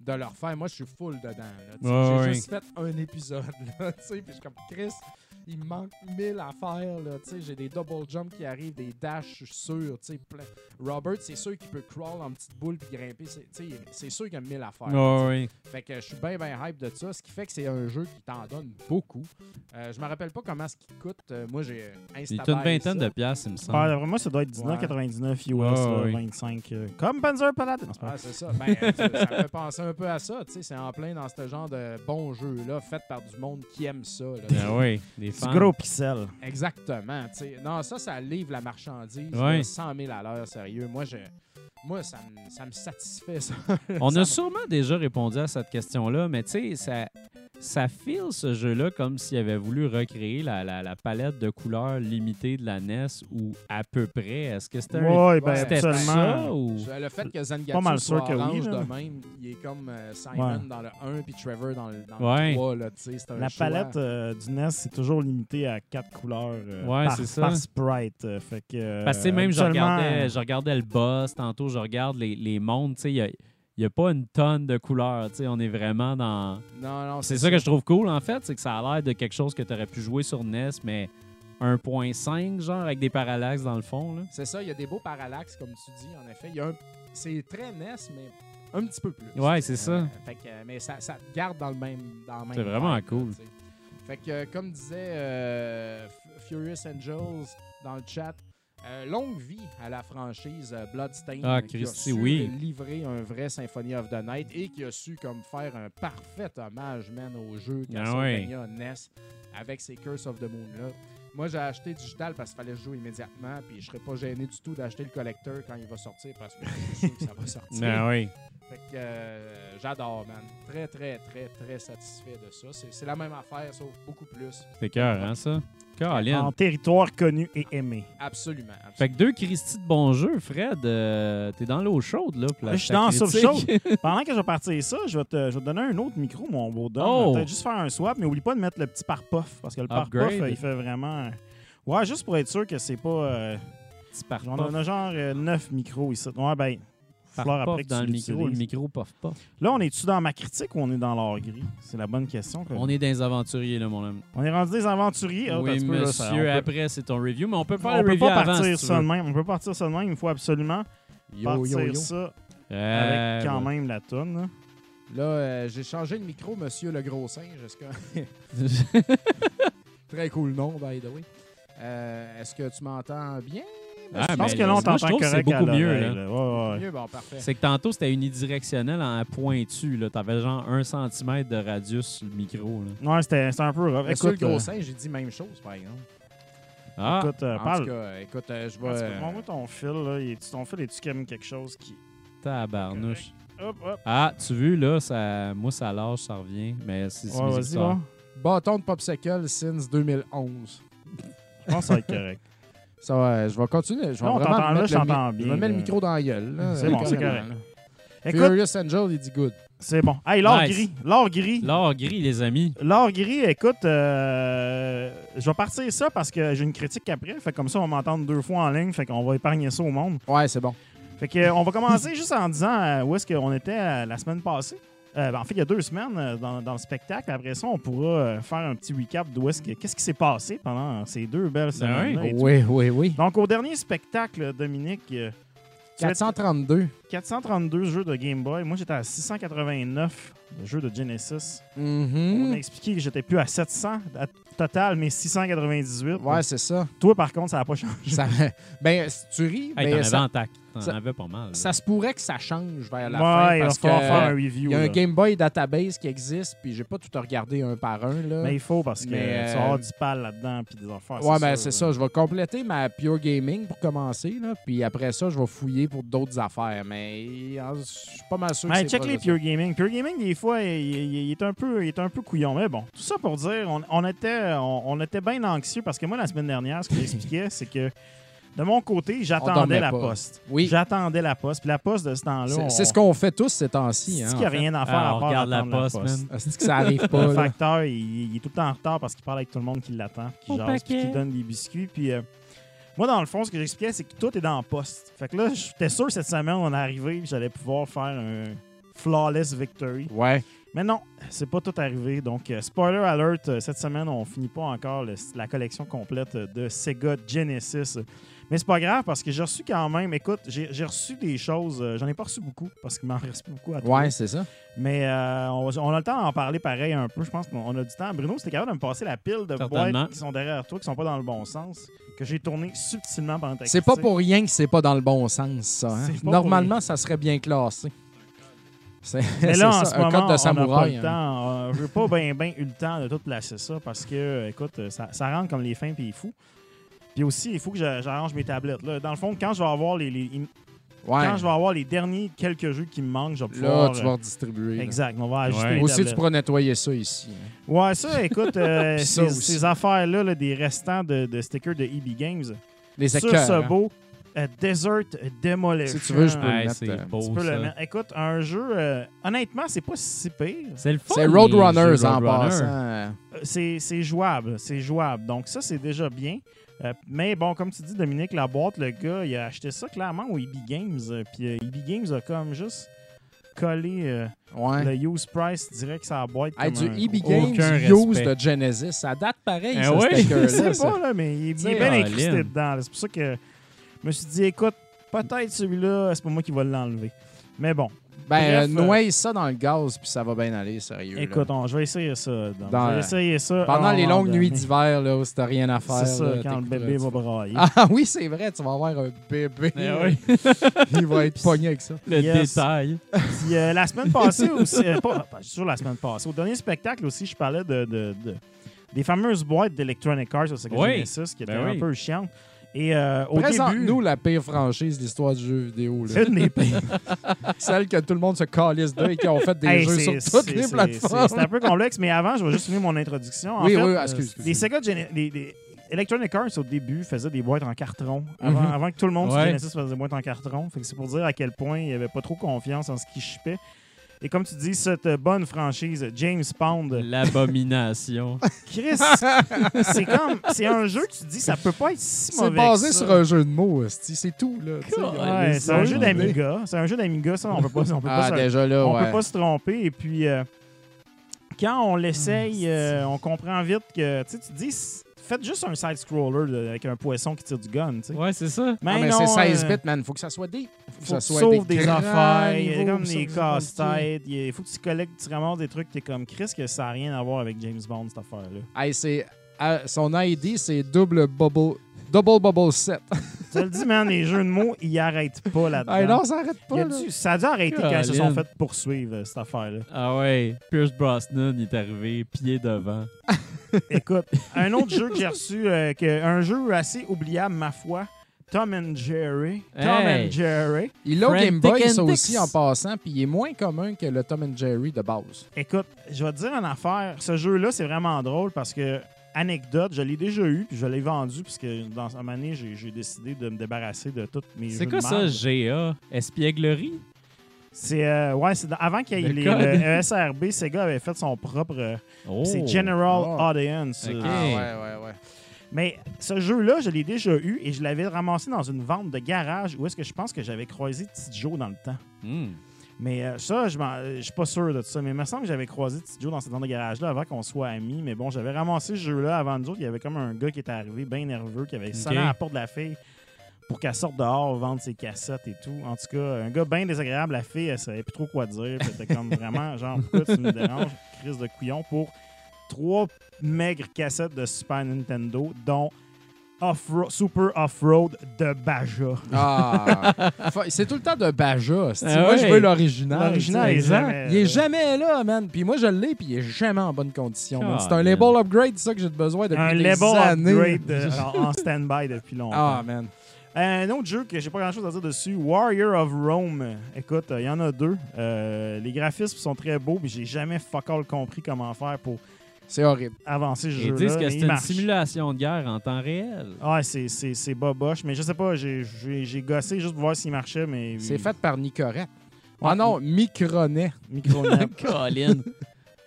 de le refaire. Moi, je suis full dedans. là. Ouais, J'ai ouais. juste fait un épisode, là, tu sais. Puis je suis comme Chris, il me manque mille affaires, là, tu sais. J'ai des double jumps qui arrivent, des dashs, je suis sûr, tu sais. plein. Robert, c'est sûr qu'il peut crawl en petite boule puis grimper. C'est tu sais, c'est sûr qu'il y a mille affaires. Ouais, ouais. Fait que je suis bien, bien hype de ça, ce qui fait que c'est un jeu qui t'en donne beaucoup. Euh, je me rappelle pas comment ce qu'il coûte. Euh, moi, j'ai Il installé est une vingtaine de piastres, il me semble. Ouais, moi, ça doit être 19,99 US, Ouais, là, ouais. 25. euh, comme Panzer Paladin. Ah, c'est ça. Ben, euh, ça ça me fait penser un peu à ça. tu sais, C'est en plein dans ce genre de bons jeux-là, fait par du monde qui aime ça. là. Ah ouais, des Du fans. gros pixel. Exactement. tu sais. Non, ça, ça livre la marchandise. Ouais. là, 100 000 à l'heure, sérieux. Moi, je, moi ça, me, ça me satisfait, ça. On Ça a me- sûrement déjà répondu à cette question-là, mais tu sais, ça, ça file ce jeu-là comme s'il avait voulu recréer la, la- la palette de couleurs limitée de la NES ou à peu près. Est-ce que c'était un- Ouais, ben, c'était absolument. ça ou... Le fait que Pas Zangatsu mal soit sûr que oui, orange là. de même, il est comme euh, Simon Ouais. dans le 1 puis Trevor dans le, dans Ouais. le 3. Là, tu sais, c'est un La choix. palette euh, du NES, c'est toujours limité à quatre couleurs euh, Ouais, par, c'est ça. par sprite. euh, fait que, euh, Parce que sais, même, je regardais, je regardais le boss, tantôt, je regarde les, les mondes, tu sais, il y a, y a pas une tonne de couleurs, tu sais, on est vraiment dans... Non, non, C'est ça que je trouve cool, en fait, c'est que ça a l'air de quelque chose que tu aurais pu jouer sur NES, mais 1.5, genre, avec des parallaxes dans le fond, là. C'est ça, il y a des beaux parallaxes, comme tu dis, en effet. Un- C'est très NES, mais un petit peu plus. Ouais, c'est ça. fait que, euh, mais ça, ça te garde dans le même dans C'est vraiment vibe, cool. Fait que, euh, comme disait euh, Furious Angels dans le chat, euh, longue vie à la franchise euh, Bloodstained Ah, qui a su oui. livrer un vrai Symphony of the Night et qui a su comme faire un parfait hommage man, au jeu Ah Castlevania NES avec ses Curse of the Moon là. Moi, j'ai acheté digital parce qu'il fallait jouer immédiatement, puis je serais pas gêné du tout d'acheter le collector quand il va sortir parce que je suis sûr que ça va sortir. Oui. Fait que euh, j'adore, man. Très, très, très, très satisfait de ça. C'est c'est la même affaire, sauf beaucoup plus. C'est cœur, hein, ça? Colin. En territoire connu et aimé. Absolument. Fait que deux Christy de bons jeux, Fred. euh, T'es dans l'eau chaude, là. pour la- je suis dans soupe critique. Pendant que je vais partir ça, je vais te, je vais te donner un autre micro, mon beau Dom. Oh! Peut-être juste faire un swap, mais oublie pas de mettre le petit pare-puff, parce que le Upgrade. pare-puff, euh, il fait vraiment... Ouais, juste pour être sûr que c'est pas... euh, petit par On a genre 9 micros ici. Ouais, ben, puff après que dans tu le micro. Le micro puff pas. Là, on est-tu dans ma critique ou on est dans l'or gris? C'est la bonne question. que- On est dans les aventuriers, là, mon homme. On est rendu des aventuriers? Ah, oui, attends un peu, là, ça- monsieur, peut- après, c'est ton review. Mais on peut faire on le peut review pas avant, partir si ça de même. On peut partir ça de même. Il faut absolument Yo, partir yo, yo. ça Euh, avec quand ouais. même la tonne. là. Là, euh, j'ai changé le micro, monsieur le gros singe. Est-ce que- Très cool nom, by the way. Euh, Est-ce que tu m'entends bien? Ah, Je pense ben, que là, on moi, je t'entend trouve que correct c'est beaucoup mieux, là. Ouais, ouais. Bon. C'est que tantôt, c'était unidirectionnel en pointu. là. T'avais genre un centimètre de radius sur le micro. Là. Ouais, c'était un peu rough. Écoute, le gros euh, singe, j'ai dit même chose, par exemple. Ah, écoute, euh, en tout parle. cas, écoute, euh, je vais... euh, Montre-moi ton fil. Là. Il est- ton fil, est-tu comme quelque chose qui. tabarnouche. Hop, hop. Ah, tu veux, là, ça, moi, ça lâche, ça revient. Mais c'est Ouais, vas-y. Bâton de Popsicle since 2011. Je pense que ça va être correct. Ça va, je vais continuer. Je vais Non, on vraiment t'entend là, mettre je t'entends Je bien, vais mettre le micro dans la gueule. C'est bon, c'est correct. là. Écoute, Furious Angel, il dit good. c'est bon. Hey, l'or Nice. gris. L'or gris. L'or gris, les amis. L'or gris, écoute, euh, je vais partir ça parce que j'ai une critique après. Fait que comme ça, on va m'entendre deux fois en ligne. Fait qu'on va épargner ça au monde. Ouais, c'est bon. Fait que, euh, on va commencer juste en disant euh, où est-ce qu'on était euh, la semaine passée? Euh, ben, en fait, il y a deux semaines euh, dans, dans le spectacle. Après ça, on pourra euh, faire un petit recap d'où est-ce que qu'est-ce qui s'est passé pendant ces deux belles semaines. oui. Oui, oui, oui. Donc, au dernier spectacle, Dominique, euh, tu as 432. 432 jeux de Game Boy. Moi, j'étais à 689 de jeux de Genesis. On Mhm. a expliqué que j'étais plus à 700 à total, mais 698. Ouais, c'est ça. Toi, par contre, ça n'a pas changé. ça ben, si tu ris, Hey, ben, t'en avais ça, en tac. T'en ça- avais pas mal. là. ça se pourrait que ça change vers la ouais, fin il va parce falloir que faire un euh, review. il y a un. Game Boy database qui existe, puis j'ai pas tout regardé un par un. Là. Mais il faut parce que Mais, tu euh, vas avoir du pal là-dedans puis des affaires. ouais, ben c'est ça. Je vais compléter ma Pure Gaming pour commencer, là, puis après ça, je vais fouiller pour d'autres affaires. Mais euh, je suis pas mal sûr que Mais c'est check pas les ça. Pure Gaming. Pure Gaming, des fois, il, il- il est un peu, il est un peu couillon. Mais bon, tout ça pour dire, on, on était, on, on était bien anxieux parce que moi, la semaine dernière, ce que j'expliquais, c'est que de mon côté, j'attendais la pas. poste. Oui. J'attendais la poste. Puis la poste de ce temps-là, C'est on- ce qu'on fait tous ces temps-ci. Hein, c'est qu'il n'y a rien à faire Ah, à part regarde la poste. Ah, C'est que ça arrive pas. Le facteur, il, il est tout le temps en retard parce qu'il parle avec tout le monde qui l'attend, qui jase, puis qui donne des biscuits. Puis euh, moi, dans le fond, ce que j'expliquais, c'est que tout est dans le poste. Fait que là, j'étais sûr cette semaine, on est arrivé, j'allais pouvoir faire un flawless victory. Ouais. Mais non, c'est pas tout arrivé. Donc, euh, spoiler alert, euh, cette semaine, on finit pas encore le- la collection complète de Sega Genesis. Mais c'est pas grave parce que j'ai reçu quand même, écoute, j'ai j'ai reçu des choses, euh, j'en ai pas reçu beaucoup parce qu'il m'en reste beaucoup à trouver. Ouais, c'est ça. Mais euh, on, on a le temps d'en parler pareil un peu. Je pense qu'on on a du temps. Bruno, c'était capable de me passer la pile de boîtes qui sont derrière toi, qui sont pas dans le bon sens, que j'ai tourné subtilement pendant ta C'est pas pour rien que c'est pas dans le bon sens, ça. hein? Normalement, ça serait bien classé. C'est Mais c'est là, en ça, ce un moment, code de on n'a pas samouraï. le hein. temps. Euh, Je veux pas bien ben eu le temps de tout placer ça parce que, euh, écoute, ça, ça rentre comme les fins puis les fous. Puis aussi, il faut que j'a- j'arrange mes tablettes. Là. Dans le fond, quand je vais avoir les, les- Ouais. quand je vais avoir les derniers quelques jeux qui me manquent, je vais Là, pouvoir. tu euh, vas redistribuer. là. Exact, on va ajuster Ouais. les Aussi, tu pourras nettoyer ça ici. hein. Ouais, ça, écoute, euh, ça ces, affaires-là, là, des restants de, de stickers de EB Games, Les sur ce hein. beau euh, Desert Demolition. Si tu veux, je peux Ouais, le mettre. beau, Tu peux le ça. mettre. Écoute, un jeu, euh, honnêtement, c'est pas si pire. C'est le fun. C'est Roadrunners en passant. C'est c'est jouable, c'est jouable. Donc ça, c'est déjà bien. Euh, mais bon, comme tu dis, Dominique, la boîte, le gars, il a acheté ça clairement au EB Games. euh, Puis euh, EB Games a comme juste collé euh, Ouais. le use price direct sur la boîte. Hey, comme du EB Games Use respect. de Genesis. Ça date pareil, Je sais ça. pas, là, mais il est, bien incrusté dedans. là. C'est pour ça que je me suis dit, écoute, peut-être celui-là, c'est pas moi qui va l'enlever. Mais bon, Ben, Bref, euh, euh, noie ça dans le gaz, puis ça va bien aller, sérieux. là. écoute, on- je vais essayer ça. donc. Dans- je vais essayer ça. Pendant un les longues nuits d'hiver, là, où t'as rien à faire. C'est ça, là, quand le t'écouteras bébé va brailler. Ah oui, c'est vrai, tu vas avoir un bébé. Eh oui. Il va être pogné avec ça. Le Yes. détail. Puis euh, la semaine passée aussi, euh, pas, pas- sur la semaine passée, au dernier spectacle aussi, je parlais de, de- de- des fameuses boîtes d'Electronic Arts au Sega Oui. Genesis qui étaient Ben un oui. peu chiantes. Et euh, au début, Présente-nous la pire franchise de l'histoire du jeu vidéo. c'est une des pires. Celle que tout le monde se calisse d'eux et qui ont fait des Hey, jeux sur toutes les plateformes. C'est un peu complexe, mais avant, je vais juste finir mon introduction. En Oui, fait, oui, excuse, excuse. Les Sega les- les Electronic Arts, au début, faisaient des boîtes en carton. Avant, Mhm. avant que tout le monde sur Ouais. Genesis fasse des boîtes en carton. C'est pour dire à quel point il n'y avait pas trop confiance en ce qu'ils shippaient. Et comme tu dis, cette bonne franchise, James Bond, L'abomination. Chris, c'est comme, c'est un jeu que tu dis, ça peut pas être si C'est mauvais. basé que ça. sur un jeu de mots, c'est tout. là. Ouais, c'est un jeu d'Amiga. C'est un jeu d'Amiga, ça, on peut pas, on peut pas Ah, se- déjà là, on ouais. peut pas se tromper. Et puis, euh, quand on l'essaye, Ah, euh, on comprend vite que, tu sais, tu te dis, faites juste un side-scroller avec un poisson qui tire du gun, tu sais. Ouais, c'est ça. Ah, mais non, c'est 16 euh, bits, man. Faut que ça soit des. faut que que ça tu soit sauves des, grands affaires, il y a comme des casse-têtes, il faut que tu collectes, tu ramasses des trucs, t'es comme Chris, que ça n'a rien à voir avec James Bond, cette affaire-là. Hey, c'est. ah, son ID, c'est double bubble. Double bubble set. Tu le dis, man, les jeux de mots, ils arrêtent pas là-dedans. Hey, non, ça arrête Il y pas. a là. dû- ça a dû arrêter quand ils se sont fait poursuivre, euh, cette affaire-là. Ah ouais. Pierce Brosnan, il est arrivé pied devant. Écoute, un autre jeu que j'ai reçu, euh, que, un jeu assez oubliable, ma foi, Tom and Jerry. Tom Hey. and Jerry. Il a au Game Boy, ça Antics. aussi, en passant, puis il est moins commun que le Tom and Jerry de base. Écoute, je vais te dire une affaire. Ce jeu-là, c'est vraiment drôle parce que, anecdote, je l'ai déjà eu, puis je l'ai vendu, puisque dans une année, j'ai j'ai décidé de me débarrasser de tous mes jeux C'est de quoi ça. GA? Espièglerie? C'est, euh, ouais, c'est dans- avant qu'il y ait Le les- code. le ESRB, Sega avait fait son propre. euh, Oh. C'est General Oh. Audience. Ok. Euh, Ah, ouais, ouais, ouais. Mais ce jeu-là, je l'ai déjà eu et je l'avais ramassé dans une vente de garage où est-ce que je pense que j'avais croisé Petit Joe dans le temps. Hmm. Mais euh, ça, je m'en- je suis pas sûr de ça. Mais il me semble que j'avais croisé Petit Joe dans cette vente de garage-là avant qu'on soit amis. Mais bon, j'avais ramassé ce jeu-là avant nous autres. Il y avait comme un gars qui était arrivé bien nerveux, qui avait sonné à la porte de la fille pour qu'elle sorte dehors, vendre ses cassettes et tout. En tout cas, un gars bien désagréable. La fille, elle savait plus trop quoi dire. Puis Elle était comme vraiment, genre, pourquoi tu me déranges? Crise de couillon pour trois maigres cassettes de Super Nintendo, dont Super Off-Road de Baja. Ah. C'est tout le temps de Baja. Ah Moi, ouais. je veux l'original. L'original tu est sais. jamais... Il est jamais là, man. Puis moi, je l'ai, puis il est jamais en bonne condition. C'est un Colin. label upgrade, ça que j'ai besoin depuis un des années. upgrade euh, en, en stand-by depuis longtemps. Ah, man. Un autre jeu que j'ai pas grand chose à dire dessus, Warrior of Rome. Écoute, il y en a deux. Euh, les graphismes sont très beaux, mais j'ai jamais fuck all compris comment faire pour C'est horrible. avancer ce Ils jeu-là. disent que c'est une marche. simulation de guerre en temps réel. Ah, c'est- c'est c'est boboche, mais je sais pas, j'ai- gossé juste pour voir s'il marchait, mais. C'est fait par Nicorette. Ouais. Ah non, Micronet. Micronet. Colin.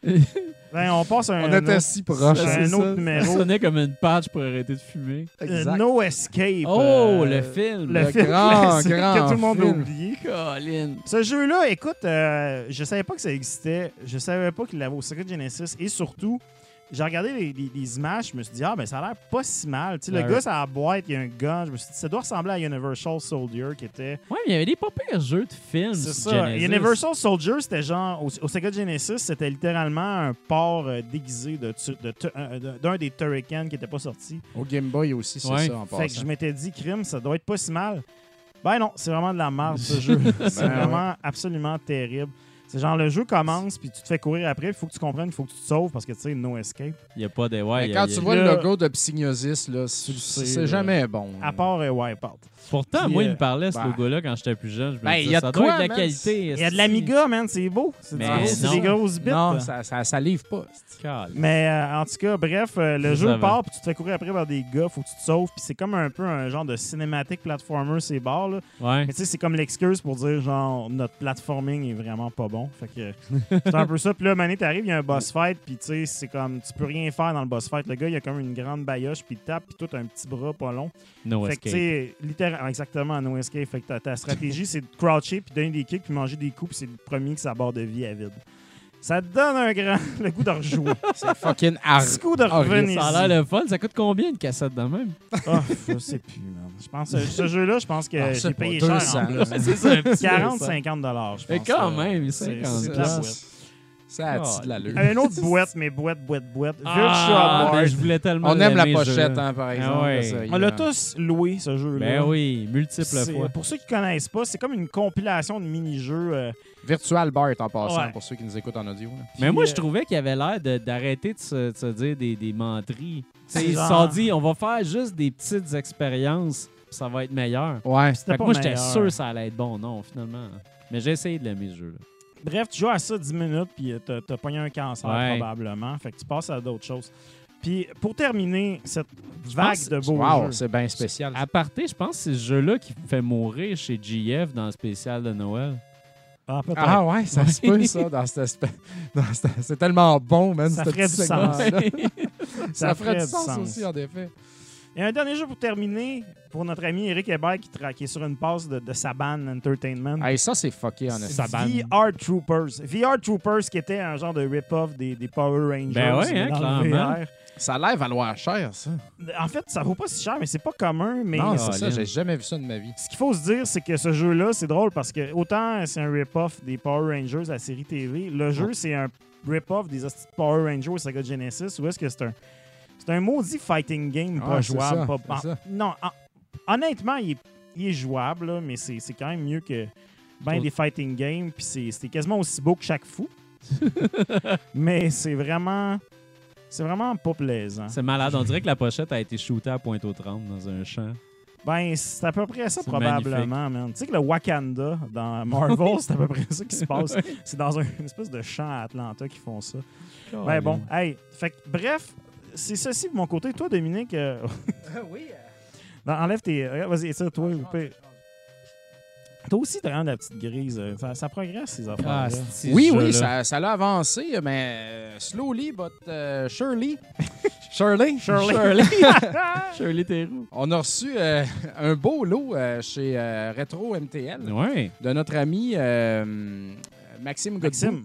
ben, on passe à un, On était autre, si un autre ça. numéro. Ça sonnait comme une patch pour arrêter de fumer. Euh, no Escape. Oh, euh, le film. Le, Le film grand, classique grand que tout le monde a film. oublié. Colin. Ce jeu-là, écoute, euh, je savais pas que ça existait. Je savais pas qu'il l'avait au Secret Genesis. Et surtout, j'ai regardé les, les- les images. Je me suis dit, ah, ben ça a l'air pas si mal. Tu sais, le Ouais. gars, ça a la boîte, il y a un gun. Je me suis dit, ça doit ressembler à Universal Soldier qui était. Ouais, mais il y avait des pas pires jeux de films. C'est ça. Genesis. Universal Soldier, c'était genre. Au, au Sega Genesis, c'était littéralement un port euh, déguisé de tu- de d'un d'un des Turrican qui était pas sorti. Au Game Boy aussi, c'est Ouais. ça en Fait que je m'étais dit, crime, ça doit être pas si mal. Ben non, c'est vraiment de la merde, ce jeu. C'est Ben vraiment absolument terrible. C'est genre, le jeu commence, puis tu te fais courir après, il faut que tu comprennes, il faut que tu te sauves, parce que, tu sais, no escape. Il n'y a pas de. Ouais, Mais y a- quand tu a- vois le logo de Psygnosis, là, c'est jamais bon. À part euh, Wipeout. Pourtant, Puis, moi, il euh, me parlait, ce ben- logo-là, quand j'étais plus jeune. Je me Ben, disais, y a ça de doit quoi, être de la man? qualité. Il y a de l'Amiga, man, c'est beau. C'est non. des grosses bits. Non, ça, ça, ça livre pas. Calme. Mais euh, en tout cas, bref, euh, le Je jeu savais. part, puis tu te fais courir après par des gars, faut que tu te sauves, puis c'est comme un peu un genre de cinématique platformer, ces bars, là. Ouais. Mais tu sais, c'est comme l'excuse pour dire, genre, notre platforming est vraiment pas bon. Fait que c'est un peu ça. Puis là, Mané, t'arrives, il y a un boss fight, puis tu sais, c'est comme, tu peux rien faire dans le boss fight. Le gars, il a comme une grande bailloche, puis il tape, puis tout un petit bras pas long. No fait que, tu escape. sais, littéralement, exactement, no escape. Fait que ta, ta stratégie, c'est de croucher, puis donner des kicks, puis manger des coups, puis c'est le premier qui sa barre de vie à vide. Ça te donne un grand le goût de rejouer. C'est fucking hard. petit coup de revenir. Ça a l'air le fun. Ça coûte combien une cassette de même? Ah, je sais plus, man. Je pense, euh, ce jeu-là, je pense que Ah, j'ai payé 200, cher. en plus. là. c'est ça, un petit 40-50 dollars, je pense. Mais quand euh, même, c'est- 50 c'est Ça, ça a de l'allure. Une autre boîte, mais boîte, boîte, boîte. Ah, Virtua ben, Boy. je voulais tellement On aime la pochette, hein, par Ah exemple. ouais. On l'a tous loué, ce jeu-là. Ben oui, multiples fois. Pour ceux qui connaissent pas, c'est comme une compilation de mini-jeux. euh, Virtual Bart en passant, Ouais. pour ceux qui nous écoutent en audio. là. Mais Puis, moi, euh, je trouvais qu'il avait l'air d'arrêter de, se, de se dire des, des menteries. Ils se genre- sont dit, on va faire juste des petites expériences, puis ça va être meilleur. Ouais. C'était Fait que pas moi, j'étais sûr que ça allait être bon. Non, finalement. Mais j'ai essayé de l'aimer, ce jeu-là. Bref, tu joues à ça 10 minutes, puis euh, t'as t'as pogné un cancer, Ouais. probablement. Fait que tu passes à d'autres choses. Puis, pour terminer cette vague pense- de beaux Wow, jeux, c'est bien spécial. À parté, je pense que c'est ce jeu-là qui fait mourir chez GF dans le spécial de Noël. Ah, peut-être. Ah ouais, ça se peut, ça, dans dans cette- C'est tellement bon, man, Ça ce ferait petit du sens. segment-là. Ça Ça ferait du sens, du sens. aussi, en effet. Et un dernier jeu pour terminer, pour notre ami Eric Hébert qui, tra- qui est sur une passe de, de Saban Entertainment. Hey, ça, c'est fucké, honnêtement. Saban. VR Troopers. VR Troopers qui était un genre de rip-off des, des Power Rangers. Ben ouais, hein, clairement. VR. Ça a l'air valoir cher, ça. En fait, ça vaut pas si cher, mais c'est pas commun. Mais non, Ah, c'est ça, j'ai jamais vu ça de ma vie. ce qu'il faut se dire, c'est que ce jeu-là, c'est drôle parce que autant c'est un rip-off des Power Rangers, la série TV, le jeu, c'est un rip-off des Power Rangers au Sega Genesis, ou est-ce que c'est un. C'est un maudit fighting game pas Ah, jouable. ça, pas- c'est en- ça. non, en- honnêtement, il est, il est jouable, là, mais c'est c'est quand même mieux que ben des fighting games. Puis c'est- c'était quasiment aussi beau que chaque fou. mais c'est vraiment. C'est vraiment pas plaisant. C'est malade. On dirait que la pochette a été shootée à pointe aux 30 dans un champ. Ben, c'est à peu près ça, probablement, man. Tu sais que le Wakanda dans Marvel, c'est à peu près ça qui se passe. C'est dans un- une espèce de champ à Atlanta qu'ils font ça. Ben bon, hey, fait que, bref, c'est ceci de mon côté. Toi, Dominique, euh, oui. non, enlève tes. regarde, Vas-y, ça, toi. pire. Toi aussi, t'as la petite grise. euh, Ça, ça progresse, ces affaires. Ah, c'est Oui, oui, ça, ça l'a avancé, mais euh, slowly, but euh, surely. Shirley? Shirley. Shirley Theroux. On a reçu euh, un beau lot euh, chez euh, Retro MTL Ouais. de notre ami euh, Maxime Godbout. Maxime.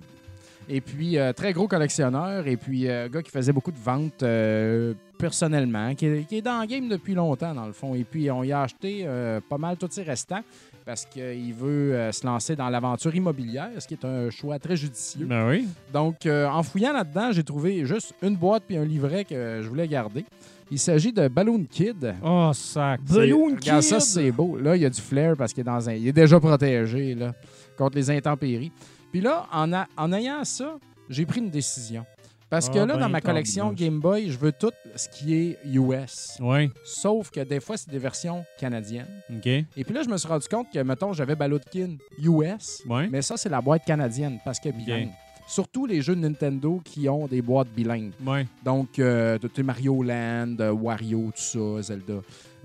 Et puis, euh, très gros collectionneur. Et puis, euh, gars qui faisait beaucoup de ventes euh, personnellement, qui est, qui est dans le game depuis longtemps, dans le fond. Et puis, on y a acheté euh, pas mal tous ses restants parce qu'il veut se lancer dans l'aventure immobilière, ce qui est un choix très judicieux. Ben oui. Donc, en fouillant là-dedans, j'ai trouvé juste une boîte puis un livret que je voulais garder. Il s'agit de Balloon Kid. Oh, sac. Balloon Regarde ça, Kid! c'est beau. Là, il y a du flair parce qu'il est, dans un... il est déjà protégé là, contre les intempéries. Puis là, en, a- en ayant ça, j'ai pris une décision. Parce que Ah, là, ben, dans ma collection. Game Boy, je veux tout ce qui est US. Ouais. Sauf que des fois, c'est des versions canadiennes. OK. Et puis là, je me suis rendu compte que, mettons, j'avais Ballotkin US, Ouais. mais ça, c'est la boîte canadienne parce que bilingue. Surtout les jeux de Nintendo qui ont des boîtes bilingues. Ouais. Donc, euh, tu sais, Mario Land, euh, Wario, tout ça, Zelda.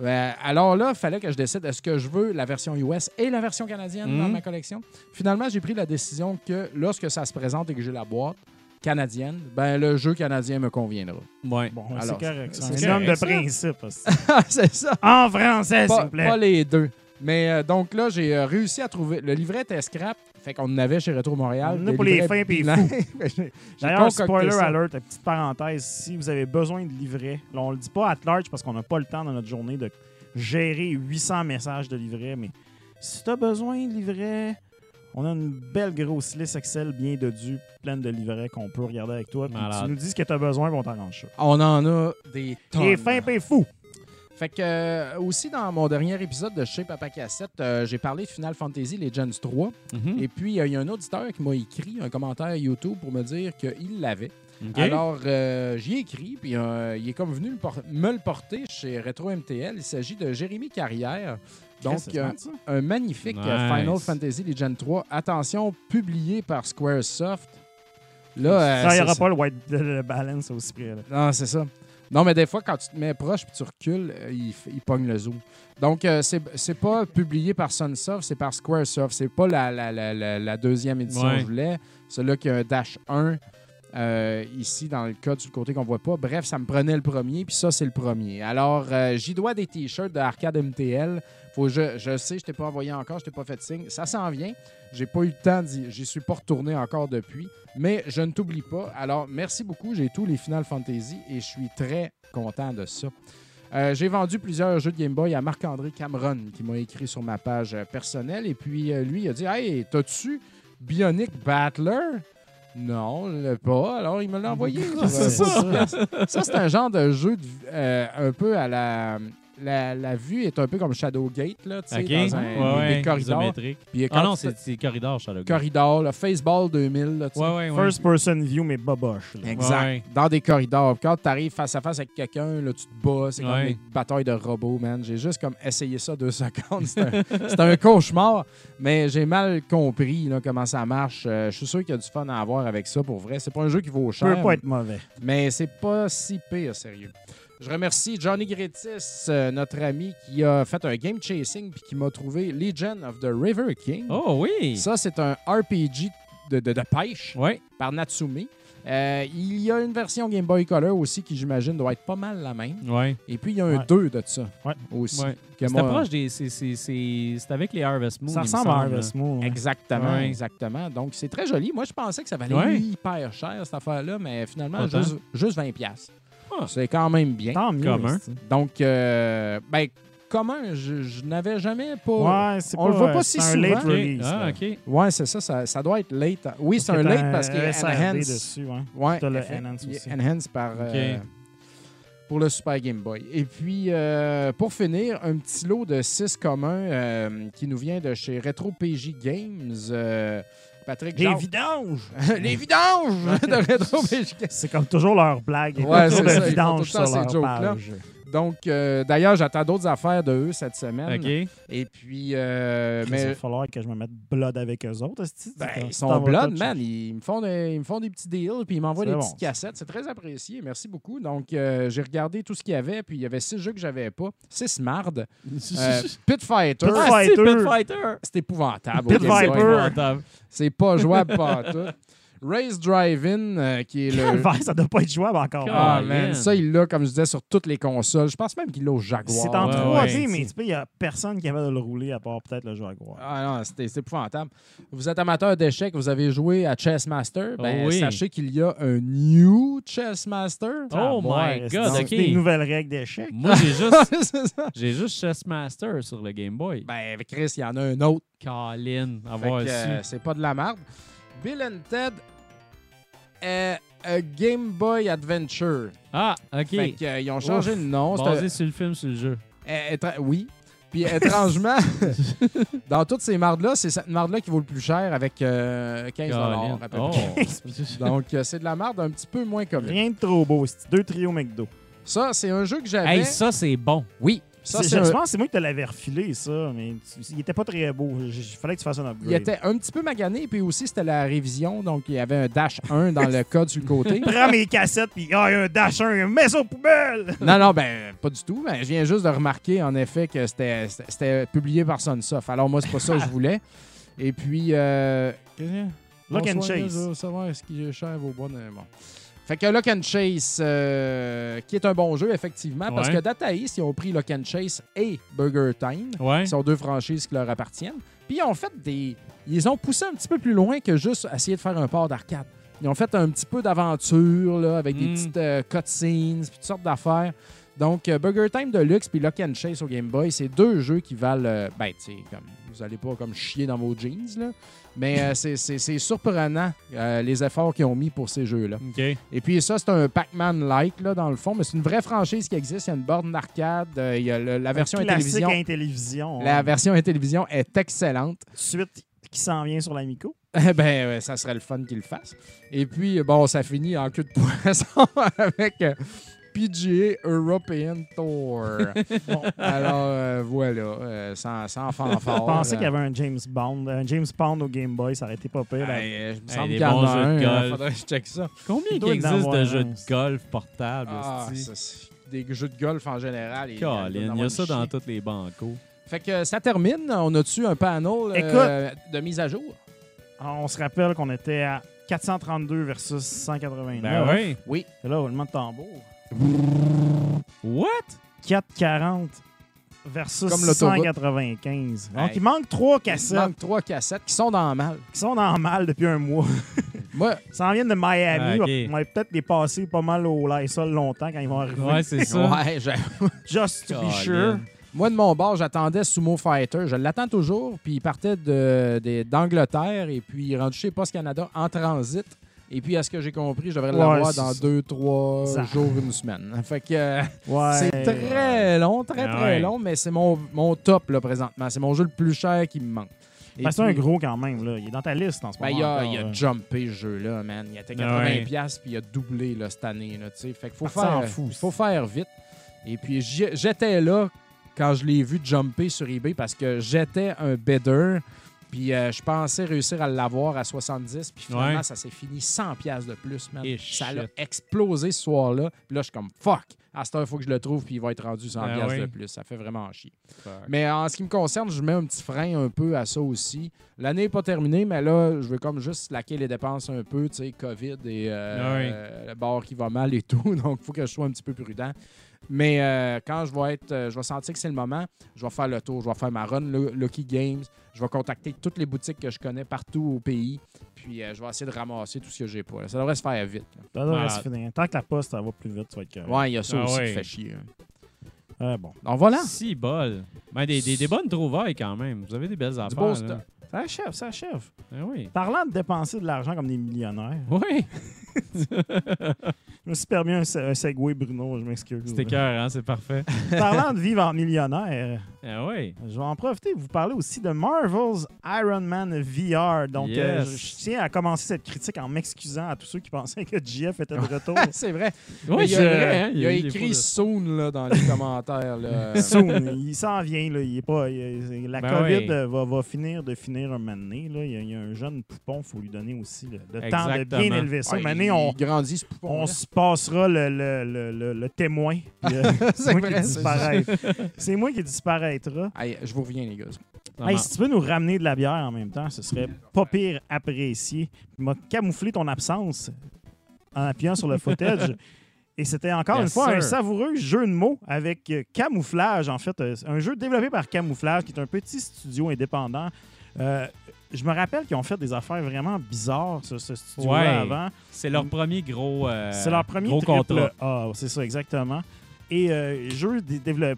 Euh, alors là, il fallait que je décide est-ce que je veux la version US et la version canadienne dans Mhm. ma collection? Finalement, j'ai pris la décision que lorsque ça se présente et que j'ai la boîte canadienne, ben le jeu canadien me conviendra. Ouais. Bon, Alors, c'est correct. c'est un homme de principe. c'est ça. en français, s'il vous plaît. pas les deux. Mais euh, donc là, j'ai euh, réussi à trouver. Le livret était scrap. Fait qu'on en avait chez Retro Montréal. On en a des pour les fins pis les fous. D'ailleurs, spoiler ça. alert, une petite parenthèse, si vous avez besoin de livret, là, on le dit pas à large parce qu'on n'a pas le temps dans notre journée de gérer 800 messages de livret, mais si tu as besoin de livret, on a une belle grosse liste Excel bien dodue, pleine de livrets qu'on peut regarder avec toi. puis tu nous dis ce que tu as besoin, puis on t'arrange ça. On en a des tonnes. Et fin pis fou! Fait que euh, aussi dans mon dernier épisode de Chez Papa Cassette, euh, j'ai parlé de Final Fantasy Legends 3. Mhm. Et puis euh, il y a un auditeur qui m'a écrit un commentaire YouTube pour me dire qu'il l'avait. Alors euh, j'y ai écrit, puis il est comme venu me le porter chez Retro MTL. Il s'agit de Jérémy Carrière. Donc un magnifique Nice. Final Fantasy Legends 3. Attention, publié par Squaresoft. Là, Ça, il n'y aura pas le white le, le balance aussi près. Là. Non, c'est ça. Non, mais des fois, quand tu te mets proche puis tu recules, euh, il, pogne le zoom. Donc, euh, c'est c'est pas publié par Sunsoft, c'est par Squaresoft. C'est pas la, la, la, la- la deuxième édition Ouais. que je voulais. Celui-là qui a un Dash 1 euh, ici dans le sur le côté qu'on voit pas. Bref, ça me prenait le premier, puis ça, c'est le premier. Alors, euh, j'y dois des t-shirts de Arcade MTL. Faut, je, je sais, je t'ai pas envoyé encore, je t'ai pas fait de signe. Ça s'en vient. J'ai pas eu le temps, d'y- j'y suis pas retourné encore depuis. Mais je ne t'oublie pas. Alors, merci beaucoup. J'ai tous les Final Fantasy et je suis très content de ça. Euh, j'ai vendu plusieurs jeux de Game Boy à Marc-André Cameron qui m'a écrit sur ma page personnelle. Et puis, lui, il a dit Hey, t'as-tu Bionic Battler Non, je l'ai pas. Alors, il me l'a envoyé. C'est ça. Ça, c'est un genre de jeu de- euh, un peu à la. La, la vue est un peu comme Shadowgate, là, tu sais, dans un, ouais, des- ouais. corridors. Puis Ah non, c'est corridor, Shadow. corridor, là, Faceball 2000, là, tu sais. Ouais, ouais, ouais. First person view, mais boboche. là. Exact. Ouais. Dans des corridors. Quand tu arrives face à face avec quelqu'un, là, tu te bats. C'est comme Ouais. des batailles de robots, man. J'ai juste comme essayé ça deux secondes. C'est un, cauchemar, mais j'ai mal compris là, comment ça marche. Euh, je suis sûr qu'il y a du fun à avoir avec ça pour vrai. C'est pas un jeu qui vaut Ça cher, peut pas être mauvais. mais c'est pas si pire, sérieux. Je remercie Johnny Grettis, euh, notre ami, qui a fait un game chasing puis qui m'a trouvé Legend of the River King. Oh oui! Ça, c'est un RPG de, de- de pêche Ouais. par Natsumi. Euh, il y a une version Game Boy Color aussi qui, j'imagine, doit être pas mal la même. Ouais. Et puis, il y a un Ouais. 2 de ça Ouais. aussi. C'est moi- proche des. C'est avec les Harvest Moon. Ça ressemble à. Harvest Moon. ouais. Exactement, Ouais. exactement. Donc, c'est très joli. Moi, je pensais que ça valait Ouais. hyper cher, cette affaire-là, mais finalement, juste, juste 20$. Ah. C'est quand même bien. Tant mieux. Commun. Donc, euh, ben, commun, je, je n'avais jamais pas. Ouais, c'est On le voit pas euh, si c'est un late release. Ah, là. OK. Ouais, c'est ça, ça. ça doit être late. Oui, c'est un que late parce qu'il est SRD enhanced. dessus, ouais. Ouais, T'as le enhance aussi. enhance par, euh, pour le Super Game Boy. Et puis, euh, pour finir, un petit lot de 6 communs euh, qui nous vient de chez Retro PJ Games. Patrick Les Jacques- vidanges! Les vidanges de. C'est comme toujours leur blague. Ouais, toujours ça, ils font vidange tout le temps sur leur ces jokes-là. page. Donc, euh, d'ailleurs, j'attends d'autres affaires de eux cette semaine. OK. Et puis, euh, Mais... Il va mais falloir que je me mette blood avec eux autres. esti. ben, ils t'en sont vas blood, tout man. Ils me, font des, ils me font des petits deals, puis ils m'envoient C'est des bon, petites ça. cassettes. C'est très apprécié. Merci beaucoup. Donc, euh, j'ai regardé tout ce qu'il y avait, puis il y avait six jeux que j'avais pas. Six mardes. Euh, Pit Fighter. Pit Ah, c'est Fighter. Pit Fighter! C'est épouvantable. Pit. Viper. Épouvantable. C'est pas jouable pas tout. Race Drive-In, euh, qui est le. Calvaire, ça doit pas être jouable encore. Ah, Ah, man, man. ça, il l'a, comme je disais, sur toutes les consoles. Je pense même qu'il l'a au Jaguar. C'est en Ouais, 3D, ouais. mais tu sais, il n'y a personne qui avait de le rouler à part peut-être le Jaguar. Ah non, c'était c'est épouvantable. Vous êtes amateur d'échecs, vous avez joué à Chess Master, ben, Oh oui. sachez qu'il y a un New Chess Master. Oh my ouais, God, c'est OK. des nouvelles règles d'échecs. Moi, j'ai juste, j'ai juste Chess Master sur le Game Boy. Ben, avec Chris, il y en a un autre. Colin, avoir euh, c'est pas de la merde. Bill and Ted est un Game Boy Adventure. Ah, OK. Fait que, euh, ils ont changé Ouf. de nom. C'est Basé sur le film, sur le jeu. euh, étra- oui. Puis étrangement, dans toutes ces mardes-là, c'est cette marde-là qui vaut le plus cher avec euh, 15 Colin. à peu Oh. près. Donc, euh, c'est de la marde un petit peu moins commune. Rien de trop beau. c'est Deux trios McDo. Ça, c'est un jeu que j'avais. Hey, ça, c'est bon. Oui. Ça, C'est- je pense que c'est moi qui te l'avais refilé, ça, mais tu- il était pas très beau. Il fallait que tu fasses un upgrade. Il était un petit peu magané, puis aussi, c'était la révision. Donc, il y avait un Dash 1 dans le code sur le côté. Prends mes cassettes, puis ah, il y a un dash 1, mets ça aux poubelles! Non, non, ben, pas du tout. Ben, je viens juste de remarquer, en effet, que c'était publié par Sunsoft. Alors, moi, c'est pas ça que je voulais. Et puis, euh, Lock and Chase. Je savoir ce qui est cher vos bonnes. Bon. Fait que Lock and Chase, euh, qui est un bon jeu, effectivement, parce Ouais. que Data East, ils ont pris Lock and Chase et Burger Time. Ouais. Ce sont deux franchises qui leur appartiennent. Puis ils ont fait des. Ils ont poussé un petit peu plus loin que juste essayer de faire un port d'arcade. Ils ont fait un petit peu d'aventure, avec des Mm. petites euh, cutscenes, puis toutes sortes d'affaires. Donc, euh, Burger Time Deluxe puis Lock and Chase au Game Boy, c'est deux jeux qui valent. euh, ben, tu sais, comme. Vous allez pas comme chier dans vos jeans, là. Mais euh, c'est- surprenant, les efforts qu'ils ont mis pour ces jeux-là. Et puis ça, c'est un Pac-Man-like, là, dans le fond, mais c'est une vraie franchise qui existe. Il y a une borne d'arcade, euh, il y a le- la version télévision. La hein. version télévision est excellente. Suite qui s'en vient sur l'Amico. Eh ben, ouais, ça serait le fun qu'il le fasse. Et puis, bon, ça finit en queue de poisson avec PGA European Tour. Bon, Alors, euh, voilà, euh, sans, sans je fanfare. pensais qu'il y avait un James Bond. Un James Bond au Game Boy, ça aurait été pas pire. ben, euh, je me Hey, semble des qu'il y en a jeux de un. golf. Il faudrait que je check ça. Combien Il il existe de un. jeux de golf portables? Ah, ça, des jeux de golf en général. il y en a- Colin, il y avoir a ça dans tous les bancos. Fait que ça termine. On a-tu un panel euh, de mise à jour? On se rappelle qu'on était à 432 versus 189. Ben oui. Oui. Et là, roulement de tambour. What? 440 versus Comme l'autoroute. 195. Donc, Hey. il manque trois Il cassettes manque trois cassettes qui sont dans le mal. qui sont dans le mal depuis un mois. Moi, Ça en vient de Miami. Ah, ok. On va peut-être les passer pas mal au Lysol longtemps quand ils vont arriver. Ouais, c'est ça. ouais, Just to be sure. Moi, de mon bord, j'attendais Sumo Fighter. Je l'attends toujours. Puis il partait de- de- d'Angleterre et puis il est rendu chez Post Canada en transit. Et puis, à ce que j'ai compris, je devrais Ouais, l'avoir dans deux, trois Ça. jours, une semaine. Fait que euh, Ouais. c'est très long, très, Ah très long, mais c'est mon, mon top là, présentement. C'est mon jeu le plus cher qui me manque. Ben, c'est un gros quand même. Là. Il est dans ta liste en ce ben, moment. il a, encore, il a jumpé ce jeu-là, man. Il était Ah 80$ ouais. piastres, puis il a doublé là, cette année. Là, fait qu'il faut, Ah, faire, faut faire vite. Et puis j'étais là quand je l'ai vu jumper sur eBay parce que j'étais un bidder. Puis euh, je pensais réussir à l'avoir à 70. Puis finalement, Ouais. ça s'est fini 100$ piastres de plus, man. Et ça shit. a explosé ce soir-là. Puis là, je suis comme fuck. À cette heure, il faut que je le trouve, puis il va être rendu 100$ Ah piastres oui. de plus. Ça fait vraiment chier. Fuck. Mais en ce qui me concerne, je mets un petit frein un peu à ça aussi. L'année n'est pas terminée, mais là, je veux comme juste laquer les dépenses un peu, tu sais, COVID et euh, Ah oui. euh, le bord qui va mal et tout. Donc, il faut que je sois un petit peu prudent. Mais euh, quand je vais être, euh, je vais sentir que c'est le moment, je vais faire le tour, je vais faire ma run Lu- Lucky Games, je vais contacter toutes les boutiques que je connais partout au pays, puis euh, je vais essayer de ramasser tout ce que j'ai pas. là. Ça devrait se faire vite. là. Ça devrait se finir. Tant que la poste, ça va plus vite, tu vas être correct. Ouais, il y a ça Ah aussi ouais. qui fait chier. hein. Ouais, bon. Donc voilà. Si bol. Ben, des, des, des bonnes trouvailles quand même. Vous avez des belles affaires. beau là. stock. Ça achève, ça achève. Ah oui. Parlant de dépenser de l'argent comme des millionnaires, Oui. je me suis permis un, un segway, Bruno, je m'excuse. C'était cœur, hein? C'est parfait. Parlant de vivre en millionnaire, Ah oui. je vais en profiter pour vous parler aussi de Marvel's Iron Man VR. Donc, euh, je, je tiens à commencer cette critique en m'excusant à tous ceux qui pensaient que JF était de retour. c'est vrai. Oui, il, vrai. hein? il a écrit de- soon là, dans les commentaires. là. Soon, il s'en vient. Là. Il est pas, il- la Ben COVID oui. euh, va, va finir de finir un moment donné, là. Il, y a, il y a un jeune poupon, il faut lui donner aussi le, le temps de bien élever ça. Ouais, donné, on, il grandit ce poupon. on se passera le, le, le, le- le témoin. euh, C'est moi qui vrai, c'est disparaître. C'est moi qui disparaîtra. Hey, je vous reviens, les gars. Hey, si tu peux nous ramener de la bière en même temps, ce serait pas pire apprécié. Il m'a camouflé ton absence en appuyant sur le footage. Et c'était encore Yes, une fois un savoureux jeu de mots avec euh, Camouflage, en fait. Euh, un jeu développé par Camouflage, qui est un petit studio indépendant. Euh, je me rappelle qu'ils ont fait des affaires vraiment bizarres sur ce studio-là Ouais. avant. C'est leur premier gros. euh, C'est leur premier gros contrat. A, c'est ça, exactement. Et euh, jeu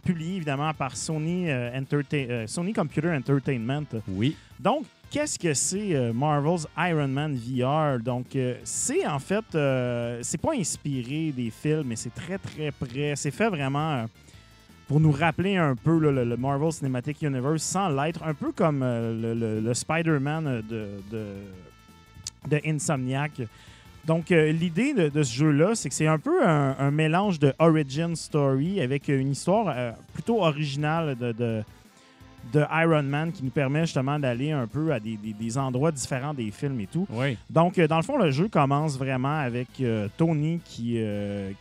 publié évidemment par Sony, euh, Entertain- euh, Sony Computer Entertainment. Oui. Donc, qu'est-ce que c'est Marvel's Iron Man VR? Donc, c'est en fait, c'est pas inspiré des films, mais c'est très très près. C'est fait vraiment pour nous rappeler un peu là, le, le Marvel Cinematic Universe sans l'être, un peu comme euh, le, le- le Spider-Man de, de, de Insomniac. Donc, euh, l'idée de, de ce jeu-là, c'est que c'est un peu un, un mélange de origin story avec une histoire euh, plutôt originale de, de, de Iron Man qui nous permet justement d'aller un peu à des, des- des endroits différents des films et tout. Oui. Donc, dans le fond, le jeu commence vraiment avec Tony qui,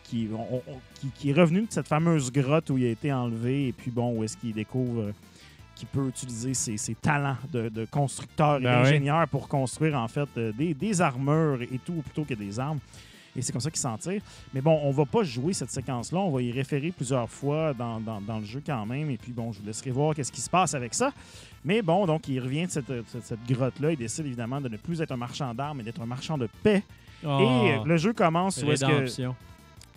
qui, on- on- qui, qui est revenu de cette fameuse grotte où il a été enlevé et puis bon, où est-ce qu'il découvre euh, qu'il peut utiliser ses, ses talents de, de constructeur et Ben oui. d'ingénieur pour construire en fait euh, des, des armures et tout plutôt que des armes. Et c'est comme ça qu'il s'en tire. Mais bon, on va pas jouer cette séquence-là. On va y référer plusieurs fois dans, dans- dans le jeu quand même. Et puis bon, je vous laisserai voir qu'est-ce qui se passe avec ça. Mais bon, donc il revient de cette, cette- cette grotte-là. Il décide évidemment de ne plus être un marchand d'armes, mais d'être un marchand de paix. Oh, Et le jeu commence où est-ce que.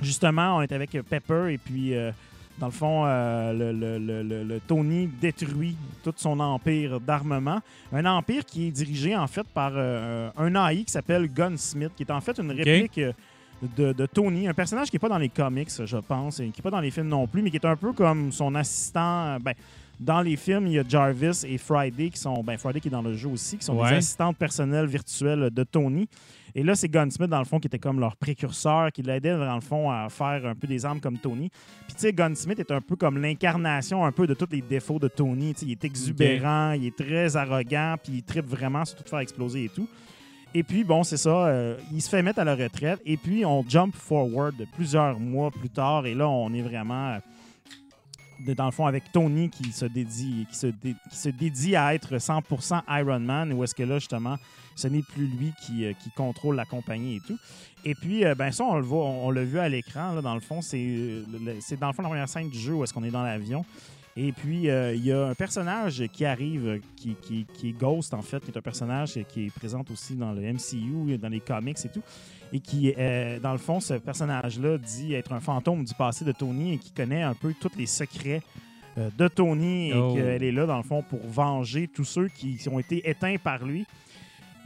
Justement, on est avec Pepper et puis, euh, dans le fond, euh, le, le- le- le- le Tony détruit tout son empire d'armement. Un empire qui est dirigé, en fait, par euh, un AI qui s'appelle Gunsmith, qui est en fait une réplique de, de Tony, un personnage qui n'est pas dans les comics, je pense, et qui n'est pas dans les films non plus, mais qui est un peu comme son assistant. Ben, dans les films, il y a Jarvis et Friday qui sont. Ben, Friday qui est dans le jeu aussi, qui sont Ouais. des assistantes personnelles virtuelles de Tony. Et là, c'est Gunsmith, dans le fond, qui était comme leur précurseur, qui l'aidait, dans le fond, à faire un peu des armes comme Tony. Puis, tu sais, Gunsmith est un peu comme l'incarnation un peu de tous les défauts de Tony. Tu sais, il est exubérant, il est très arrogant, puis il tripe vraiment sur tout faire exploser et tout. Et puis, bon, c'est ça, euh, il se fait mettre à la retraite. Et puis, on jump forward plusieurs mois plus tard. Et là, on est vraiment, euh, dans le fond, avec Tony qui se dédie, qui se dé- qui se dédie à être 100% Iron Man. Ou est-ce que là, justement, ce n'est plus lui qui, euh, qui contrôle la compagnie et tout. Et puis, euh, ben ça, on le voit, on, on l'a vu à l'écran, là, dans le fond, c'est euh, c'est dans le fond la première scène du jeu où est-ce qu'on est dans l'avion. Et puis, euh, il y a un personnage qui arrive, qui, qui- qui est Ghost, en fait, qui est un personnage qui est présent aussi dans le MCU, dans les comics et tout. Et qui, euh, dans le fond, ce personnage-là dit être un fantôme du passé de Tony et qui connaît un peu tous les secrets euh, de Tony et Oh. qu'elle est là, dans le fond, pour venger tous ceux qui ont été éteints par lui.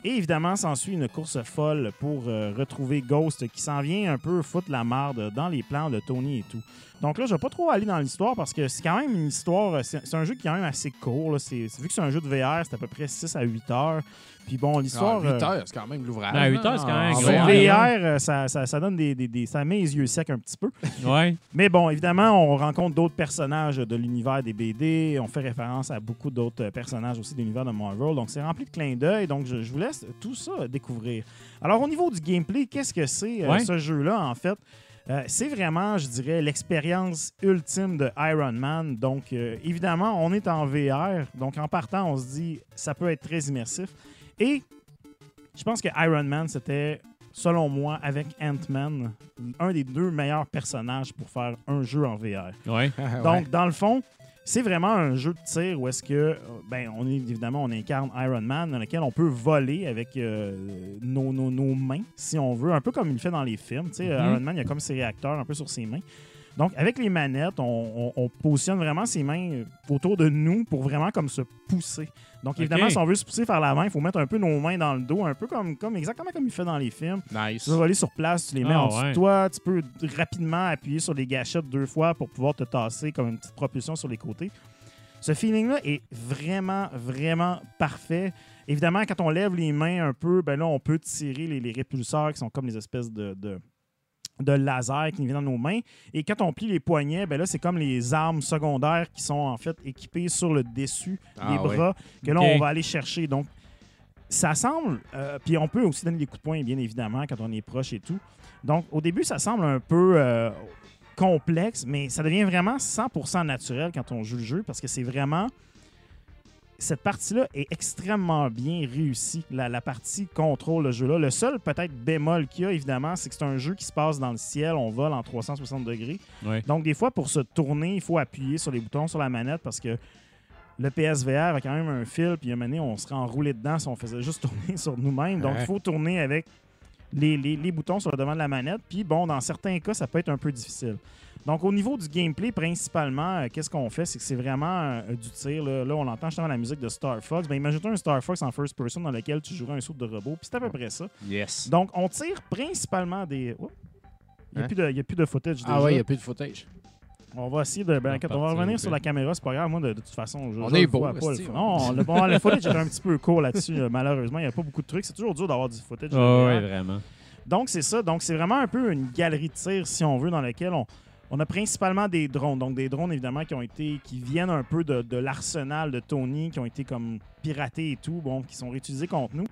Et évidemment, s'ensuit une course folle pour euh, retrouver Ghost qui s'en vient un peu foutre la marde dans les plans de Tony et tout. Donc là, je vais pas trop aller dans l'histoire parce que c'est quand même une histoire. C'est un jeu qui est quand même assez court. là. Vu que c'est un jeu de VR, c'est à peu près 6 à 8 heures. Puis bon, l'histoire. Ah, 8 euh, heures, c'est quand même l'ouvrage. Ah, huit heures, c'est quand même VR, euh, ça, ça- ça donne des, des- des- Ça met les yeux secs un petit peu. Ouais. Mais bon, évidemment, on rencontre d'autres personnages de l'univers des BD. On fait référence à beaucoup d'autres euh, personnages aussi de l'univers de Marvel. Donc, c'est rempli de clins d'œil. Donc, je, je vous laisse tout ça découvrir. Alors, au niveau du gameplay, qu'est-ce que c'est Ouais. ce jeu-là, en fait? Euh, c'est vraiment, je dirais, l'expérience ultime de Iron Man. Donc, euh, évidemment, on est en VR. Donc, en partant, on se dit, ça peut être très immersif. Et je pense que Iron Man, c'était, selon moi, avec Ant-Man, un des deux meilleurs personnages pour faire un jeu en VR. Ouais. Donc, dans le fond, c'est vraiment un jeu de tir où est-ce que, ben, on est évidemment, on incarne Iron Man, dans lequel on peut voler avec euh, nos, nos- nos mains, si on veut, un peu comme il le fait dans les films. Tu sais, Mhm. Iron Man, il a comme ses réacteurs un peu sur ses mains. Donc, avec les manettes, on, on- on positionne vraiment ses mains autour de nous pour vraiment comme se pousser. Donc, évidemment, si on veut se pousser vers l'avant, il faut mettre un peu nos mains dans le dos, un peu comme, comme exactement comme il fait dans les films. Nice. Tu vas voler sur place, tu les mets Ah, en dessous ouais. de toi. Tu peux rapidement appuyer sur les gâchettes deux fois pour pouvoir te tasser comme une petite propulsion sur les côtés. Ce feeling-là est vraiment, vraiment parfait. Évidemment, quand on lève les mains un peu, ben là, on peut tirer les, les répulseurs qui sont comme les espèces de, de, de lasers qui viennent dans nos mains. Et quand on plie les poignets, ben là, c'est comme les armes secondaires qui sont en fait équipées sur le dessus Ah, des ouais. bras que là, on va aller chercher. Donc, ça semble. euh, puis on peut aussi donner des coups de poing, bien évidemment, quand on est proche et tout. Donc, au début, ça semble un peu euh, complexe, mais ça devient vraiment 100% naturel quand on joue le jeu parce que c'est vraiment. Cette partie-là est extrêmement bien réussie, la, la partie contrôle le jeu-là. Le seul peut-être bémol qu'il y a, évidemment, c'est que c'est un jeu qui se passe dans le ciel, on vole en 360 degrés. Ouais. Donc, des fois, pour se tourner, il faut appuyer sur les boutons sur la manette parce que le PSVR a quand même un fil, puis à un moment donné, on serait enroulé dedans si on faisait juste tourner sur nous-mêmes. Donc, il Ouais. faut tourner avec les, les- les boutons sur le devant de la manette. Puis, bon, dans certains cas, ça peut être un peu difficile. Donc, au niveau du gameplay, principalement, euh, qu'est-ce qu'on fait? C'est que c'est vraiment euh, du tir. Là, Là, on entend justement la musique de Star Fox. Ben, imagine-toi un Star Fox en first person dans lequel tu jouerais un saut de robot. Puis c'est à peu près ça. Yes. Donc, on tire principalement des. Oh! Il n'y a, Hein? plus de- il y a plus de footage. Ah déjà. ouais, il n'y a plus de footage. On va essayer de. Ben, On quand va on va partir revenir sur la caméra, c'est pas grave. Moi, de, de toute façon, je, On je est le beau, vois pas. le- on- Non, le, bon, le footage était un petit peu court là-dessus, euh, malheureusement. Il n'y a pas beaucoup de trucs. C'est toujours dur d'avoir du footage. Ah de ouais, VR. vraiment. Donc, c'est ça. Donc, c'est vraiment un peu une galerie de tir, si on veut, dans laquelle on, on a principalement des drones. Donc, des drones, évidemment, qui ont été, qui viennent un peu de, de l'arsenal de Tony, qui ont été comme piratés et tout, bon, qui sont réutilisés contre nous.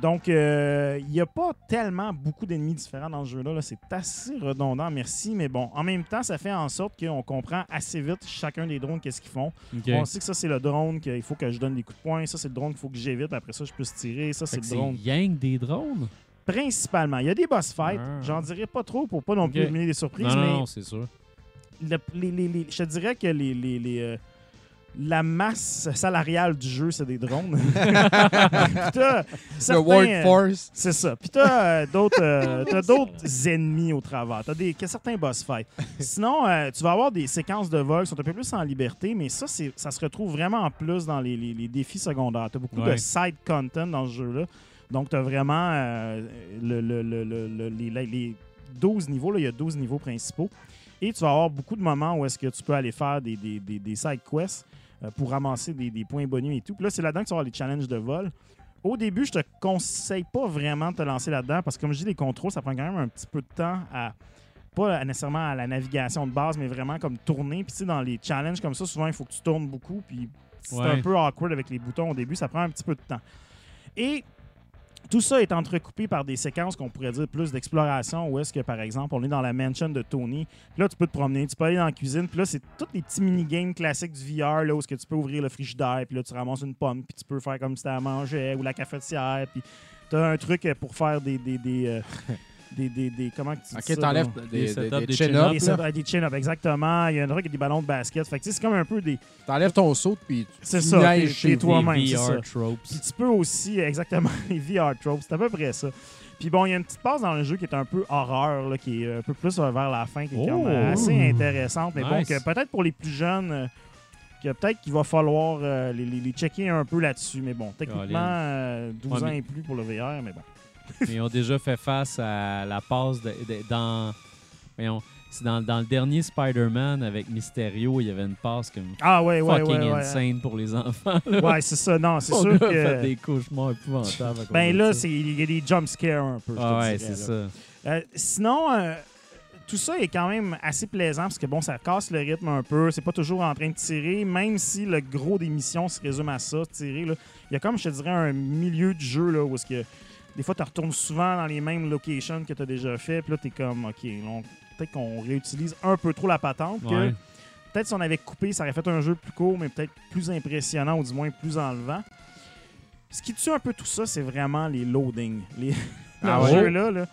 Donc, euh, il n'y a pas tellement beaucoup d'ennemis différents dans ce jeu-là. là. C'est assez redondant, merci. Mais bon, en même temps, ça fait en sorte qu'on comprend assez vite chacun des drones, qu'est-ce qu'ils font. On sait que ça, c'est le drone qu'il faut que je donne des coups de poing. Ça, c'est le drone qu'il faut que j'évite. Après ça, je puisse tirer. Ça, c'est le drone. yang des drones? Principalement. Il y a des boss fights. Ah. J'en dirais pas trop pour pas non plus Ok. éliminer des surprises, Non, non, mais non, c'est sûr. le- les- les- les- je te dirais que les, les- les, euh, la masse salariale du jeu, c'est des drones. Puis t'as Le certains, euh, workforce. C'est ça. Puis t'as euh, d'autres euh, t'as d'autres ennemis au travers. T'as des, que certains boss fights. Sinon, euh, tu vas avoir des séquences de vol qui sont un peu plus en liberté, mais ça, c'est, ça se retrouve vraiment en plus dans les, les- les défis secondaires. T'as beaucoup de side content dans ce jeu-là. Donc, t'as vraiment euh, le, le- le- le- le- les, les- les 12 niveaux. Il y a 12 niveaux principaux. Et tu vas avoir beaucoup de moments où est-ce que tu peux aller faire des, des- des- des side quests pour ramasser des, des points bonus et tout. Puis là, c'est là-dedans que tu vas avoir les challenges de vol. Au début, je te conseille pas vraiment de te lancer là-dedans parce que, comme je dis, les contrôles, ça prend quand même un petit peu de temps à. Pas nécessairement à la navigation de base, mais vraiment comme tourner. Puis, tu sais, dans les challenges comme ça, souvent, il faut que tu tournes beaucoup. Puis, c'est Ouais. un peu awkward avec les boutons au début. Ça prend un petit peu de temps. Et tout ça est entrecoupé par des séquences qu'on pourrait dire plus d'exploration, où est-ce que, par exemple, on est dans la mansion de Tony. Là, tu peux te promener, tu peux aller dans la cuisine. Puis là, c'est tous les petits mini-games classiques du VR, là, où est-ce que tu peux ouvrir le frigidaire, puis là, tu ramasses une pomme, puis tu peux faire comme si t'as à manger, ou la cafetière, puis t'as un truc pour faire des, euh, des, des, des- comment que tu dis Ok, ça, t'enlèves des, Des des, setups, des des chin-ups, Des, là. set- des chin-ups, exactement. Il y a un truc avec des ballons de basket. Fait que, tu sais, c'est comme un peu des... T'enlèves ton saut, puis tu C'est ça, neiges t'es- chez t'es vous. toi-même, Les c'est ça. VR tropes. Puis tu peux aussi, exactement, les VR tropes, c'est à peu près ça. Puis bon, il y a une petite passe dans le jeu qui est un peu horreur, là, qui est un peu plus euh, vers la fin, qui est comme, Oh! euh, assez intéressante. Mais bon, Nice. que peut-être pour les plus jeunes, euh, que peut-être qu'il va falloir euh, les, les- les checker un peu là-dessus. Mais bon, techniquement, Colin. euh, 12 Ouais, ans mais- et plus pour le VR, mais bon. Mais ils ont déjà fait face à la passe de, de- dans. Voyons, c'est dans, dans le dernier Spider-Man avec Mysterio, il y avait une passe comme Ah ouais, ouais, fucking ouais. Insane pour les enfants. là. Ouais, c'est ça. Non, c'est sûr a fait des cauchemars épouvantables. Ben de là, il y a des jump scares un peu. Ah ouais, c'est ça. Euh, sinon, euh, tout ça est quand même assez plaisant parce que bon, ça casse le rythme un peu. C'est pas toujours en train de tirer, même si le gros des missions se résume à ça, tirer. là. Il y a comme, je te dirais, un milieu du jeu là, où est-ce que des fois, tu retournes souvent dans les mêmes locations que tu as déjà fait. Puis là, tu es comme, OK, peut-être qu'on réutilise un peu trop la patente. Ouais. Peut-être si on avait coupé, ça aurait fait un jeu plus court, mais peut-être plus impressionnant ou du moins plus enlevant. Ce qui tue un peu tout ça, c'est vraiment les loadings. Les... Ah ouais? jeu-là, là,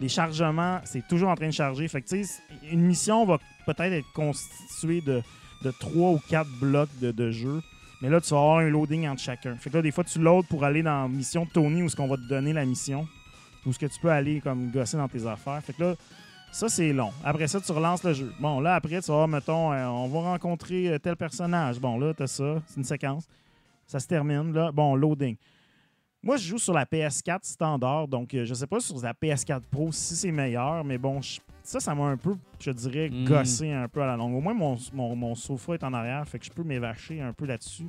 les chargements, c'est toujours en train de charger. Fait que, tu sais, une mission va peut-être être constituée de, de 3 ou 4 blocs de, de jeu. Mais là, tu vas avoir un loading entre chacun. Fait que là, des fois, tu loads pour aller dans la mission de Tony où ce qu'on va te donner la mission. Où ce que tu peux aller comme gosser dans tes affaires. Fait que là, ça, c'est long. Après ça, tu relances le jeu. Bon, là, après, tu vas mettons, euh, on va rencontrer euh, tel personnage. Bon, là, t'as ça. C'est une séquence. Ça se termine, là. Bon, loading. Moi, je joue sur la PS4 standard, donc euh, je sais pas sur la PS4 Pro si c'est meilleur, mais bon, je- ça, ça m'a un peu, je dirais, Mm. gossé un peu à la longue. Au moins, mon, mon, mon sofa est en arrière, fait que je peux m'évacher un peu là-dessus.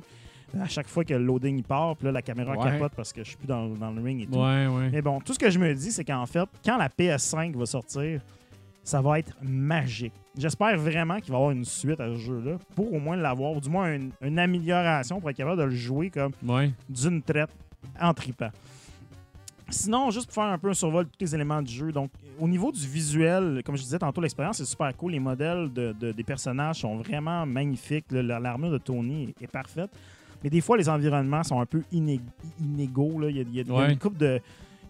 À chaque fois que le loading il part, puis là, la caméra Ouais. capote parce que je suis plus dans, dans le ring et tout. Ouais, ouais. Mais bon, tout ce que je me dis, c'est qu'en fait, quand la PS5 va sortir, ça va être magique. J'espère vraiment qu'il va y avoir une suite à ce jeu-là pour au moins l'avoir, ou du moins une, une amélioration pour être capable de le jouer comme d'une traite en tripant. Sinon, juste pour faire un peu un survol de tous les éléments du jeu. Donc, au niveau du visuel, comme je disais tantôt, l'expérience est super cool. Les modèles de- de- des personnages sont vraiment magnifiques. L'armure de Tony est, est parfaite. Mais des fois, les environnements sont un peu iné- inégaux. là. Il y a, il y a- il y a Ouais. une coupe de.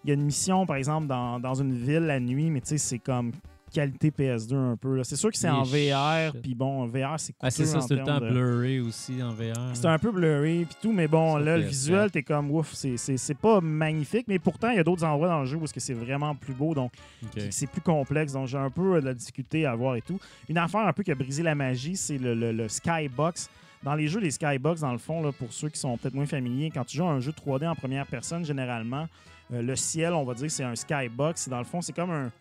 Il y a une mission, par exemple, dans, dans une ville la nuit, mais tu sais, c'est comme qualité PS2 un peu. C'est sûr que c'est en VR, puis bon, VR, c'est coûteux Ah, c'est ça, en c'est tout le temps de- blurry aussi en VR. c'est un peu blurry puis tout, mais bon, là, le PS4. visuel, t'es comme ouf, c'est- pas magnifique, mais pourtant, il y a d'autres endroits dans le jeu où c'est vraiment plus beau, donc c'est plus complexe, donc j'ai un peu de la difficulté à voir et tout. Une affaire un peu qui a brisé la magie, c'est le, le- le Skybox. Dans les jeux, les Skybox, dans le fond, là, pour ceux qui sont peut-être moins familiers, quand tu joues à un jeu 3D en première personne, généralement, euh, le ciel, on va dire, c'est un Skybox. Dans le fond, c'est comme un-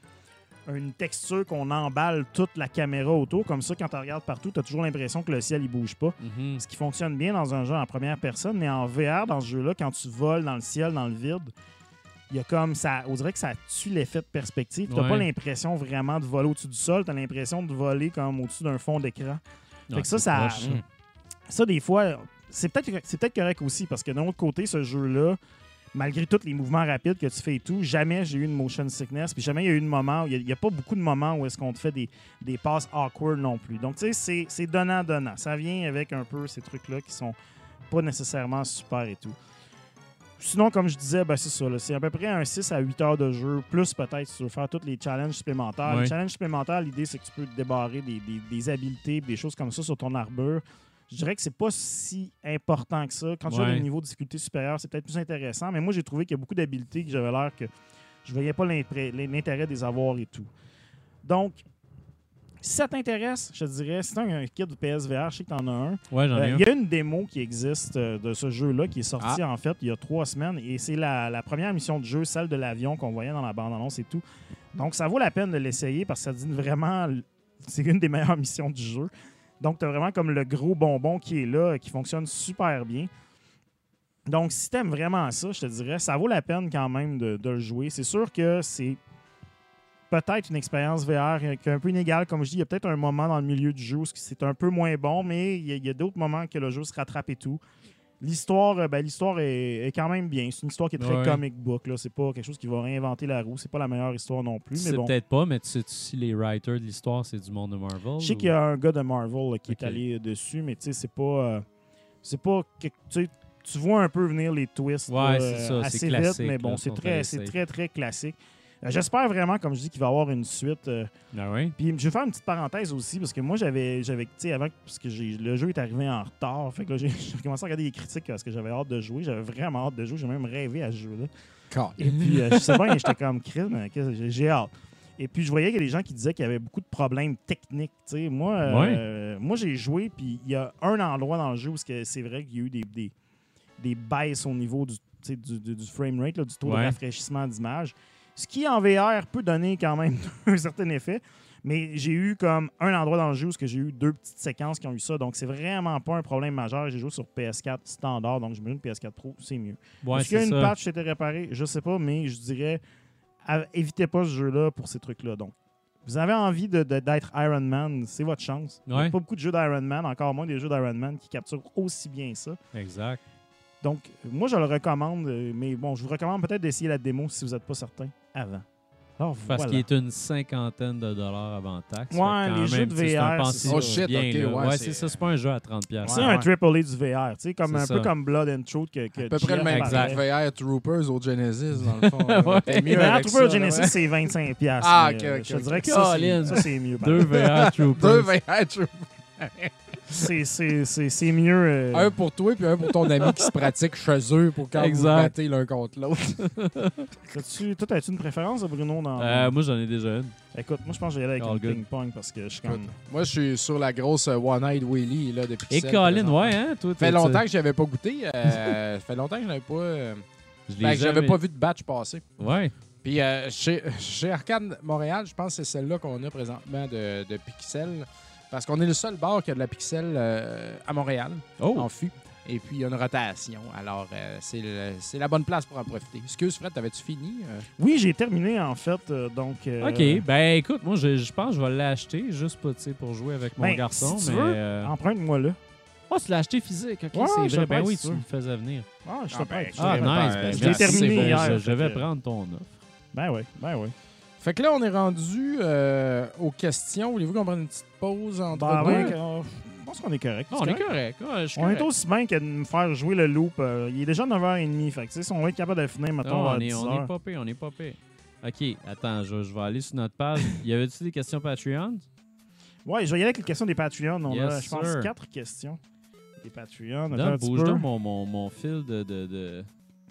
une texture qu'on emballe toute la caméra autour. Comme ça, quand tu regardes partout, tu as toujours l'impression que le ciel, il bouge pas Mhm. ce qui fonctionne bien dans un jeu en première personne, mais en VR, dans ce jeu-là, quand tu voles dans le ciel, dans le vide, il y a comme ça. On dirait que ça tue l'effet de perspective. Tu n'as Ouais. pas l'impression vraiment de voler au-dessus du sol, tu as l'impression de voler comme au-dessus d'un fond d'écran. Fait Ah, que ça, ça- proche. Ça, des fois, c'est peut-être c'est peut-être correct aussi, parce que d'un autre côté, ce jeu-là, malgré tous les mouvements rapides que tu fais et tout, jamais j'ai eu une motion sickness, puis jamais il y a eu de moment, où il n'y a, pas beaucoup de moments où est-ce qu'on te fait des, des passes awkward non plus. Donc, tu sais, c'est- c'est donnant-donnant. Ça vient avec un peu ces trucs-là qui sont pas nécessairement super et tout. Sinon, comme je disais, ben, c'est ça. C'est à peu près un 6 à 8 heures de jeu, plus peut-être si tu veux faire tous les challenges supplémentaires. Les challenges supplémentaires, l'idée, c'est que tu peux te débarrer des, des- des habiletés, des choses comme ça sur ton armure. Je dirais que c'est pas si important que ça. Quand tu as Ouais. des niveaux de difficulté supérieur, c'est peut-être plus intéressant. Mais moi, j'ai trouvé qu'il y a beaucoup d'habiletés que j'avais l'air que je voyais pas l'intérêt des avoir et tout. Donc, si ça t'intéresse, je te dirais, si tu as un kit de PSVR, je sais que tu en as un. Ouais, j'en Euh, ai un. Il y a une démo qui existe euh, de ce jeu-là qui est sortie en fait il y a trois semaines et c'est la, la première mission de jeu, celle de l'avion qu'on voyait dans la bande-annonce et tout. Donc ça vaut la peine de l'essayer parce que ça dit vraiment, c'est une des meilleures missions du jeu. Donc tu as vraiment comme le gros bonbon qui est là, qui fonctionne super bien. Donc si t'aimes vraiment ça, je te dirais, ça vaut la peine quand même de, le jouer. C'est sûr que c'est peut-être une expérience VR qui est un peu inégale. Comme je dis, il y a peut-être un moment dans le milieu du jeu où c'est un peu moins bon, mais il y a, il y a d'autres moments que le jeu se rattrape et tout. L'histoire, euh, ben, l'histoire est, est quand même bien. C'est une histoire qui est très Ouais. comic book. Là. C'est pas quelque chose qui va réinventer la roue. C'est pas la meilleure histoire non plus. Bon. peut-être pas, mais tu sais si les writers de l'histoire, c'est du monde de Marvel? Je sais ou- qu'il y a un gars de Marvel là, qui est allé dessus, mais tu sais, c'est pas. euh, c'est pas. que- tu vois un peu venir les twists Ouais, là, c'est ça, c'est assez vite, mais bon, c'est très, c'est très, très classique. Euh, J'espère vraiment, comme je dis, qu'il va y avoir une suite. euh, Ah ouais? Puis je vais faire une petite parenthèse aussi, parce que moi, j'avais, j'avais tu sais, avant, parce que le jeu est arrivé en retard, fait que là, j'ai commencé à regarder les critiques parce que j'avais hâte de jouer. J'avais vraiment hâte de jouer. J'ai même rêvé à ce jeu-là. Et puis, euh, je sais pas, j'étais comme qu'est-ce que j'ai- hâte. Et puis, je voyais qu'il y a des gens qui disaient qu'il y avait beaucoup de problèmes techniques. tu sais. Moi, euh, moi j'ai joué, puis il y a un endroit dans le jeu où c'est que c'est vrai qu'il y a eu des, des, des baisses au niveau du, du, du, du frame rate, là, du taux de rafraîchissement d'image. Ce qui, en VR, peut donner quand même un certain effet. Mais j'ai eu comme un endroit dans le jeu où j'ai eu deux petites séquences qui ont eu ça. Donc, c'est vraiment pas un problème majeur. J'ai joué sur PS4 standard, donc j'imagine PS4 Pro, c'est mieux. Ouais, Est-ce qu'il y a une ça. patch qui a été réparée? Je sais pas, mais je dirais, à- évitez pas ce jeu-là pour ces trucs-là. Donc, vous avez envie de- de- d'être Iron Man, c'est votre chance. Il n'y a pas beaucoup de jeux d'Iron Man, encore moins des jeux d'Iron Man qui capturent aussi bien ça. Exact. Donc, moi, je le recommande, euh, mais bon, je vous recommande peut-être d'essayer la démo si vous n'êtes pas certain avant. Alors, Parce voilà. qu'il est une cinquantaine de dollars avant taxe. Ouais, les jeux de VR, c'est- Oh shit, bien, ok, là. ouais, Ouais, c'est- ça. C'est pas un jeu à 30$. piastres. C'est Ouais, un triple A du VR, tu sais, comme, C'est un ça. peu comme Blood and Truth que, que À peu près le même Exact. VR Troopers au Genesis, dans le fond. là. Ouais. T'es mieux Mais avec Trooper ça, Genesis, ouais. c'est 25$. piastres, Ah, ok, euh, ok, Je dirais que ça, c'est- mieux. Deux. VR Troopers. Deux VR Troopers. C'est- C'est c'est- c'est mieux. euh, Un pour toi puis un pour ton ami qui se pratique chez eux pour quand vous Exact. battez l'un contre l'autre. as-tu- Toi, as-tu une préférence, Bruno? Dans... Euh, moi, j'en ai déjà une. Écoute, moi, je pense que aller avec All good. ping-pong parce que je suis comme. Moi, je suis sur la grosse euh, One-Eyed Willy là, depuis Et Colin, ouais, hein? Toi, Ça fait longtemps que j'avais pas goûté. euh, ça fait longtemps que je n'avais pas. euh, Je ben, que j'avais jamais- pas vu de batch passer. Ouais. Puis euh, chez, chez Arcade Montréal, je pense que c'est celle-là qu'on a présentement de, de Pixel. Parce qu'on est le seul bar qui a de la Pixel euh, à Montréal, Oh! en fût. Et puis, il y a une rotation. Alors, euh, c'est la bonne place pour en profiter. Excuse, Fred, t'avais-tu fini? euh? Oui, j'ai terminé, en fait. euh, donc. euh, OK. Ben, écoute, moi, je, je pense que je vais l'acheter juste sais, pour jouer avec mon Ben, garçon. si mais. veux, euh, Emprunte-moi là. Oh, tu l'as acheté physique. OK, Ouais, c'est vrai. Ben oui, tu me faisais venir. Ah, je te Ah, ben, Ah, nice. ben, Ben, je l'ai terminé hier, Je, je vais prendre ton offre. Ben oui, ben oui. Fait que là, on est rendu euh, aux questions. Voulez-vous qu'on prenne une petite pause entre Ben, deux? euh, je pense qu'on est correct. On est correct. On est aussi bien que de me faire jouer le loop. euh, il est déjà 9h30. Fait que, tu sais, si on va être capable de finir, mettons, à on, est, 10 on est pire, on est pas pire. OK, attends, je, je vais aller sur notre page. y avait-tu des questions Patreon? Ouais, je vais y aller avec les questions des Patreons. On a, je pense, sir. quatre questions des Patreons. Attends bouge donc mon, mon, mon fil de, de, de-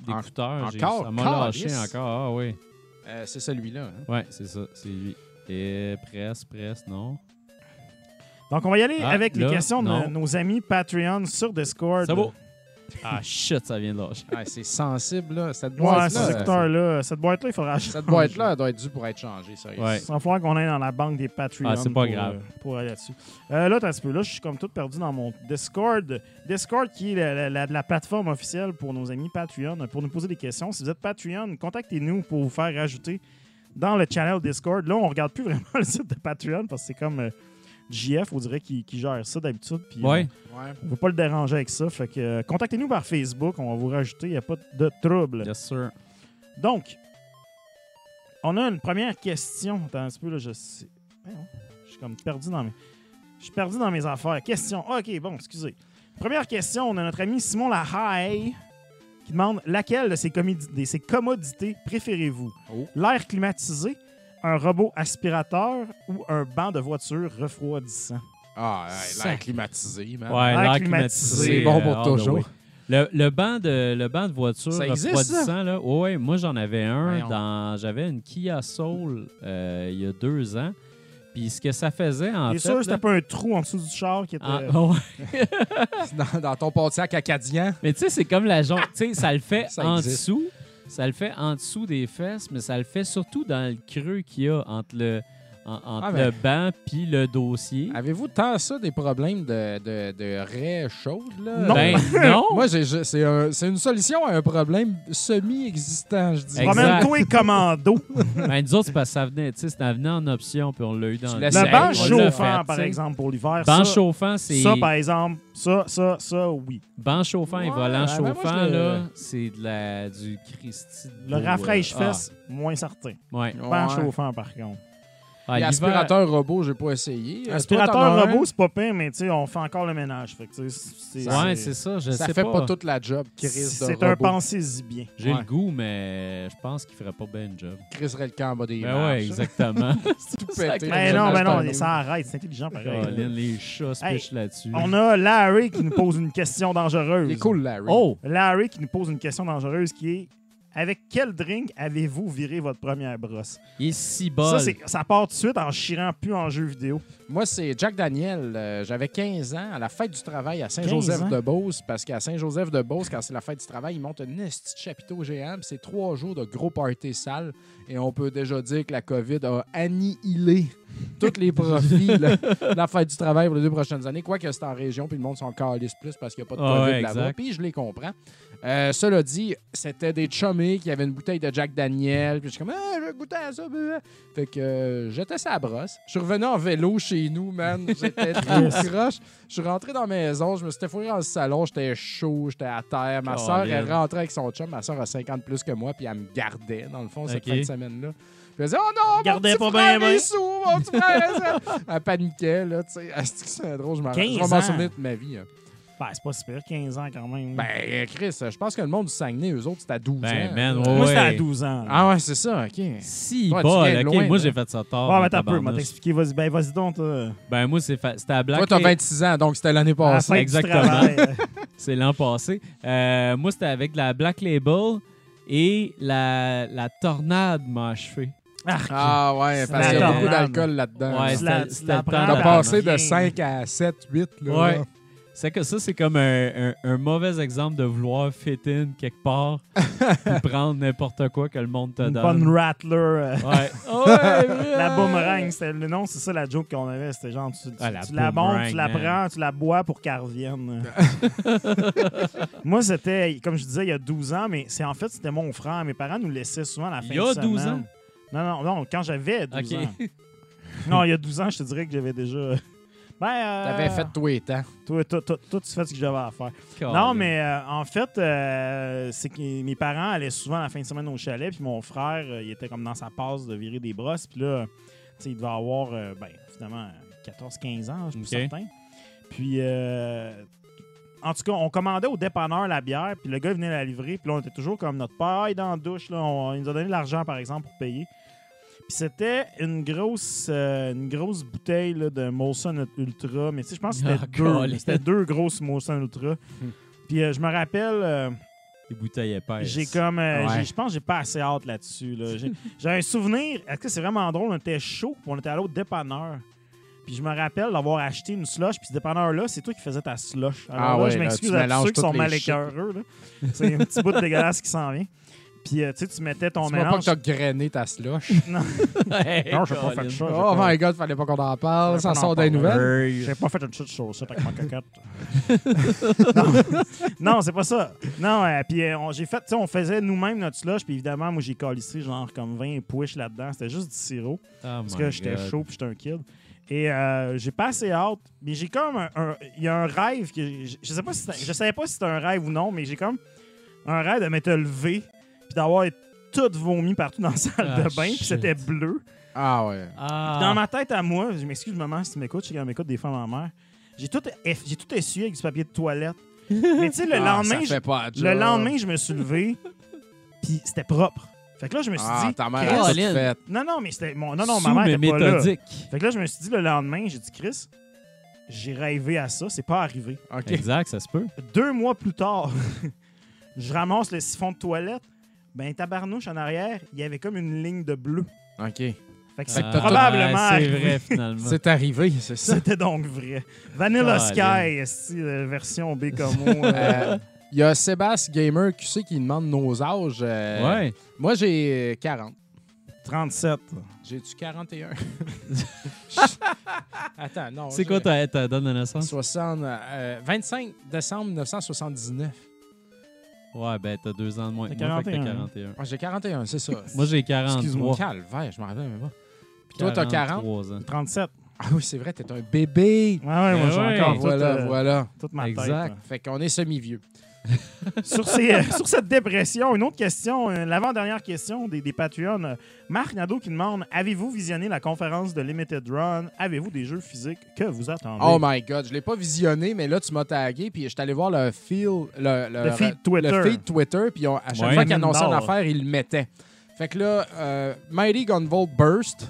d'écouteurs. Encore? Ça m'a lâché encore. Ah oui. Euh, c'est celui-là. hein? Ouais, c'est ça, c'est lui. Et presse, presse, non. Donc, on va y aller Ah, avec les questions de non. nos amis Patreon sur Discord. C'est beau. Ah shit, ça vient de lâcher. C'est sensible, là. Cette Ouais, boîte-là, ces euh, écouteurs-là. Cette boîte-là, il faudra acheter. cette boîte-là, elle doit être due pour être changée, sérieux. Ouais. Il va falloir qu'on aille dans la banque des Patreons. Ah, c'est pas pour, grave. euh, pour aller là-dessus. Euh, là, un petit peu. Là, je suis comme tout perdu dans mon Discord. Discord, qui est la, la- la- la plateforme officielle pour nos amis Patreon, pour nous poser des questions. Si vous êtes Patreon, contactez-nous pour vous faire rajouter dans le channel Discord. Là, on regarde plus vraiment le site de Patreon parce que c'est comme euh, JF, on dirait, qui, qui gère ça d'habitude. Puis, Ouais. euh, on ne veut pas le déranger avec ça. Fait que euh, contactez-nous par Facebook. On va vous rajouter. Il n'y a pas de trouble. Yes, sir. Donc, on a une première question. Attends un petit peu, là, je sais. Je suis comme perdu dans mes. Je suis perdu dans mes affaires. Question. Ah, OK, bon, excusez. Première question, on a notre ami Simon Lahaye qui demande laquelle de ces, comédi- de ces commodités préférez-vous? Oh. L'air climatisé, un robot aspirateur ou un banc de voiture refroidissant? Ah, l'air climatisé, man. Ouais, L'air climatisé, climatisé. C'est bon euh, pour the toujours. way. Le, le banc de le banc de voiture Ça existe, refroidissant là. Ouais, ouais, moi j'en avais un Voyons. dans j'avais une Kia Soul euh, il y a deux ans. Puis ce que ça faisait en fait sûr que là- c'était pas un trou en dessous du char qui était. en- ouais. Dans, dans ton Pontiac acadien. Mais tu sais, c'est comme la jambe. Tu sais, ça le fait Ça en existe. dessous. Ça le fait en dessous des fesses, mais ça le fait surtout dans le creux qu'il y a entre le, en- entre Ah, le banc puis le dossier. Avez-vous tant ça des problèmes de, de, de raie chaude, là? Non. Ben non! Moi, j'ai- j'ai- c'est un- c'est une solution à un problème semi-existant, je dis. Exact. Promène-toi commando. ben, nous autres, c'est parce que ça venait, tu sais, ça venait en option, puis on l'a eu dans Tu le laisses- Le banc on l'a chauffant, fait, par tu sais. exemple, pour l'hiver. Banc ça, chauffant, c'est. Ça, par exemple, ça, ça, ça, oui. Banc chauffant et Ouais, volant ben, moi, chauffant, le- là, c'est de la, du Christy. de Le beau, rafraîche-fesse, moins certain. ah, ouais. Banc Ouais. chauffant, par contre. Ah, Et l'hiver- aspirateur robot, j'ai pas essayé. Euh, toi, Aspirateur robot, c'est pas pire, mais tu sais, on fait encore le ménage. Fait que, c'est Ouais, c'est ça, je Ça sais fait pas. pas toute la job, Chris, C'est un pensez-y bien. J'ai Ouais. le goût, mais je pense qu'il ferait pas bien le job. Chris serait le camp en bas des Ben ouais, exactement. Tout pété. Mais non, J'aime ben non, ça arrête, c'est intelligent pareil. Colin, les chats se Hey, là-dessus. On a Larry qui nous pose une question dangereuse. Il est cool, Larry. Oh! Larry qui nous pose une question dangereuse qui est Avec quel drink avez-vous viré votre première brosse? Il est si bol. Ça, c'est- ça part tout de suite en chirant plus en jeu vidéo. Moi, c'est Jack Daniel. Euh, J'avais 15 ans à la fête du travail à 15 ans? Saint-Joseph-de-Beauce. Parce qu'à Saint-Joseph-de-Beauce, quand c'est la fête du travail, ils montent un esti de chapiteau géant. puis C'est trois jours de gros party sale. Et on peut déjà dire que la COVID a annihilé tous les profits de la fête du travail pour les deux prochaines années. Quoique c'est en région, puis le monde s'en calisse plus parce qu'il n'y a pas de Ah COVID ouais, là-bas. Puis je les comprends. Euh, cela dit, c'était des chummés qui avaient une bouteille de Jack Daniel. Puis je suis comme, ah, je vais goûter à ça. blah. Fait que euh, j'étais sa brosse. Je suis revenu en vélo chez nous, man. J'étais tout croche. Je suis rentré dans la maison. Je me suis fourré dans le salon. J'étais chaud. J'étais à terre. Ma soeur est rentrée avec son chum. Ma soeur a 50 plus que moi. Puis elle me gardait, dans le fond, cette fin de semaine-là. Disait Oh non, Gardait mon pas petit frère ben ben. est sous, mon petit frère. Elle paniquait, là, tu sais. Ah, c'est drôle, je m'en je vais 15 m'en ans. souvenir toute ma vie. hein. Ben, c'est pas super, 15 ans quand même. Ben, euh, Chris, je pense que le monde du Saguenay, eux autres, c'était à 12 Ben, ans. man, Euh, ouais. Moi, c'était à 12 ans. là. Ah ouais, c'est ça, OK. Si, Ouais, tu bol, viens de ok, loin, moi là. j'ai fait ça tard. Mais t'as peu, tabarnouche. m'a t'expliquer. Vas-y, ben, vas-y donc, toi. Ben, moi, c'est fa- c'était à Black Toi, t'as Lake. 26 ans, donc c'était l'année À la passée. du exactement. travail. C'est l'an passé. Euh, moi, c'était avec la Black Label et la, la tornade m'a achevé. Ah ouais, C'est parce qu'il y a beaucoup d'alcool là-dedans. Ouais, c'était- le temps T'as passé de 5 à 7, 8. Là. Ouais. C'est que ça, c'est comme un, un- un mauvais exemple de vouloir fit in quelque part et prendre n'importe quoi que le monde te Une donne. bonne rattler. euh, Ouais. Ouais, La boomerang, c'était le nom, c'est ça la joke qu'on avait. C'était genre, tu, tu- Ah, la tu la boomerang, tu la prends, tu la bois pour qu'elle revienne. Moi, c'était, comme je disais, il y a 12 ans, mais c'est en fait, c'était mon frère. Mes parents nous laissaient souvent à la fin Il y a de 12 semaine. ans? Non, non, non, quand j'avais 12 Ok. ans. Non, il y a 12 ans, je te dirais que j'avais déjà. Ben, euh, T'avais fait tous les temps. Toi, toi, toi, toi, tu fais ce que j'avais à faire. Non, mais euh, en fait, euh, c'est que mes parents allaient souvent à la fin de semaine au chalet, puis mon frère, euh, il était comme dans sa passe de virer des brosses, puis là, tu sais, il devait avoir, euh, ben, finalement, 14-15 ans, je suis Ok. certain. Puis, euh, en tout cas, on commandait au dépanneur la bière, puis le gars venait la livrer, puis là, on était toujours comme notre père, il est dans la douche, là, on- il nous a donné de l'argent, par exemple, pour payer. Puis c'était une grosse, euh, une grosse bouteille là, de Molson Ultra, mais tu sais, je pense que c'était Ah, deux, c'était deux grosses Molson Ultra. Puis euh, je me rappelle, euh, Les bouteilles épaisses. j'ai comme, euh, Ouais. je pense que j'ai pas assez hâte là-dessus. Là. J'ai, un souvenir, est-ce que c'est vraiment drôle, on était chaud, puis on était allé au dépanneur. Puis je me rappelle d'avoir acheté une slush, puis ce dépanneur-là, c'est toi qui faisais ta slush. Alors Ah là, ouais, je m'excuse à tous ceux qui sont mal écœureux. C'est un petit bout de dégueulasse qui s'en vient. Puis euh, tu sais, tu mettais ton Dis-moi pas mélange. que t'as grainé ta slush? Hey, Non, j'ai pas fait ça. oh my god, fallait pas qu'on en parle. Ça pas sort des nouvelles. J'ai pas fait une chute chaussette avec ma cocotte. non, non c'est pas ça. Non, euh, puis euh, on- j'ai fait, tu sais, on faisait nous-mêmes notre slush, puis évidemment, moi, j'ai calissé genre comme 20 push là-dedans. C'était juste du sirop, Oh parce que j'étais chaud, puis j'étais un kid. Et euh, j'ai pas assez hâte, mais j'ai comme un, un- il y a un rêve que je, je sais pas si c'était- je savais pas si c'était un rêve ou non, mais j'ai comme un rêve de m'être levé puis d'avoir tout vomi partout dans la salle Ah, de bain, puis c'était bleu. Ah ouais. Ah. Dans ma tête à moi, je m'excuse maman si tu m'écoutes, je sais qu'elle m'écoute des fois ma mère. J'ai tout, j'ai tout essuyé avec du papier de toilette. Mais tu sais, le Ah, lendemain, je- pas le lendemain, je me suis levé, puis c'était propre. Fait que là, je me suis Ah, dit. ta mère a fait. Non, non, mais c'était. Mon... Non, non, ma mère était pas là. méthodique. Fait que là, je me suis dit le lendemain, j'ai dit, Chris, j'ai rêvé à ça, c'est pas arrivé. Exact, ça se peut. Deux mois plus tard, je ramasse le siphon de toilette. Ben, tabarnouche en arrière, il y avait comme une ligne de bleu. OK. Fait que Fait c'est probablement Ah, C'est arrivé. vrai, finalement. C'est arrivé, c'est ça. C'était donc vrai. Vanilla. Sky, euh, version B comme mot. euh, Euh, Il y a Sébastien Gamer QC qui demande nos âges. Euh, Ouais. Moi, j'ai 40. 37. J'ai-tu 41? Attends, non. C'est quoi ta, ta date de naissance? 60, euh, 25 décembre 1979. Ouais, ben t'as deux ans de moins. T'as que moi, fait que 41. 41. Ah, j'ai 41, c'est ça. Moi, j'ai 43. Excuse-moi. Calvaire, je m'en rappelle même pas. Toi, t'as 40? 43 ans. 37. Ah oui, c'est vrai, t'es un bébé. Ouais, ouais, moi, j'ai ouais. encore toute, voilà, euh, voilà. toute ma Exact. tête. là. Fait qu'on est semi-vieux. sur, ces, euh, sur cette dépression, une autre question, euh, l'avant-dernière question des, des Patreons. Euh, Marc Nadeau qui demande Avez-vous visionné la conférence de Limited Run? Avez-vous des jeux physiques que vous attendez? Oh my God, je l'ai pas visionné, mais là, tu m'as tagué, puis je suis allé voir le feel, le, Le feed Twitter. le feed Twitter, puis on- à chaque Ouais. fois qu'ils annonçaient une affaire, ils le mettaient. Fait que là, euh, Mighty Gunvolt Burst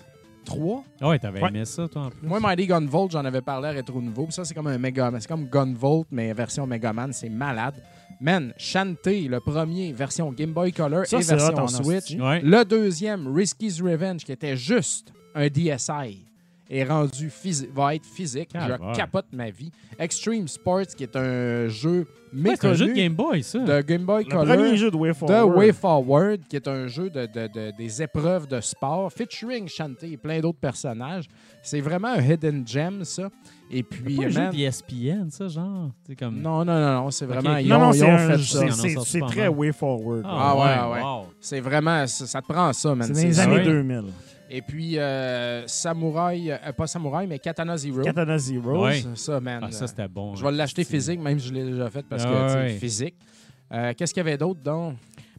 3. Ah ouais, t'avais Ouais. aimé ça, toi, en plus. Moi, Mighty Gunvolt, j'en avais parlé à Retro Nouveau, ça, c'est comme un Mega C'est comme Gunvolt, mais version Megaman, c'est malade. Man, Shantae, le premier, version Game Boy Color Ça, et version Switch. Ouais. Le deuxième, Risky's Revenge, qui était juste un DSi, est rendu physi- va être physique. Calvaire. Je capote ma vie. Extreme Sports, qui est un jeu Ouais, c'est un méconnu jeu de Game Boy, ça. de Game Boy Le Color. premier jeu de Way de Forward. Way Forward, qui est un jeu de, de- de- des épreuves de sport, featuring Shantae et plein d'autres personnages. C'est vraiment un hidden gem, ça. Et puis, C'est pas un jeu man, d'ESPN, ça, genre? C'est comme. non, non, non, non, c'est vraiment, ils Non, ont, non, ils c'est ont un- fait ça. C'est- très mal. Way Forward. Ah, Ah, ouais, ouais. wow. C'est vraiment, ça, ça te prend ça, man. c'est dans les C'est- années ouais. 2000. Et puis, euh, Samouraï, euh, pas Samouraï, mais Katana Zero. Katana Zero. Ouais. Ça, ça, man. Ah, ça, c'était bon. je hein. vais l'acheter C'est- physique, même si je l'ai déjà fait parce que Ah, ouais. physique. Euh, Qu'est-ce qu'il y avait d'autre donc?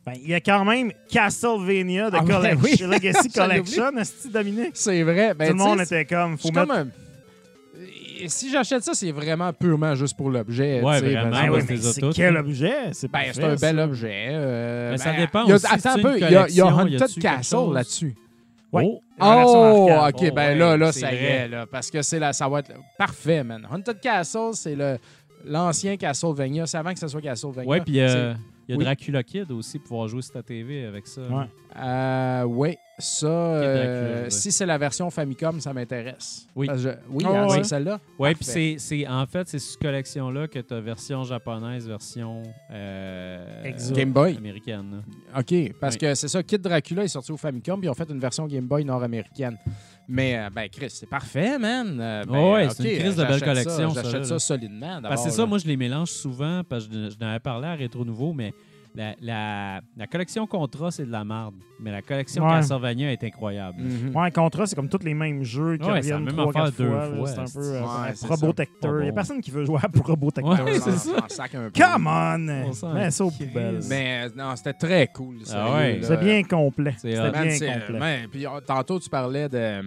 Ben, il y a quand même Castlevania de Ah, ben Collect- oui. Legacy. Collection, que Dominique? C'est vrai. Ben, Tout le monde était comme, faut C'est mettre... comme un- Si j'achète ça, c'est vraiment purement juste pour l'objet. Ouais, vraiment, Ben les c'est quel objet? C'est Ben, c'est un bel objet. euh, Mais ça ben, dépend il y a- aussi, Attends c'est un peu, il y a, Haunted Castle là-dessus. Ouais. Oh, Oh, ok, Oh, ben ouais, là, là, c'est ça y est, là, parce que c'est là, ça va être parfait, man. Haunted Castle, c'est le l'ancien Castlevania, c'est avant que ce soit Castlevania. Ouais, puis euh, il y a Oui. Dracula Kid aussi pour pouvoir jouer sur ta TV avec ça. Ouais. Euh, oui, ça, euh, ouais. si c'est la version Famicom, ça m'intéresse. Oui. Parce que je- oui, Oh, hein, ouais. c'est celle-là? Ouais, puis c'est, c'est en fait c'est cette collection là que tu as version japonaise, version euh. Game Boy. américaine. OK, parce Oui. que c'est ça, Kid Dracula est sorti au Famicom, puis ils ont fait une version Game Boy nord-américaine. Mais, euh, ben, Chris, c'est parfait, man. Euh, ben, Ouais, OK, c'est une crise de euh, belle collection, ça, ça, J'achète ça là. solidement. Parce que c'est ça, moi je les mélange souvent parce que je, je n'avais parlé à Rétro Nouveau, mais la, la, la collection Contra c'est de la marde, mais la collection Ouais. Castlevania est incroyable. Mhm. Ouais, Contra, c'est comme tous les mêmes jeux qui Ouais, c'est la reviennent même trois, affaire quatre deux fois. là. fois, C'est un peu c'est- euh, Ouais, un c'est Probotector. ça. Il n'y a personne qui veut jouer à Probotector. Ouais, c'est ça. on sac un peu. Come on! On s'en Mets ça aux crisse. poubelles. Mais euh, non, c'était très cool. Ah ouais. là. C'est bien complet. C'est C'était hot. Man, bien c'est- complet. man, puis euh, tantôt, tu parlais de,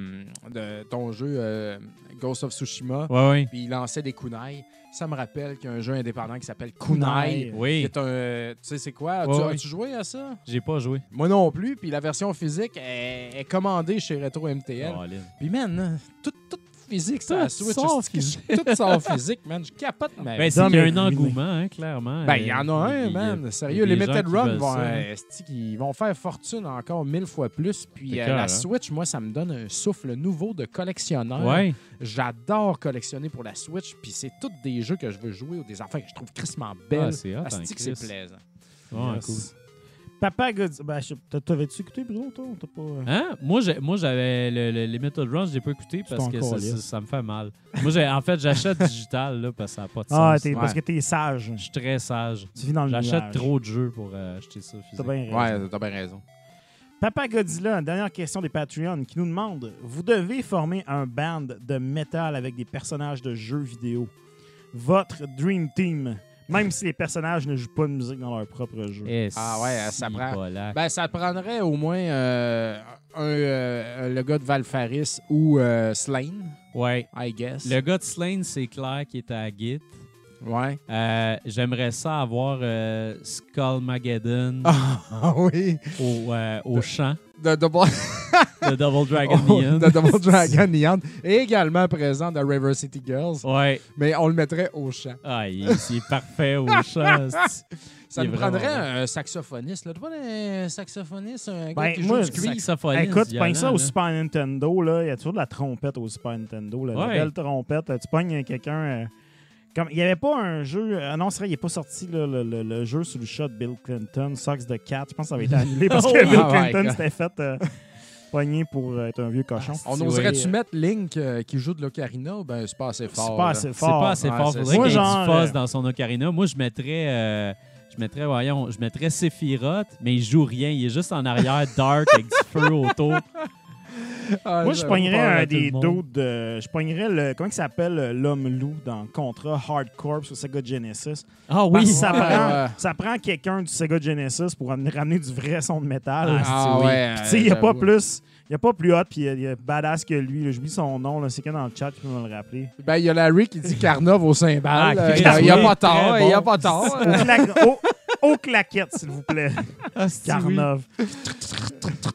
de ton jeu euh, Ghost of Tsushima, Ouais, ouais. puis il lançait des kunai. Ça me rappelle qu'il y a un jeu indépendant qui s'appelle Kunai. Qui Oui, est un, tu sais, c'est quoi? Ouais, tu. As-tu joué à ça? j'ai pas joué. Moi non plus. Puis la version physique est, est commandée chez Retro MTL. Oh. Puis man, tout, tout physique, ça, Switch. sort c'est- physique. Tout sort physique, man. Je capote ma Ben, vie. c'est qu'il y a un engouement, hein, clairement. Ben, il y en a un, Il man. il y a Sérieux, les Limited Run vont, hein. euh, qu'ils vont faire fortune encore mille fois plus. Puis euh, clair, la hein. Switch, moi, ça me donne un souffle nouveau de collectionneur. Ouais. J'adore collectionner pour la Switch. Puis c'est tous des jeux que je veux jouer ou des enfants que je trouve crissement belles. Ah, c'est que c'est plaisant. Ouais, Yes. cool. Papa Godzilla. Ben, je- T'avais-tu écouté, Bruno, toi? T'as pas... euh, Hein? Moi, j'ai- moi, j'avais le, le Limited Run, je l'ai pas écouté parce que ça, calisses. ça, ça me fait mal. moi, j'ai- en fait, j'achète digital là, parce que ça n'a pas de Ah, sens. t'es- Ouais. parce que t'es sage. Je suis très sage. Tu vis dans le J'achète trop de jeux pour euh, acheter ça T'as bien raison. Ouais, t'as bien raison. Papa Godzilla, dernière question des Patreons qui nous demande Vous devez former un band de métal avec des personnages de jeux vidéo. Votre Dream Team, même si les personnages ne jouent pas de musique dans leur propre jeu. Eh, Ah ouais, ça prend- bolac. Ben, ça prendrait au moins euh, un, euh, le gars de Valfaris ou euh, Slane, Ouais. I guess. Le gars de Slane, c'est clair qui est à Git. Ouais. Euh, J'aimerais ça avoir euh, Skullmageddon Ah oui. au, euh, au chant De Double, de Double Dragon Oh, Neon. de Double Dragon Neon. Et également présent dans River City Girls. Ouais. Mais on le mettrait au chant. Ah, il, il est parfait au chant. Ça nous vraiment prendrait un saxophoniste. Là. Tu vois, un saxophoniste, un gars Ben, qui moi, joue du cuivre. Saxophoniste Écoute, tu pognes ça au. Super Nintendo, là. Il y a toujours de la trompette au Super Nintendo. là, La belle trompette. là. Tu pognes quelqu'un. Comme, il n'y avait pas un jeu. euh, non, c'est vrai, il n'est pas sorti là, le, le- le jeu sous le shot de Bill Clinton, Sox de Cat. Je pense que ça avait été annulé parce que Oh, Bill oh my Clinton s'était fait euh, pogner pour euh, être un vieux cochon. On oserait-tu ouais. mettre Link euh, qui joue de l'ocarina? Ben, c'est pas assez fort. C'est pas assez C'est fort. pas assez Ouais, fort. c'est Faudrait qu'il y ait dans son ocarina. Moi, je mettrais, euh, je mettrais, voyons, je mettrais Sephiroth, mais il joue rien. Il est juste en arrière, dark, avec du feu autour. Ah, Moi, je pognerais un des d'autres. de- Je pognerais le. Comment il s'appelle l'homme loup dans Contra Hard Corps sur Sega Genesis? Ah Parce oui, que ça, Ouais, prend, ça prend quelqu'un du Sega Genesis pour amener- ramener du vrai son de métal. Ah, Ah oui. ouais. Puis, tu sais, il n'y a pas plus. Il n'y a pas plus hot, puis il y a badass que lui. là. J'oublie son nom, là. c'est quand dans le chat, tu peux me le rappeler. Ben, il y a Larry qui dit Carnov au cymbale. Ah, Euh, il n'y a, pas tort. Il n'y a pas tort. Aux claquettes, s'il vous plaît. Ah.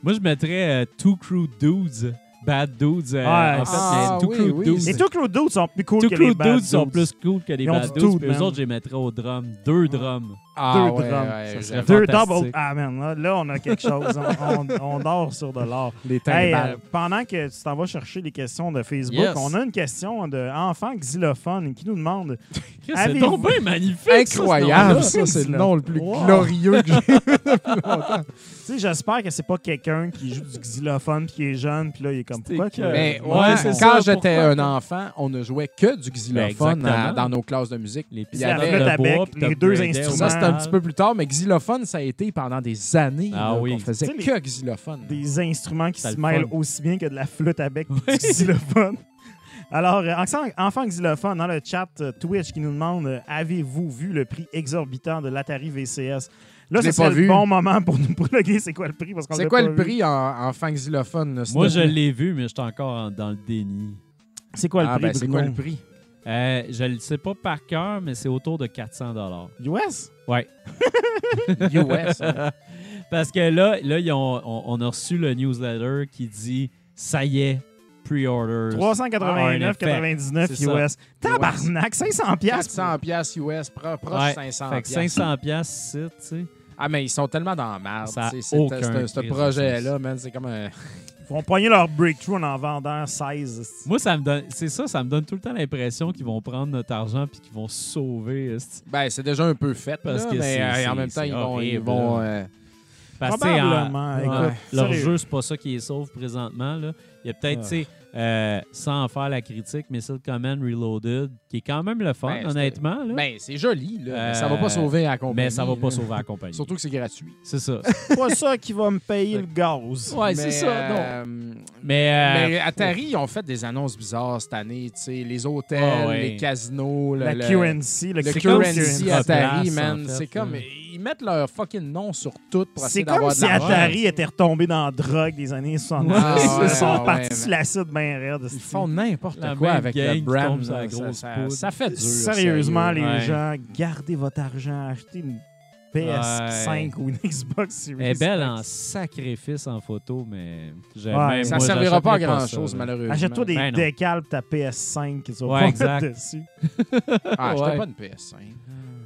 Moi, je mettrais euh, Two Crew Dudes. Bad Dudes. euh, en fait, ah, mais Two oui, Crew oui, Dudes. Les Two Crew Dudes sont plus cool Two que les Bad Dudes sont Dudes. plus cool que les Ils Bad du Dudes. dude, Puis eux autres, je les mettrais au drum. Deux drums. Ah, Deux ouais, drums, ouais, ça j'avoue. serait Deux fantastique. double. Ah, man, là, là, on a quelque chose. on, on- on dort sur de l'or. Les Hey, timbales. euh, pendant que tu t'en vas chercher les questions de Facebook, Yes. on a une question de enfant xylophone qui nous demande C'est bien magnifique. Incroyable, ça, c'est le nom le plus Wow. glorieux que j'ai. Tu sais, j'espère que c'est pas quelqu'un qui joue du xylophone puis qui est jeune, puis là, il est comme pourquoi que- Mais Ouais, ouais, c'est quand ça, j'étais pourquoi un enfant, on ne jouait que du xylophone à- dans nos classes de musique. Les pianos à bois, bec, les deux instruments. Ça, c'était un petit peu plus tard, mais xylophone, ça a été pendant des années. Ah là, oui. qu'on faisait que xylophone. des instruments qui se le mêlent aussi bien que de la flûte à bec et du xylophone. Alors, euh, enfant, enfant xylophone, dans le chat euh, Twitch qui nous demande euh, Avez-vous vu le prix exorbitant de l'Atari VCS Là, Je c'est pas le vu. bon moment pour nous plugger c'est quoi le prix. parce qu'on C'est quoi pas le vu. prix en, en fang xylophone? là, s'il Moi, je l'ai vu, mais j'étais encore en- dans le déni. C'est quoi le Ah, prix, ben, c'est quoi le prix? Euh, je ne le sais pas par cœur, mais c'est autour de 400 US? Ouais. US. hein? Parce que là, là ils ont- on, on a reçu le newsletter qui dit ça y est, pre-orders. 389,99 C'est ça. US. Tabarnak, 500 piastres. 400 piastres US, pro- proche Ouais, 500 Fait que 500 piastres, ici, tu sais. Ah, mais ils sont tellement dans la merde. Ce projet-là, man, c'est comme un... Ils vont pogner leur breakthrough en en vendant 16. Moi, ça me donne, c'est ça, ça me donne tout le temps l'impression qu'ils vont prendre notre argent puis qu'ils vont se sauver. Ben, c'est déjà un peu fait, Parce là, que mais c'est- euh, c'est- en même temps, c'est ils vont... Ils vont euh, Parce en-. Écoute, Leur sérieux. jeu, c'est pas ça qui est sauve présentement. Là. Il y a peut-être, Ah. Euh, sans en faire la critique, Missile Command Reloaded, qui est quand même le fun, Ben, honnêtement. Là. Ben, c'est joli, là. mais ça va Euh, pas sauver la compagnie. mais ça va pas sauver la compagnie. Surtout que c'est gratuit. C'est ça. pas ça qui va me payer le gaz. Ouais, Mais, c'est ça. Non. euh, Mais, euh, Mais Atari, ils ont fait des annonces bizarres cette année. tu sais, Les hôtels, Ah ouais. les casinos, le, La le- QNC, le, le si- Atari, place, man. en fait, C'est comme. Ils mettent leur fucking nom sur tout pour C'est essayer comme d'avoir si de l'argent. Atari était retombé dans la drogue des années 70. Ah, ouais, Ils sont ouais, partis ouais, sur l'acide bien raide. Ils font n'importe quoi avec le brand. ça, ça- ça fait dur. Sérieusement, sérieux. les Ouais. gens, gardez votre argent, achetez une PS5 ou une Xbox Series. Elle est belle en sacrifice en photo, mais Ouais, même- Ça moi, servira pas à grand chose, malheureusement. Achète-toi des Ben pour ta PS5 que tu vas Ouais, pas dessus. Ah, Ouais. j'étais pas une PS5.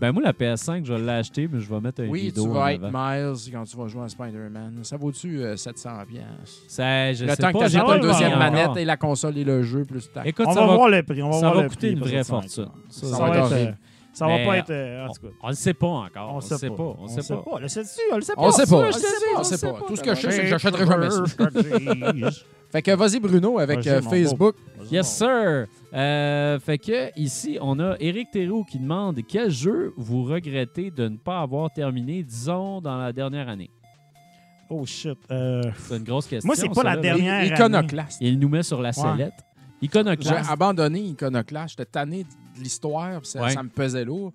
Ben moi, la PS5, je vais l'acheter, mais je vais mettre un Oui, vidéo tu en vas être. Miles quand tu vas jouer à Spider-Man. Ça vaut-tu euh, 700 piastres? Ça, je Le sais temps que pas, tu j'avais pas pas une deuxième manette encore. et la console et le jeu plus ta... Écoute, on ça va, voir le prix. On va, ça voir va le coûter prix une vraie ça, ça va fortune. Ça, Ça, ça va être, euh. Ça va Mais, pas être. euh, en tout cas. on le sait pas encore. On On, sait le sait pas. On, sait pas. Le sais-tu? On le sait pas. On sait pas. On sait pas. Tout ce que je sais, c'est que j'achèterai jamais ça. ça. Fait que vas-y, Bruno, avec Vas-y, euh, mon Facebook. Yes, sir. Euh, fait que ici, on a Éric Thérault qui demande quel jeu vous regrettez de ne pas avoir terminé, disons, dans la dernière année? Oh shit. Euh, C'est une grosse question. Moi, c'est pas ça, la là. dernière année. Iconoclaste. Il nous met sur la sellette. J'ai Iconoclast. abandonné Iconoclast. J'étais tanné de l'histoire, ça, Ouais. ça me pesait lourd.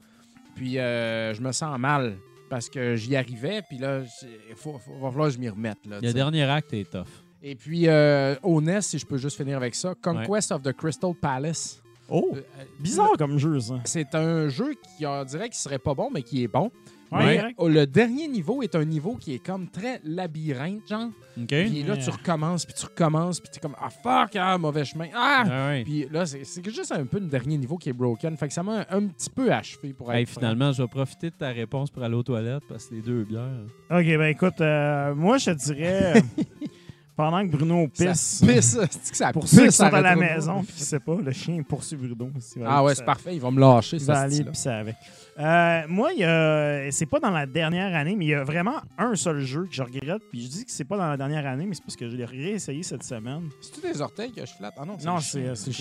Puis euh, je me sens mal parce que j'y arrivais, puis là, il faut, faut- va falloir que je m'y remette. Là, Le dernier acte est tough. Et puis, euh, au NES, si je peux juste finir avec ça, Conquest of the Crystal Palace. Oh, Euh, bizarre comme jeu, ça. C'est un jeu qui, on dirait qu'il serait pas bon, mais qui est bon. Ouais, Mais direct. oh, le dernier niveau est un niveau qui est comme très labyrinthe, genre. Puis là, tu recommences, puis tu recommences, puis tu es comme Ah fuck, ah, mauvais chemin. Ah! Ah ouais. Puis là, c'est c'est juste un peu le dernier niveau qui est broken. Fait que ça m'a un, un petit peu achevé pour être. Hey, finalement, je vais profiter de ta réponse pour aller aux toilettes parce que les deux bières. Ok, ben écoute, euh, moi, je te dirais, pendant que Bruno Ça pisse, pisse. C'est que ça pour pisse ceux qui sont à la maison, puis qui ne pas, le chien poursuit Bruno. Ah ouais, c'est parfait. Il va me lâcher, Il va ça. aller pisser avec. Euh, moi, il y a- c'est pas dans la dernière année, mais il y a vraiment un seul jeu que je regrette. Puis je dis que c'est pas dans la dernière année, mais c'est parce que je l'ai réessayé cette semaine. C'est-tu des orteils que je flatte? Ah non, Non, le c'est euh, c'est.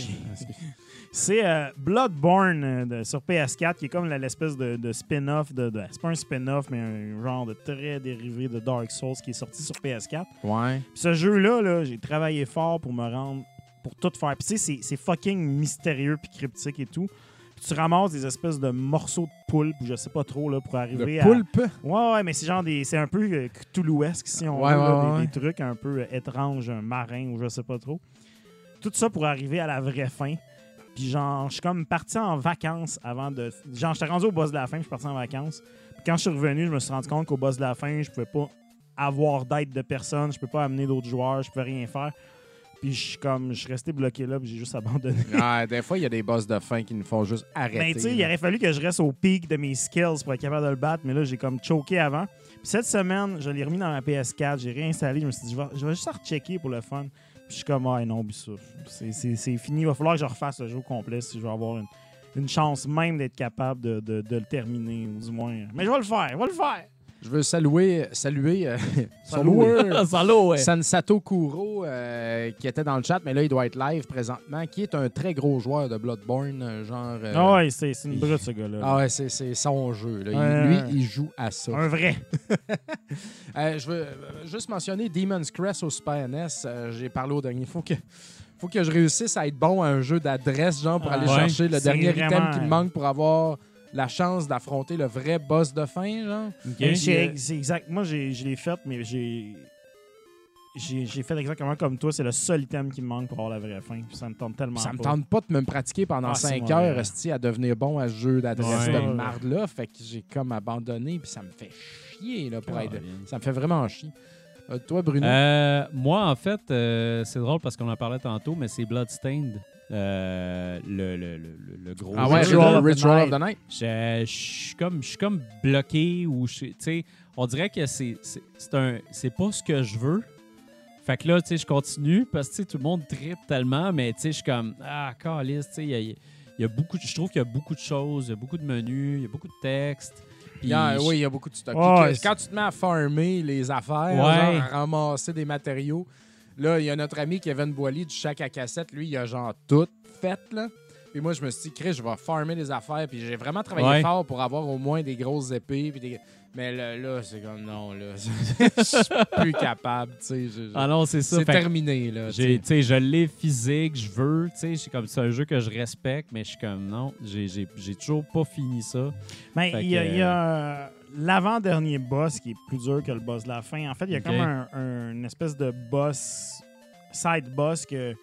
C'est euh, Bloodborne euh, de- sur PS4, qui est comme l'espèce de, de spin-off. De, de- c'est pas un spin-off, mais un genre de très dérivé de Dark Souls qui est sorti sur PS4. Ouais. Puis ce jeu-là, là, j'ai travaillé fort pour me rendre, pour tout faire. Puis tu sais, c'est- c'est fucking mystérieux puis cryptique et tout. Tu ramasses des espèces de morceaux de poulpe, ou je sais pas trop, là, pour arriver Le à... poulpe? Ouais, ouais, mais c'est genre des... C'est un peu euh, Cthulhuesque, si on Ouais, veut, là, ouais, des, ouais. des trucs un peu euh, étranges, un marin, ou je sais pas trop. Tout ça pour arriver à la vraie fin. Puis genre, je suis comme parti en vacances avant de... Genre, j'étais rendu au boss de la fin, je suis parti en vacances. Puis quand je suis revenu, je me suis rendu compte qu'au boss de la fin, je pouvais pas avoir d'aide de personne, je peux pas amener d'autres joueurs, je peux rien faire. Puis je suis comme, je suis resté bloqué là, puis j'ai juste abandonné. Ah, des fois, il y a des boss de fin qui nous font juste arrêter. Ben, tu sais, il aurait fallu que je reste au pic de mes skills pour être capable de le battre, mais là, j'ai comme choqué avant. Puis cette semaine, je l'ai remis dans ma PS4, j'ai réinstallé, je me suis dit, je vais, je vais juste rechecker pour le fun. Puis je suis comme, ah non, ça, c'est- fini. Il va falloir que je refasse le jeu complet si je veux avoir une, une chance même d'être capable de, de- de le terminer, ou du moins. Mais je vais le faire, je vais le faire. Je veux saluer, saluer euh, son Saluer. loueur. Sansato Kuro, euh, qui était dans le chat, mais là, il doit être live présentement, qui est un très gros joueur de Bloodborne, euh, genre... euh, Ah ouais, c'est une brute, ce gars-là. Ah ouais, c'est son jeu. là. Il- lui, il joue à ça. Un vrai. Je veux juste mentionner Demon's Crest au Super NES. J'ai parlé au dernier. Faut que, faut que je réussisse à être bon à un jeu d'adresse, genre, pour Ah, aller ouais. chercher le dernier item qui me manque pour avoir la chance d'affronter le vrai boss de fin, genre. Mais Ok. c'est exact. Moi, j'ai- je l'ai fait, mais j'ai. J'ai j'ai fait exactement comme toi. C'est le seul item qui me manque pour avoir la vraie fin. Puis ça me tente tellement Ça me pas. tente pas de me pratiquer pendant Ah, c'est 5 mauvais. heures esti, à devenir bon à ce jeu d'adresse Ouais. de marde-là. Fait que j'ai comme abandonné, puis ça me fait chier, là, pour être... Caroline. Ça me fait vraiment chier. Euh, toi, Bruno? Euh, moi, en fait, euh, c'est drôle parce qu'on en parlait tantôt, mais c'est Bloodstained. Euh, le, le, le, gros ah ouais, jeu. Ritual of the Ritual of Night. the Night. Je, je suis comme, je suis comme bloqué ou je, tu sais, on dirait que c'est, un, c'est pas ce que je veux. Fait que là, tu sais, je continue parce que tu sais, tout le monde tripe tellement, mais tu sais, je suis comme ah, calice, tu sais, il y a, il y a beaucoup, je trouve qu'il y a beaucoup de choses, il y a beaucoup de menus, il y a beaucoup de textes. Puis Il y a- je- oui, il y a beaucoup de stock. Que- quand tu te mets à farmer les affaires, Ouais. genre à ramasser des matériaux, là, il y a notre ami Kevin Boily du Chac à cassette. Lui, il a genre tout fait, là. Puis moi, je me suis dit, Chris, je vais farmer des affaires. Puis j'ai vraiment travaillé Ouais. fort pour avoir au moins des grosses épées. Puis des... Mais là, là, c'est comme, non, là, je suis plus capable, tu sais. je- je- Ah non, c'est ça. c'est terminé, là. tu sais. je l'ai physique, je veux, tu sais, c'est comme c'est un jeu que je respecte, mais je suis comme non, j'ai, j'ai, j'ai toujours pas fini ça. Mais il y a, que- il y a, euh, l'avant-dernier boss qui est plus dur que le boss de la fin. En fait, il y a comme un, un- une espèce de boss, side boss que.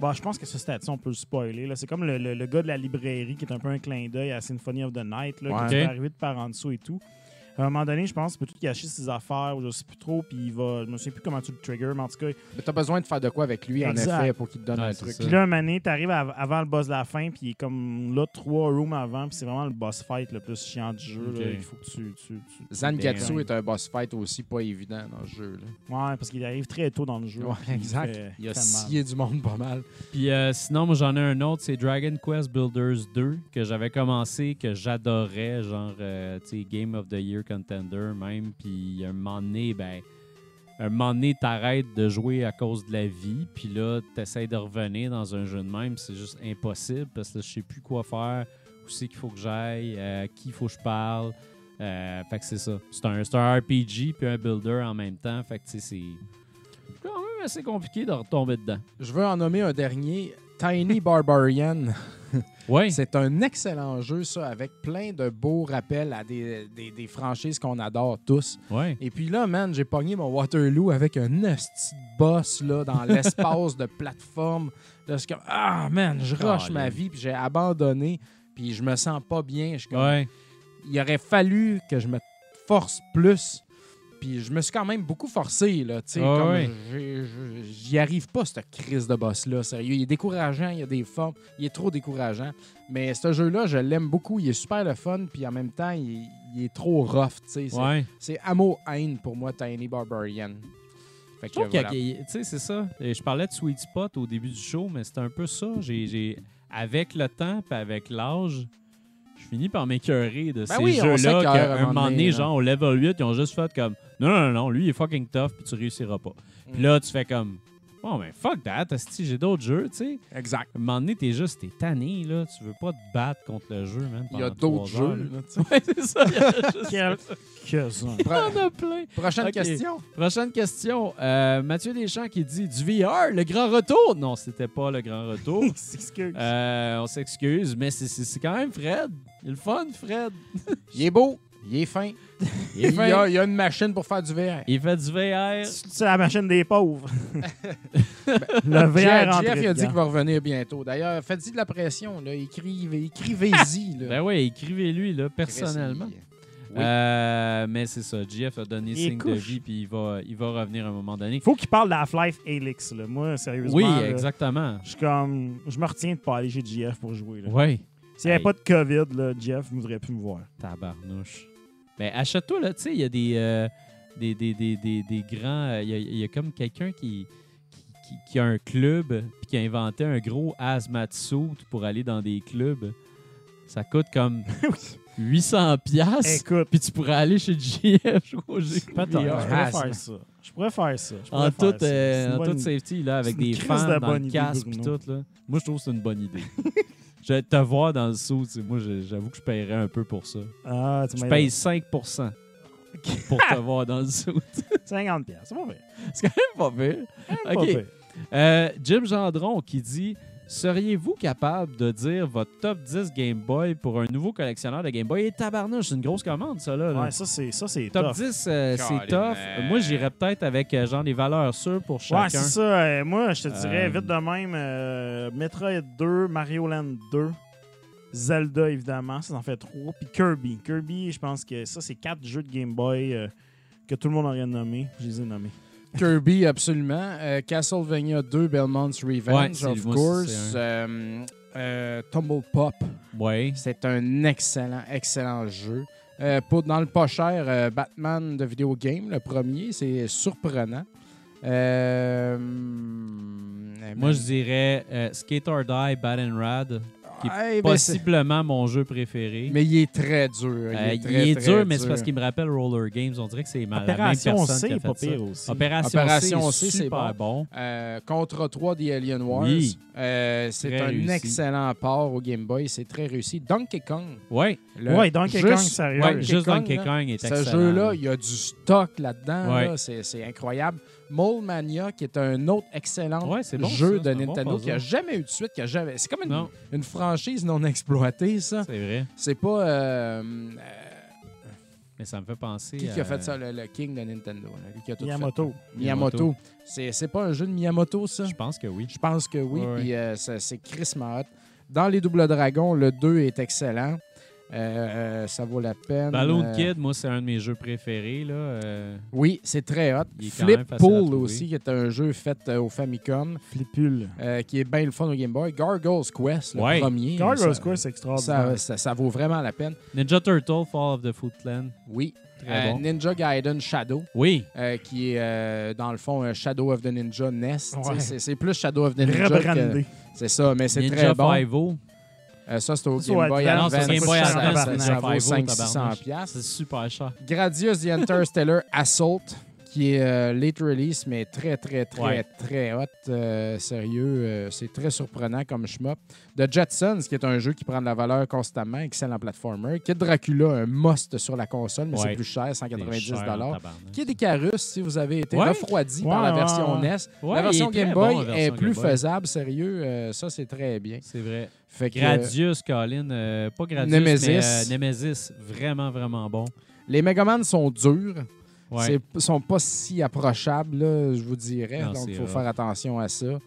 Bon, je pense que ce stade on peut le spoiler. là. C'est comme le, le- le gars de la librairie qui est un peu un clin d'œil à Symphony of the Night, là, Ouais. qui arriver de par en dessous et tout. À un moment donné, je pense qu'il peut tout cacher ses affaires, ou je sais plus trop, puis il va. Je me souviens plus comment tu le trigger, mais en tout cas, Mais t'as besoin de faire de quoi avec lui, en effet, pour qu'il te donne Ouais, un truc. Puis là, un moment t'arrives av- avant le boss de la fin, puis il est comme là, trois rooms avant, puis c'est vraiment le boss fight le plus chiant du jeu. Ok. là. Il faut que tu. tu, tu- tu Zangatsu dégaines. est un boss fight aussi pas évident dans ce jeu. Là. Ouais, parce qu'il arrive très tôt dans le jeu. Ouais, exact. fait- Il a scié du monde pas mal. Puis euh, sinon, moi j'en ai un autre, c'est Dragon Quest Builders 2 que j'avais commencé, que j'adorais, genre euh, tu sais Game of the Year contender même. Puis un moment donné, ben un moment donné, t'arrêtes de jouer à cause de la vie, puis là t'essayes de revenir dans un jeu de même, c'est juste impossible parce que je sais plus quoi faire, où c'est qu'il faut que j'aille, euh, qui il faut que je parle. Euh, fait que c'est ça. C'est un, un RPG puis un builder en même temps. Fait que c'est quand même assez compliqué de retomber dedans. Je veux en nommer un dernier, Tiny Barbarian. C'est un excellent jeu, ça, avec plein de beaux rappels à des, des- des franchises qu'on adore tous. Et puis là, man, j'ai pogné mon Waterloo avec un de boss là, dans l'espace de plateforme. Là, comme, ah, man, je rush ma vie, puis j'ai abandonné, puis je me sens pas bien. Je comme, Ouais. il aurait fallu que je me force plus. Puis je me suis quand même beaucoup forcé, là, tu sais, Ah comme j'ai- j'y arrive pas, cette crise de boss-là, sérieux. Il est décourageant, il y a des formes, il est trop décourageant. Mais ce jeu-là, je l'aime beaucoup, il est super le fun, puis en même temps, il, il est trop rough, tu sais. C'est- Ouais. C'est amour-haine pour moi, Tiny Barbarian. Fait Je que a- voilà. c'est ça. Et Je parlais de Sweet Spot au début du show, mais c'est un peu ça. J'ai, avec le temps puis avec l'âge, je finis par m'écœurer de Ben ces oui, on jeux-là qu'à un moment donné, genre au level 8, ils ont juste fait comme non, non, non, non, lui il est fucking tough puis tu réussiras pas. Puis Mm. là, tu fais comme oh, mais fuck that, j'ai d'autres jeux, tu sais. Exact. À un moment donné, t'es juste, t'es tanné, là. Tu veux pas te battre contre le jeu, man. Il y a d'autres jeux. là. tu sais. Ouais, c'est ça. il y a juste- Quelques-uns. Pro- Il y en a plein. Prochaine question. Prochaine question. Euh, Mathieu Deschamps qui dit du VR, le grand retour. Non, c'était pas le grand retour. Excuse. Euh, on s'excuse, mais c'est quand même Fred. Il est le fun, Fred. Il est beau, il est fin. Il est Il y, fin. a, il y a une machine pour faire du VR. Il fait du VR. C'est la machine des pauvres. le Jeff, VR en Jeff, il a dit qu'il va revenir bientôt. D'ailleurs, faites-y de la pression. Là. Écrivez, écrivez-y. là. Ben oui, écrivez-lui, là, personnellement. Oui. Euh, mais c'est ça. Jeff a donné signe de vie, puis il va, il va revenir à un moment donné. faut qu'il parle de Half-Life. Là. Moi, sérieusement. Oui, là, exactement. Je suis comme. Je me retiens de pas aller chez GF pour jouer. là. Oui. S'il n'y avait Hey. pas de COVID, là, Jeff ne voudrait plus me voir. Tabarnouche. Ben, achète-toi, là, tu sais, il y a des, euh, des, des, des, des, des grands. euh, Il y, a- il y a comme quelqu'un qui, qui, qui- qui a un club puis qui a inventé un gros hazmat suit pour aller dans des clubs. Ça coûte comme 800 piastres. Écoute, Puis tu pourrais aller chez JF au peut-être. Je pourrais faire ça. Je pourrais faire ça. Je pourrais En faire toute, ça. euh, C'est une en bonne toute idée. safety, là, avec C'est une des crise fans de dans bonne le idée, casque puis Bruno. tout. Là. Moi, je trouve que c'est une bonne idée. je vais te voir dans le sais, Moi, j'avoue que je paierais un peu pour ça. Ah, tu Je paye 5 pour te voir dans le saut. 50 pièces. C'est pas vrai. C'est quand même pas pire. Pas OK. pire. Euh, Jim Gendron qui dit Seriez-vous capable de dire votre top 10 Game Boy pour un nouveau collectionneur de Game Boy? Et tabarnouche, c'est une grosse commande, ça, là. là. Ouais, ça, c'est ça, c'est top tough. 10, euh, c'est tough. Moi, j'irais peut-être avec euh, genre des valeurs sûres pour Ouais, chacun. c'est ça. Euh, moi, je te dirais Euh, vite de même euh, Metroid 2, Mario Land 2, Zelda, évidemment. Ça en fait trois. Puis Kirby. Kirby, je pense que ça, c'est quatre jeux de Game Boy euh, que tout le monde aurait nommés. Je les ai nommés. Kirby, absolument. Euh, Castlevania 2, Belmont's Revenge, of moi, course. Euh, euh, Tumble Pop, Ouais. c'est un excellent, excellent jeu. Pour, dans le pas cher, Batman de vidéo game, le premier, c'est surprenant. Moi, je dirais Skate or Die, Bad and Rad, qui est Ouais, possiblement mon jeu préféré. mais il est très dur. Euh, il est, il très, est très dur, mais c'est parce qu'il me rappelle Roller Games. On dirait que c'est ma- la même Opération personne C, qui a pas fait pire ça. aussi. Opération, Opération C, c'est super bon. Euh, Contra 3 The Alien Wars. Oui. Euh, c'est un réussi. excellent port au Game Boy. C'est très réussi. Donkey Kong. Oui, ouais, Donkey juste- Kong, sérieux. ouais, Donkey juste Kong, Donkey là, Kong est Ce excellent. jeu-là, il y a du stock là-dedans. Ouais. là. C'est incroyable. Mole Mania, qui est un autre excellent Ouais, c'est bon, jeu ça, de bon Nintendo qui a jamais eu de suite. qui a jamais... C'est comme une, une franchise non exploitée, ça. c'est vrai. C'est pas. euh, euh, Mais ça me fait penser. qui, qui a fait ça, le, le king de Nintendo? là, qui a tout Miyamoto. fait. Miyamoto. C'est c'est pas un jeu de Miyamoto, ça? Je pense que oui. Je pense que oui. Ouais, ouais. Puis euh, c'est Chris Mahot. Dans les Double Dragons, le 2 est excellent. Euh, euh, ça vaut la peine. Balloon Euh, Kid, moi, c'est un de mes jeux préférés. Là. euh, Oui, c'est très hot. Flip Pool aussi, qui est un jeu fait euh, au Famicom, Flipule. euh, qui est bien le fun au Game Boy. Gargoyles Quest, le Ouais. premier. Gargoyles Quest, c'est extraordinaire. ça- ça vaut vraiment la peine. Ninja Turtle, Fall of the Foot Clan. Oui. Très Euh, bon. Ninja Gaiden Shadow, Oui, euh, qui est euh, dans le fond un Shadow of the Ninja NES. Tu sais, Ouais. C'est c'est plus Shadow of the Ninja. C'est ça, mais c'est très bon. 5 Euh, ça, c'est au Game Boy Advance, Advance. ça, c'est Game Boy ça, Advance, ça, Ninja ça vaut 5, 500 tabarnouche. piastres. c'est super cher. Gradius The Interstellar Assault, qui est euh, late release, mais très, très, très, Ouais. très hot. euh, sérieux, euh, c'est très surprenant comme shmup. The Jetsons, qui est un jeu qui prend de la valeur constamment, excellent platformer. Kid Dracula, un must sur la console, mais Ouais. c'est plus cher, 190 C'est cher, tabarnak. Kid Icarus, si vous avez été Ouais. refroidi par la version. NES. Ouais, la version Game Boy bon, est plus Boy. faisable, sérieux. ça, c'est très bien. C'est vrai. Fait que, Gradius, Colin, pas Gradius, Nemesis. mais Nemesis, vraiment, vraiment bon. les Megaman sont durs. Ouais. Ils sont pas si approchables, là, je vous dirais. Non, donc, il faut faire attention à ça.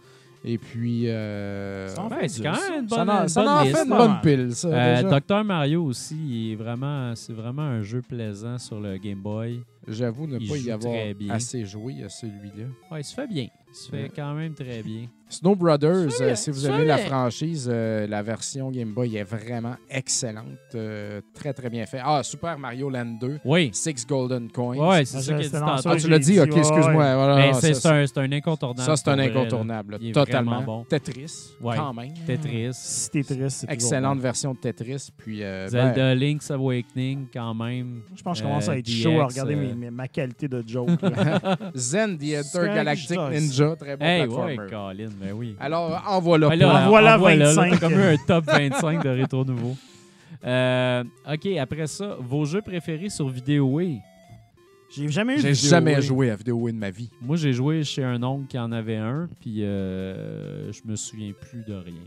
Et puis, euh, Ça en fait c'est quand même une ça bonne, en, une ça bonne en liste. fait une bonne pile, ça. Euh. Dr Mario aussi, il est vraiment, c'est vraiment un jeu plaisant sur le Game Boy. J'avoue ne il pas y avoir assez joué à celui-là. Ouais, il se fait bien. Se fait quand même très bien. Snow Brothers, euh, bien, si vous aimez la franchise, euh, la version Game Boy est vraiment excellente. euh, très, très bien fait. Ah, Super Mario Land 2, Oui. Six Golden Coins. Ouais, c'est Ah, ça qu'il dit tantôt. Ah, tu l'as dit? Ok, excuse-moi. Voilà, Mais c'est ça, c'est un, incontournable. ça, c'est un vrai, incontournable. Totalement. bon. Tetris, Ouais. quand même. Tetris. Si c'est toujours Excellente bon. version de Tetris. Puis, euh, Zelda ben, Link's Awakening, quand même. Je pense que je commence à être chaud à regarder mes- mes- ma qualité de joke. Zen, The Intergalactic correct, très bon Hey, ouais. Colin, mais oui. Alors, en voilà pas. là, En voilà en voilà, là, 25. T'as comme eu un top 25 de Rétro Nouveau. Euh, OK, après ça, vos jeux préférés sur vidéo J'ai jamais eu J'ai jamais joué à vidéo de ma vie. Moi, j'ai joué chez un oncle qui en avait un, puis euh, je me souviens plus de rien.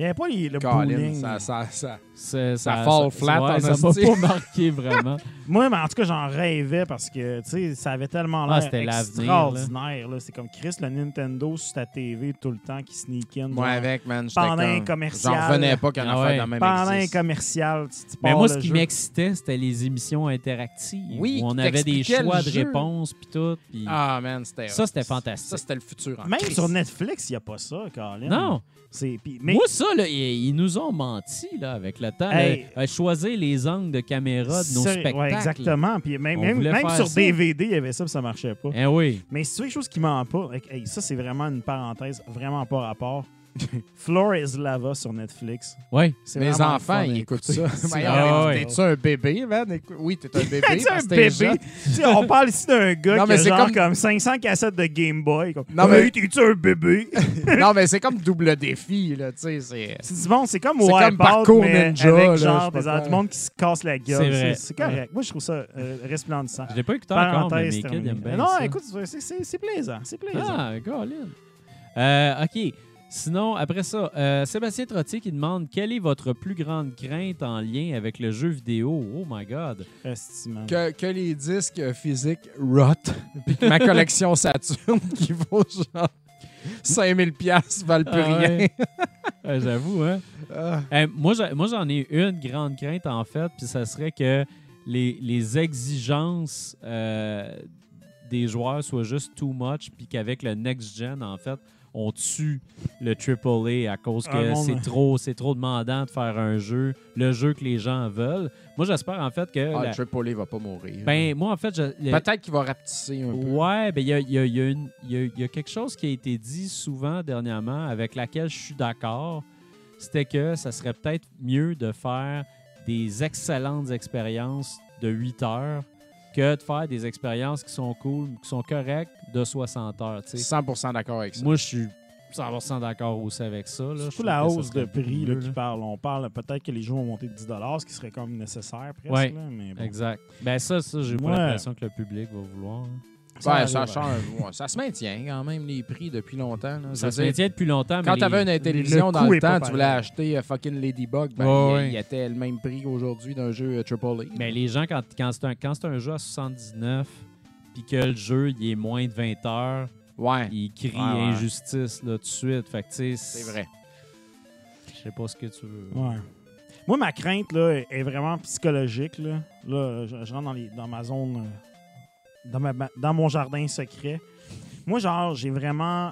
Il n'y avait pas les- le Colin, bowling. ça, ça, ça. C'est- Ça fall flat ouais, en ça m'a pas marqué vraiment. Moi, mais en tout cas, j'en rêvais parce que, tu sais, ça avait tellement Ah, l'air c'était l'avenir, extraordinaire. là. C'est comme Chris, le Nintendo sur ta TV tout le temps qui sneak in. Moi, genre, avec, man, Pendant comme- un commercial. J'en revenais pas qu'un Ah ouais. dans même Pendant un commercial, tu, tu Mais moi, ce qui jeu. m'excitait, c'était les émissions interactives. Oui, où on avait des choix de réponses, puis tout. Ah, man, c'était ça, c'était Ça, fantastique. c'était le futur. en Même Christ. sur Netflix, il n'y a pas ça, Colin. non, mais moi, ça, là, ils, ils nous ont menti là, avec le temps. Hey. là, à choisir les angles de caméra de nos c'est- spectacles. ouais, exactement. Puis même, sur ça. DVD, il y avait ça, puis ça marchait pas. Eh oui. Mais si tu veux quelque chose qui ment pas, hey, ça, c'est vraiment une parenthèse, vraiment pas rapport. Floor is Lava sur Netflix. C'est Mes enfants, ils écoutent ça. T'es-tu un bébé, man? Oui, t'es un bébé. C'est un t'es bébé? on parle ici d'un gars Non, qui mais a genre comme- comme... 500 cassettes de Game Boy. Comme, Non, mais- t'es-tu un bébé? non, mais c'est comme double défi, là, tu sais. c'est- bon, c'est comme C'est comme Parcours mais Ninja, avec genre des du monde qui se casse la gueule. C'est correct. Moi, je trouve ça euh, resplendissant. Je l'ai pas écouté encore, mais Parenthèse mes kids terminée. aiment bien Non, écoute, c'est plaisant. C'est plaisant. Ah, Colin. Euh, OK. Sinon, après ça, euh, Sébastien Trottier qui demande quelle est votre plus grande crainte en lien avec le jeu vidéo? Oh my God! Que, que les disques physiques rot, puis que ma collection Saturn qui vaut genre 5000 pièces valent plus Ah rien. ouais. J'avoue, hein? Ah. Eh, moi, j'en ai une grande crainte, en fait, puis ça serait que les, les exigences euh, des joueurs soient juste too much, puis qu'avec le next-gen, en fait, on tue le AAA à cause que c'est trop, c'est trop demandant de faire un jeu, le jeu que les gens veulent. Moi, j'espère, en fait, que... Ah, la- le Triple A va pas mourir. ben, moi, en fait, je- le- Peut-être qu'il va rapetisser un peu. Ouais, ben il y a, il y a- il y a une- il y a- il y a quelque chose qui a été dit souvent dernièrement avec laquelle je suis d'accord. C'était que ça serait peut-être mieux de faire des excellentes expériences de 8 heures que de faire des expériences qui sont cool, qui sont correctes de 60 heures. tu sais. 100% d'accord avec ça. Moi, je suis 100% d'accord aussi avec ça. Là. Je Surtout trouve la hausse de prix là, qui parle. On parle peut-être que les jeux vont monter de 10 ce qui serait comme nécessaire presque. Ouais. là, mais bon. Exact. Ben ça, ça j'ai pas l'impression que le public va vouloir. hein. Ça Ouais, ça change. Ouais, ça se maintient quand même, les prix, depuis longtemps. là. Ça se maintient depuis longtemps. Quand t'avais les- une télévision le dans le temps, tu voulais acheter euh, fucking Ladybug, ben, Ouais, il, ouais. il était le même prix qu'aujourd'hui d'un jeu AAA. Mais les gens, quand, quand c'est un, quand c'est un jeu à 79, puis que le jeu il est moins de 20 heures, Ouais, ils crient Ouais, injustice là, tout de suite. Fait tu c'est vrai. Je sais pas ce que tu veux. Ouais. Moi, ma crainte là, est- est vraiment psychologique. Là, là je, je rentre dans, les- dans ma zone, euh, dans, ma- ma- dans mon jardin secret. Moi, genre, j'ai vraiment.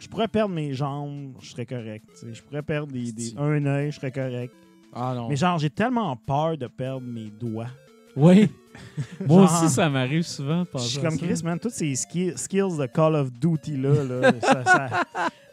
Je pourrais perdre mes jambes, je serais correct. Je pourrais perdre des, des- un œil, je serais correct. Ah non. Mais genre, j'ai tellement peur de perdre mes doigts. Oui. Moi Genre- aussi, ça m'arrive souvent Je suis comme. Chris, man, tous ces ski- skills de Call of Duty là, là, ça- ça-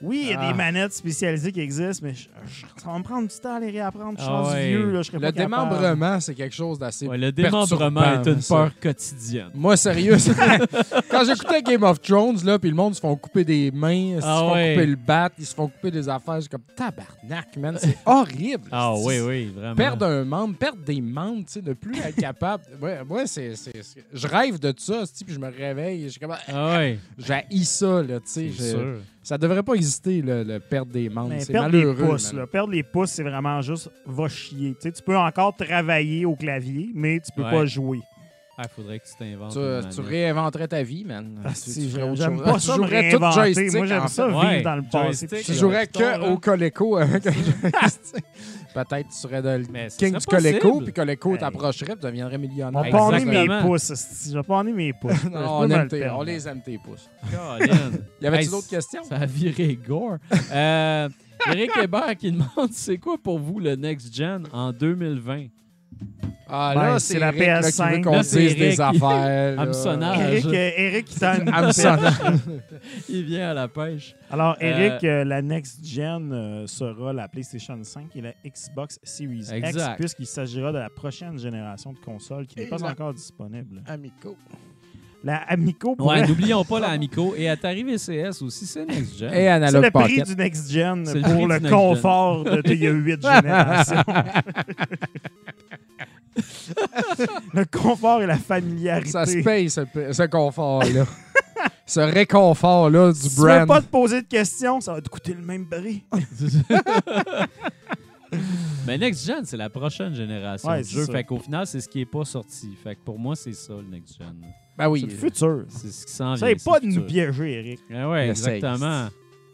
oui, il y a Ah. des manettes spécialisées qui existent, mais je- je- ça va me prendre du temps à les réapprendre. Je suis Ah ouais. vieux, là, je serais Le pas démembrement, c'est quelque chose d'assez. Ouais, le démembrement est une ça. peur quotidienne. Moi, sérieux, quand j'écoutais Game of Thrones, là, puis le monde se font couper des mains, ils se Ah font ouais. couper le bat, ils se font couper des affaires, je suis comme tabarnak, man, c'est horrible. Ah oui, oui, vraiment. Perdre un membre, perdre des membres, tu sais, de plus être capable. Ouais, moi, c'est, c'est- c'est- Je rêve de ça, puis je me réveille, je suis comme. Ah oui, J'ai ça, là, tu sais. Ça devrait pas exister, le, le perdre des membres. Mais C'est perdre malheureux. les pouces, là. Perdre les pouces, c'est vraiment juste va chier. Tu sais, tu peux encore travailler au clavier, mais tu peux Ouais. pas jouer. Ah, faudrait que tu t'inventes. Tu, réinventerais ta vie, man. Ah, si, J'aime pas Tu ça me jouerais tout réinventer. joystick, Moi, j'aime en ça fait. vivre Ouais, dans le passé. je- jouerais que au Coleco avec un joystick. Peut-être tu serais Mais ce king du Coleco, puis Coleco Hey. t'approcherait, tu deviendrais millionnaire. On va pas mes pouces. Je vais pas mes pouces. Non, on, me aime tes- on les aime tes pouces. Colin. Y avait-tu Hey, d'autres questions? Ça a viré gore. Euh, Eric Hébert qui demande c'est quoi pour vous le next gen en 2020 Ah, Ben, là, c'est c'est la Eric, là, qui PS5. veut qu'on dise des Eric. affaires. Hameçonnage. Eric, euh, Eric qui t'a une Hameçonnage. Il vient à la pêche. Alors, Euh, Eric, euh, la next gen euh, sera la PlayStation 5 et la Xbox Series X, puisqu'il s'agira de la prochaine génération de consoles qui n'est pas encore disponible. Amico. La Amico, Ouais, n'oublions pas l'Amico. Et Atari VCS aussi, c'est next gen. Et c'est Analog le prix du next gen C'est le pour le confort de d'il y a huit générations. le confort et la familiarité. Ça se paye, ce, ce confort-là. ce réconfort-là du si tu veux brand. pas te poser de questions, ça va te coûter le même prix. Mais next gen, c'est la prochaine génération Ouais, de c'est jeux. ça. Fait qu'au final, c'est ce qui est pas sorti. Fait que pour moi, c'est ça le next gen. Ben oui. C'est le futur. C'est ce qui s'en vient. C'est pas le de nous futur. piéger, Eric. Ah ouais, exactement.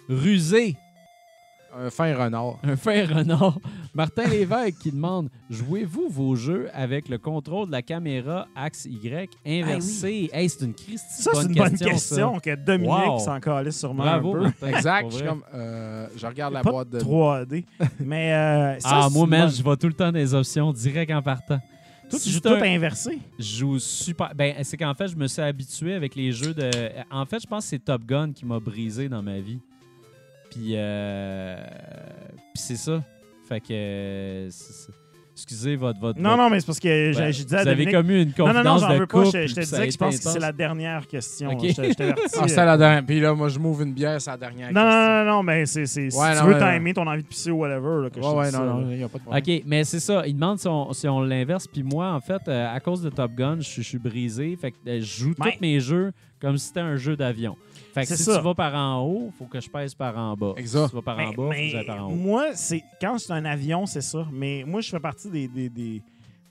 Rusé. Un fin renard. Un fin renard. Martin Lévesque qui demande Jouez-vous vos jeux avec le contrôle de la caméra axe Y inversé? Hey, c'est une Christie Ça, c'est bonne une bonne question. question, que Dominique Wow. s'en calisse sûrement Bravo, un peu. Martin. Exact. Je, comme, euh, je regarde la Pas boîte de. 3D. Mais euh, ça, Ah, moi, bonne- je vais tout le temps des options direct en partant. Toi, tu joues tout un- inversé? Je joue super. Ben, c'est qu'en fait, je me suis habitué avec les jeux de. En fait, je pense que c'est Top Gun qui m'a brisé dans ma vie. Puis, euh... Puis c'est ça. Fait que. c'est- Excusez votre. votre Non, non, mais c'est parce que j'ai Ben, j'ai dit à Vous avez Dominique... eu une Non, confidence non, non, j'en de veux pas. Je, je te disais que je pense que c'est la dernière question. Ok. Je je t'avertis. Ah, c'est la dernière. Puis là, moi, je m'ouvre une bière, c'est la dernière. Non, non, question. non, non, mais c'est, c'est, si Ouais, tu non, veux ouais, timer ton envie de pisser ou whatever, là, que je Ouais, te ouais, dis non, ça, non, il n'y a pas de problème. OK, mais c'est ça. Il demande si on, si on l'inverse. Puis moi, en fait, euh, à cause de Top Gun, je, je suis brisé. Fait que euh, je joue Ouais. tous mes jeux comme si c'était un jeu d'avion. Fait que C'est si ça. tu vas par en haut, faut que je pèse par en bas. Exact. Si tu vas par en bas, faut que par en haut. moi, c'est quand c'est un avion, c'est ça. Mais moi, je fais partie des, des- des-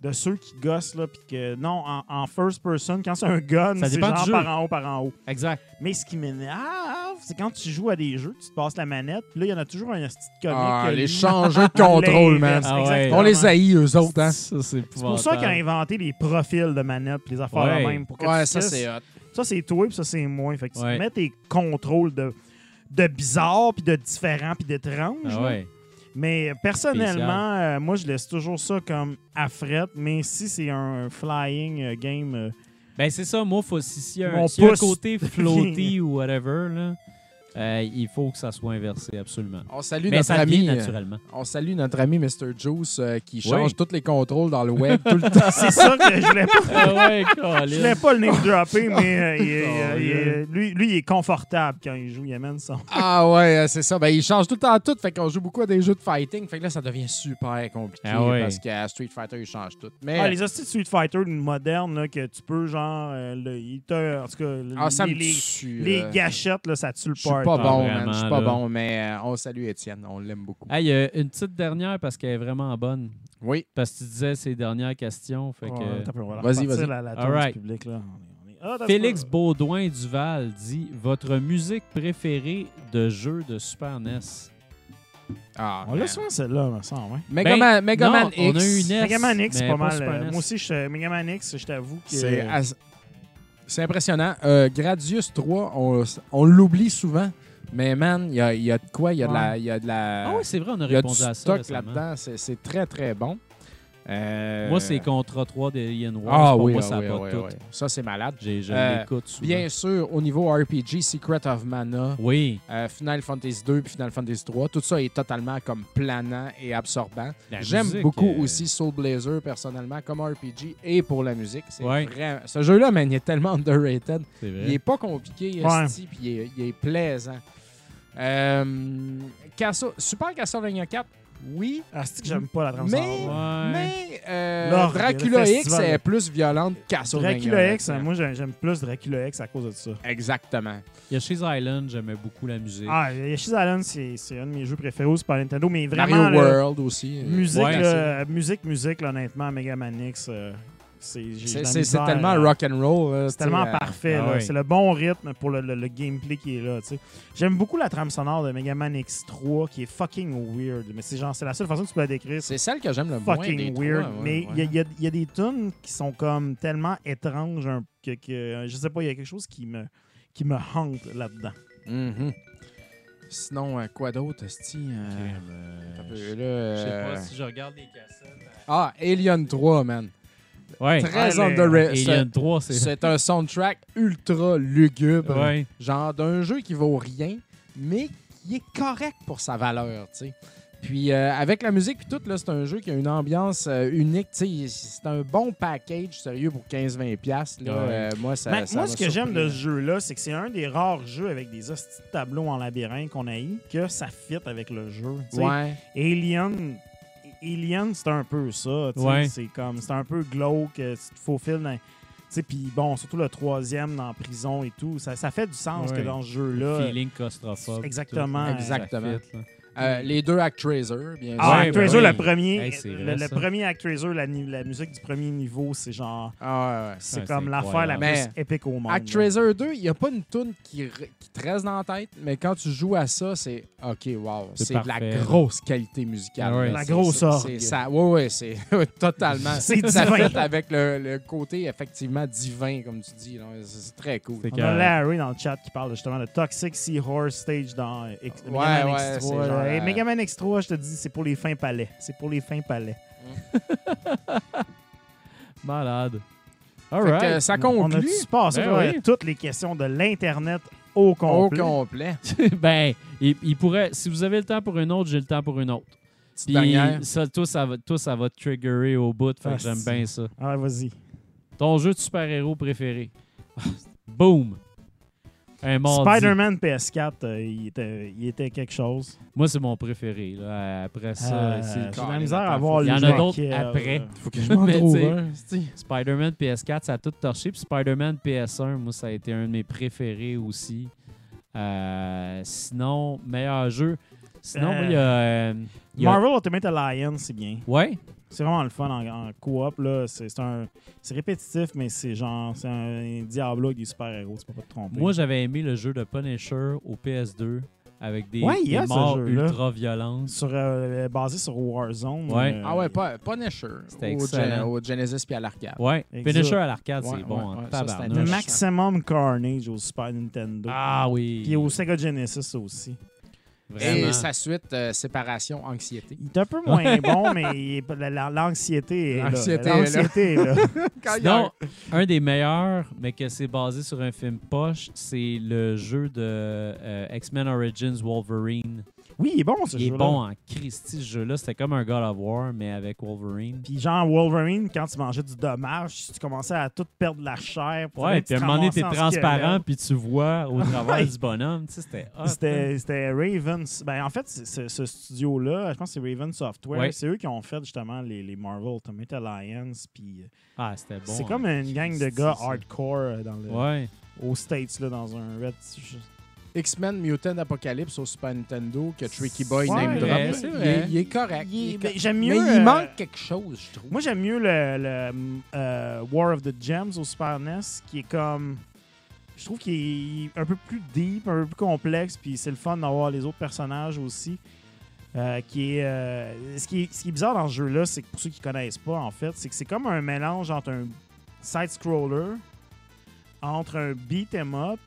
de ceux qui gossent là, puis que non, en, en first person, quand c'est un gun, Ça c'est dépend genre du jeu. par en haut, par en haut. Exact. Mais ce qui m'énerve, c'est quand tu joues à des jeux, tu te passes la manette, puis là, il y en a toujours un petit comique. Ah, que les changeurs de contrôle, man. Ah ouais. On les haït, eux autres, hein? Ça, c'est C'est pour ça qu'ils ont inventé les profils de manette, puis les affaires Ouais. de même. Pour que Ouais, tu ça, c'est hot. Ça, c'est toi, puis ça, c'est moi. Fait que Ouais. tu mets tes contrôles de, de bizarre, puis de différent, puis d'étrange. Ah ouais. Mais personnellement, euh, moi, je laisse toujours ça comme à fret. Mais si c'est un flying euh, game, euh, Ben, c'est ça. Moi, faut, si, s'il y a un, y a côté floaty ou whatever, là, euh, il faut que ça soit inversé, absolument. On salue Mais notre ça ami. euh, naturellement. On salue notre ami Mr. Juice euh, qui change Oui. tous les contrôles dans le web tout le temps. c'est ça que je voulais pas. ah ouais, Je voulais pas le name dropper, mais euh, il est- Oh, il est- yeah. lui, lui, il est confortable quand il joue. Il amène son. Ah ouais, c'est ça. Ben, il change tout le temps tout. Fait qu'on joue beaucoup à des jeux de fighting. Fait que là, ça devient super compliqué Ah ouais. parce qu'à Street Fighter, il change tout. Mais Ah, les hosties de Street Fighter modernes, là, que tu peux, genre, euh, le- il te- en tout cas, ah, ça les, me les, tue. les euh, gâchettes, là, ça tue le suis pas bon, man. Je suis pas là. bon, mais euh, on salue Étienne. On l'aime beaucoup. Hey, euh, une petite dernière parce qu'elle est vraiment bonne. Oui. Parce que tu disais ces dernières questions. Fait que, Vas-y, vas-y. La, la All tour right. du public, là. On est- on est- Ah, Félix. Baudouin Duval dit Votre musique préférée de jeu de Super NES Ah, On l'a souvent, celle-là, me semble. hein. Megaman, Megaman non, X. on a eu une NES. Megaman X, c'est pas mal. Euh, NES. moi aussi, je, Megaman X, je t'avoue que. C'est c'est impressionnant. Euh, Gradius 3, on, on l'oublie souvent. Mais man, il y a, il y a de quoi? Il y a de la. Y a de la Ah oui, c'est vrai, on a il y a du répondu à ça. stock récemment. là-dedans. C'est c'est très, très bon. Euh, Moi, c'est Contra 3 d'Alien Wars. Ah Pour oui, moi, ah ça oui, a pas oui, tout. oui. Ça, c'est malade. J'ai- Je Euh, l'écoute souvent. Bien sûr, au niveau RPG, Secret of Mana, Oui. euh, Final Fantasy 2 puis Final Fantasy 3, tout ça est totalement comme planant et absorbant. La J'aime musique, beaucoup euh, aussi Soul Blazer personnellement comme RPG et pour la musique. C'est Ouais. vraiment... Ce jeu-là, man, il est tellement underrated. C'est vrai. Il est pas compliqué, Ouais. esti, puis il est, il est plaisant. Euh, Castle- Super Castlevania 4, oui, Ah, c'est que j'aime pas la trame mais, sonore? Ouais. mais euh, Dracula X est plus violente que Castlevania. Dracula X, là-dedans. moi, j'aime plus Dracula X à cause de ça. Exactement. Yoshi's Island, j'aimais beaucoup la musique. Ah, Yoshi's Island, c'est c'est un de mes jeux préférés au Super Nintendo, mais vraiment. Mario là, World aussi. Musique, Ouais, là, musique, musique, là, honnêtement, Mega Man X, euh, c'est tellement euh, rock and roll. C'est tellement euh, parfait. ah. C'est le bon rythme pour le, le- le gameplay qui est là. tu sais. J'aime beaucoup la trame sonore de Mega Man X3 qui est fucking weird. Mais c'est genre c'est la seule façon que tu peux la décrire. C'est celle que j'aime le moins. des fucking trois, weird. ouais, mais il ouais. y, a- il y a- il y a des tunes qui sont comme tellement étranges un- que, que je sais pas, il y a quelque chose qui me qui me hante là-dedans. Mhm. Sinon, euh, quoi d'autre, Esti? euh, Euh, peu, je sais pas si je regarde les cassettes. Ah, Alien 3, man. Ouais. Très les- underrated. Alien 3, c'est. C'est un soundtrack ultra lugubre. Ouais. Genre d'un jeu qui vaut rien, mais qui est correct pour sa valeur, tu sais. Puis euh, avec la musique puis tout, là, c'est un jeu qui a une ambiance euh, unique. tu sais. C'est un bon package, sérieux, pour 15-20$. piastres, là. Ouais. Euh, moi, ça, Ben, ça moi, m'a ce que j'aime de ce jeu-là, c'est que c'est un des rares jeux avec des hosties de tableaux en labyrinthe qu'on a eu, que ça fit avec le jeu. tu sais. Ouais. Alien, Alien c'est un peu ça. Ouais. C'est comme, c'est un peu glauque, tu te faufiles dans. tu sais, Puis bon, surtout le troisième dans la prison et tout, ça, ça fait du sens Ouais. que dans ce jeu-là. Feeling claustrophobe. Exactement. tout. Exactement. Fit. Euh, les deux Actraiser, bien sûr. Ah, Ouais, Actraiser, le premier, Hey, c'est le, vrai, le ça. premier Actraiser, la, ni- la musique du premier niveau, c'est genre, Ah, ouais, ouais. c'est Ouais, comme c'est l'affaire la incroyable. plus épique au monde. Actraiser 2, il n'y a pas une tune qui, re- qui te reste dans la tête, mais quand tu joues à ça, c'est OK, wow. C'est C'est de la grosse qualité musicale. Ah ouais. La C'est- grosse c'est- orgue. c'est ça. Oui, oui, c'est totalement. C'est ça divin. fait avec le, le côté effectivement divin, comme tu dis. là. C'est c'est très cool. C'est On a Larry dans le chat qui parle justement de Toxic Seahorse Stage dans X- Ouais, Mega Man ouais, X3. c'est là. Et euh, Mega Man X3, je te dis, c'est pour les fins palais. C'est pour les fins palais. Malade. All que, ça On a conclut passé Ben oui. toutes les questions de l'Internet au au complet? complet. ben, il, il pourrait. Si vous avez le temps pour une autre, j'ai le temps pour une autre. Petite Puis dernière. ça, va, toi, ça va te triggerer au bout. Fait Ah, que j'aime c'est- bien ça. Ah, vas-y. Ton jeu de super-héros préféré. Boom. Un mardi. Spider-Man PS4, euh, il, était, il était quelque chose. Moi, c'est mon préféré. là. Après ça, Euh, c'est J'ai de la misère à Il y le en a d'autres lequel, après. euh, Faut que je m'en Mais trouve t'sais- un. c'ti. Spider-Man PS4, ça a tout torché. Puis Spider-Man PS1, moi, ça a été un de mes préférés aussi. Euh, sinon, meilleur jeu. Sinon, Euh, il y a. euh, il y a- Marvel Ultimate Alliance, c'est bien. Ouais? C'est vraiment le fun en, en coop. là. C'est c'est un- c'est répétitif, mais c'est genre c'est un Diablo avec des super-héros. Tu peux pas te tromper. Moi, j'avais aimé le jeu de Punisher au PS2 avec des, Ouais, morts ultra violentes. sur, euh, basé sur Warzone. Ouais. euh, Ah ouais, pas Punisher. C'était Au, excellent. Gen- au Genesis puis à l'arcade. Ouais. Punisher à l'arcade, Ouais, c'est bon. ouais, en ouais, ça, tabarnak. c'était Maximum Carnage au Super Nintendo. Ah oui. Puis au Sega Genesis aussi. Vraiment. Et sa suite, euh, Séparation Anxiété. Il est un peu moins bon, mais est- l'anxiété est là. L'anxiété est là. L'anxiété est là. Sinon, un des meilleurs, mais que c'est basé sur un film poche, c'est le jeu de euh, X-Men Origins Wolverine. Oui, il est bon ce Il est bon en Christie, ce jeu-là. C'était comme un God of War, mais avec Wolverine. Puis genre Wolverine, quand tu mangeais du dommage, tu commençais à tout perdre la chair. Ouais, puis à un moment donné, t'es transparent, puis tu vois au travers du bonhomme. Tu sais, c'était hein. C'était Ravens. Ben, en fait, ce studio-là, je pense que c'est Raven Software. Ouais. C'est eux qui ont fait justement les, les Marvel Ultimate Alliance. Puis euh, Ah, c'était bon. c'est hein. comme une gang de gars hardcore euh, dans le, Ouais. aux States, là, dans un Red. X-Men Mutant Apocalypse au Super Nintendo que Tricky Boy Ouais, name drop. c'est Il vrai. est- Il est correct. Il est- Il est ben, j'aime Mais mieux, il euh, manque quelque chose, je trouve. Moi, j'aime mieux le, le, euh, War of the Gems au Super NES, qui est comme. Je trouve qu'il est un peu plus deep, un peu plus complexe, puis c'est le fun d'avoir les autres personnages aussi. Euh, qui est, euh, ce, qui est, ce qui est bizarre dans ce jeu-là, c'est que pour ceux qui connaissent pas, en fait, c'est que c'est comme un mélange entre un side-scroller, entre un beat 'em up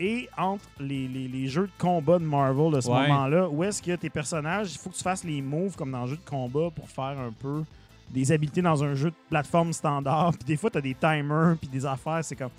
et entre les, les- les jeux de combat de Marvel de ce Ouais. moment-là, où est-ce que tes personnages, il faut que tu fasses les moves comme dans un jeu de combat pour faire un peu des habiletés dans un jeu de plateforme standard. Puis des fois, tu as des timers, puis des affaires. C'est comme.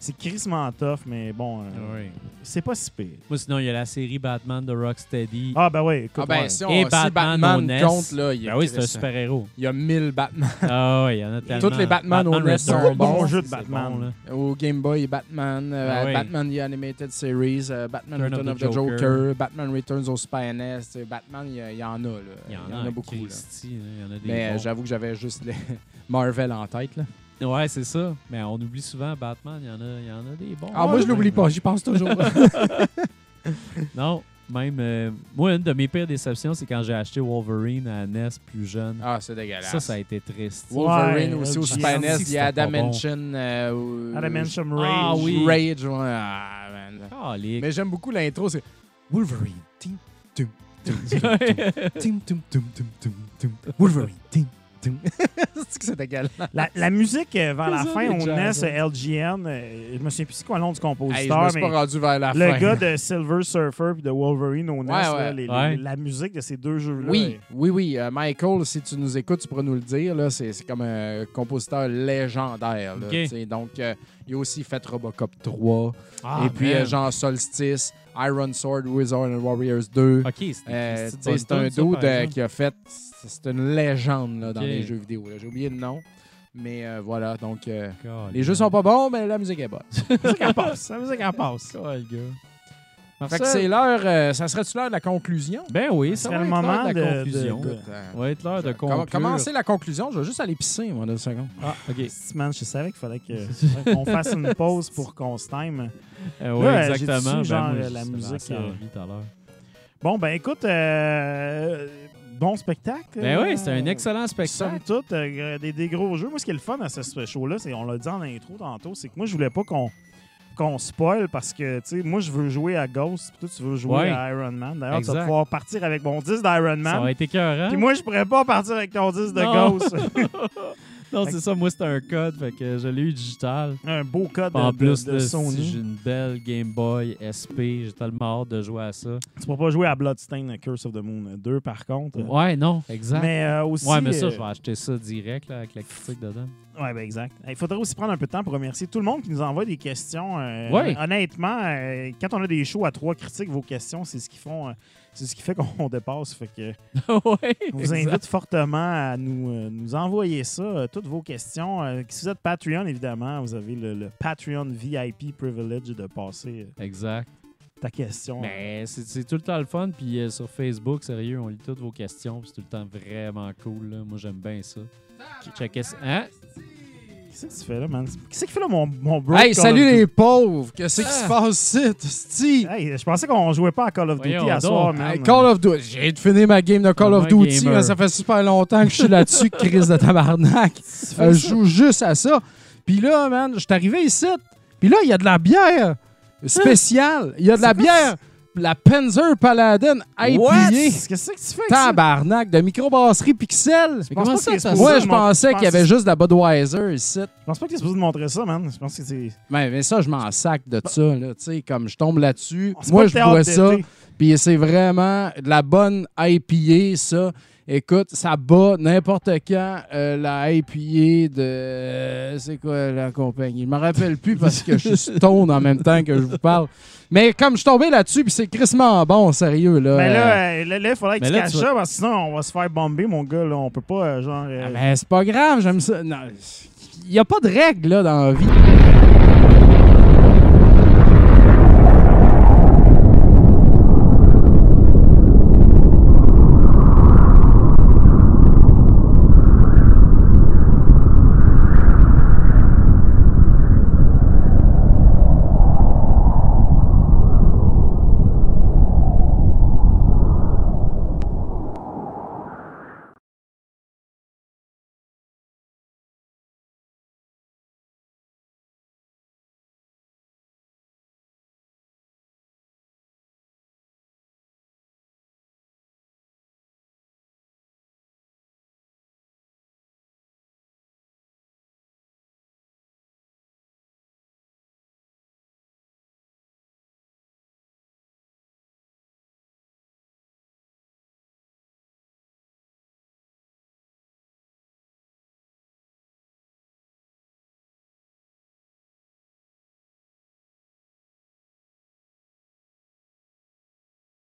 C'est crissement tough, mais bon, euh, Ouais. c'est pas si pire. Moi, sinon, il y a la série Batman de Rocksteady. Ah, ben ouais, écoute. Ah ben, ouais. si, on, Et si Batman Batman, au NES. compte, là, il y a, Ben oui, c'est un super-héros. il y a 1000 Batman. Ah ouais, il y en a tellement. les Batman au NES sont bons. Bon jeu de Batman. bon, là. Au Game Boy, Batman, euh, Ah oui. Batman The Animated Series, euh, Batman Return Return of of, the Joker, Joker. Batman Returns au Super NES. Batman, il y, en a. Là. Il y en a, beaucoup. là. Christy, là, Il y en a des Mais euh, j'avoue que j'avais juste les Marvel en tête. Là. Ouais, c'est ça. Mais on oublie souvent Batman. Il y en a, il y en a des bons. Ah, moi, je l'oublie pas, j'y pense toujours. Non, même. euh, moi, une de mes pires déceptions, c'est quand j'ai acheté Wolverine à NES plus jeune. ah, c'est dégueulasse. ça, ça a été triste. Wolverine Ouais, aussi au LGN, Super NES, il y a c'était pas Adamantium. euh, ou- Ah Rage. oui. Rage, ouais. Ah, man. Calique. Mais j'aime beaucoup l'intro, c'est Wolverine. Tim, tum, tum, tum, tum, tim, tum, tum, tum, tum, tum. Wolverine. Tim, tum. C'est que c'est dégueulasse. La, la musique euh, vers la fin NES jazz, euh, LGN, euh, je me souviens plus c'est quoi le nom du Hey, je compositeur, me suis mais pas rendu vers la le fin. gars de Silver Surfer et de Wolverine NES, Ouais, la musique de ces deux jeux-là. Oui, oui, oui. euh, Michael, si tu nous écoutes, tu pourras nous le dire. là, C'est c'est comme un compositeur légendaire. là, Ok. tu sais. Donc, euh, il a aussi fait Robocop 3. Ah, et puis, man. euh, genre Solstice, Iron Sword, Wizard and Warriors 2. Ok, c'était Euh, Christy de tu sais, bonne c'est un dude euh, qui a fait. C'est une légende là, dans les jeux vidéo. J'ai oublié le nom. Mais euh, voilà, donc euh, les jeux sont pas bons, mais la musique est bonne. La musique en passe. La musique en passe. Gars. Fait que Ça- c'est l'heure. euh, ça serait-tu l'heure de la conclusion? Ben oui, Ce ça serait va le moment de de- la de- conclusion. de- Ça va être l'heure de conclure. commencer la conclusion, je vais juste aller pisser, moi, deux secondes. Ah, OK. Man, je savais qu'il fallait qu'on fasse une pause pour qu'on se time. Euh, oui, exactement. dessus, Ben, genre, moi, la musique, assez euh, envie tout à l'heure. Bon, ben écoute, euh, bon spectacle. Ben oui, euh, c'est un excellent Somme spectacle. toute, euh, des, des gros jeux. Moi, ce qui est le fun à ce show-là, c'est, on l'a dit en intro tantôt, c'est que moi, je voulais pas qu'on qu'on spoil parce que, tu sais, moi, je veux jouer à Ghost, puis toi, tu veux jouer Ouais. à Iron Man. D'ailleurs, tu vas pouvoir partir avec mon 10 d'Iron Ça Man. va être écœurant. Puis moi, je pourrais pas partir avec ton 10 de Non. Ghost. Non, c'est ça. Moi, c'était un code. Fait que je l'ai eu digital. un beau code en de, plus, de, de Sony. j'ai une belle Game Boy SP. J'ai tellement hâte de jouer à ça. Tu pourras pas jouer à Bloodstained Curse of the Moon 2, par contre. Ouais, non, exact. Mais euh, aussi. ouais, mais ça, euh, je vais acheter ça direct là, avec la critique dedans. Oui, ben exact. Il faudrait aussi prendre un peu de temps pour remercier tout le monde qui nous envoie des questions. Euh, Ouais. Honnêtement, euh, quand on a des shows à trois critiques, vos questions, c'est ce qui font. C'est ce qui fait qu'on dépasse. Fait que ouais, on vous invite fortement à nous, euh, nous envoyer ça, euh, toutes vos questions. Euh, si vous êtes Patreon, évidemment, vous avez le, le Patreon VIP privilege de passer Exact. ta question. Mais c'est tout le temps le fun. Puis sur Facebook, sérieux, on lit toutes vos questions. puis C'est tout le temps vraiment cool. là. Moi, j'aime bien ça. Checkez ça. Hein? Qu'est-ce que tu fais là, man? Qu'est-ce qu'il fait là, mon, mon bro? Hey, salut les pauvres! Qu'est-ce qui Ah. se passe ici? Hey, je pensais qu'on jouait pas à Call of Duty Voyons à donc. soir, man. Hey, Call of Duty. J'ai de finir ma game de Call Ah, of Duty, gamer. mais ça fait super longtemps que je suis là-dessus, crise de tabarnak. Fais Euh, je joue juste à ça. Puis là, man, je suis arrivé ici. Puis là, il y a de la bière spéciale. Il y a de la bière, la Panzer Paladin? IPA. Qu'est-ce que c'est que tu fais ça? Tabarnak, de microbrasserie Pixel. Je pense pas que Moi, de je pensais qu'il y avait juste de la Budweiser ici. Je pense pas que tu es supposé de montrer ça, man. Je pense que c'est. Mais, mais ça, je m'en sac de ça. Là, tu sais, comme je tombe là-dessus. Moi, je bois ça. Puis c'est vraiment de la bonne IPA, ça. Écoute, ça bat n'importe quand euh, la IPA de. C'est quoi la compagnie? Je me rappelle plus parce que je suis stone en même temps que je vous parle. Mais comme je suis tombé là-dessus, puis c'est crissement bon, sérieux. Là, Mais Euh, là, euh, là, là, il faudrait que tu caches tu ça, parce que sinon, on va se faire bomber, mon gars. Là. On peut pas, euh, genre. euh, ah, mais c'est pas grave, j'aime ça. Non, Il n'y a pas de règle là, dans la vie.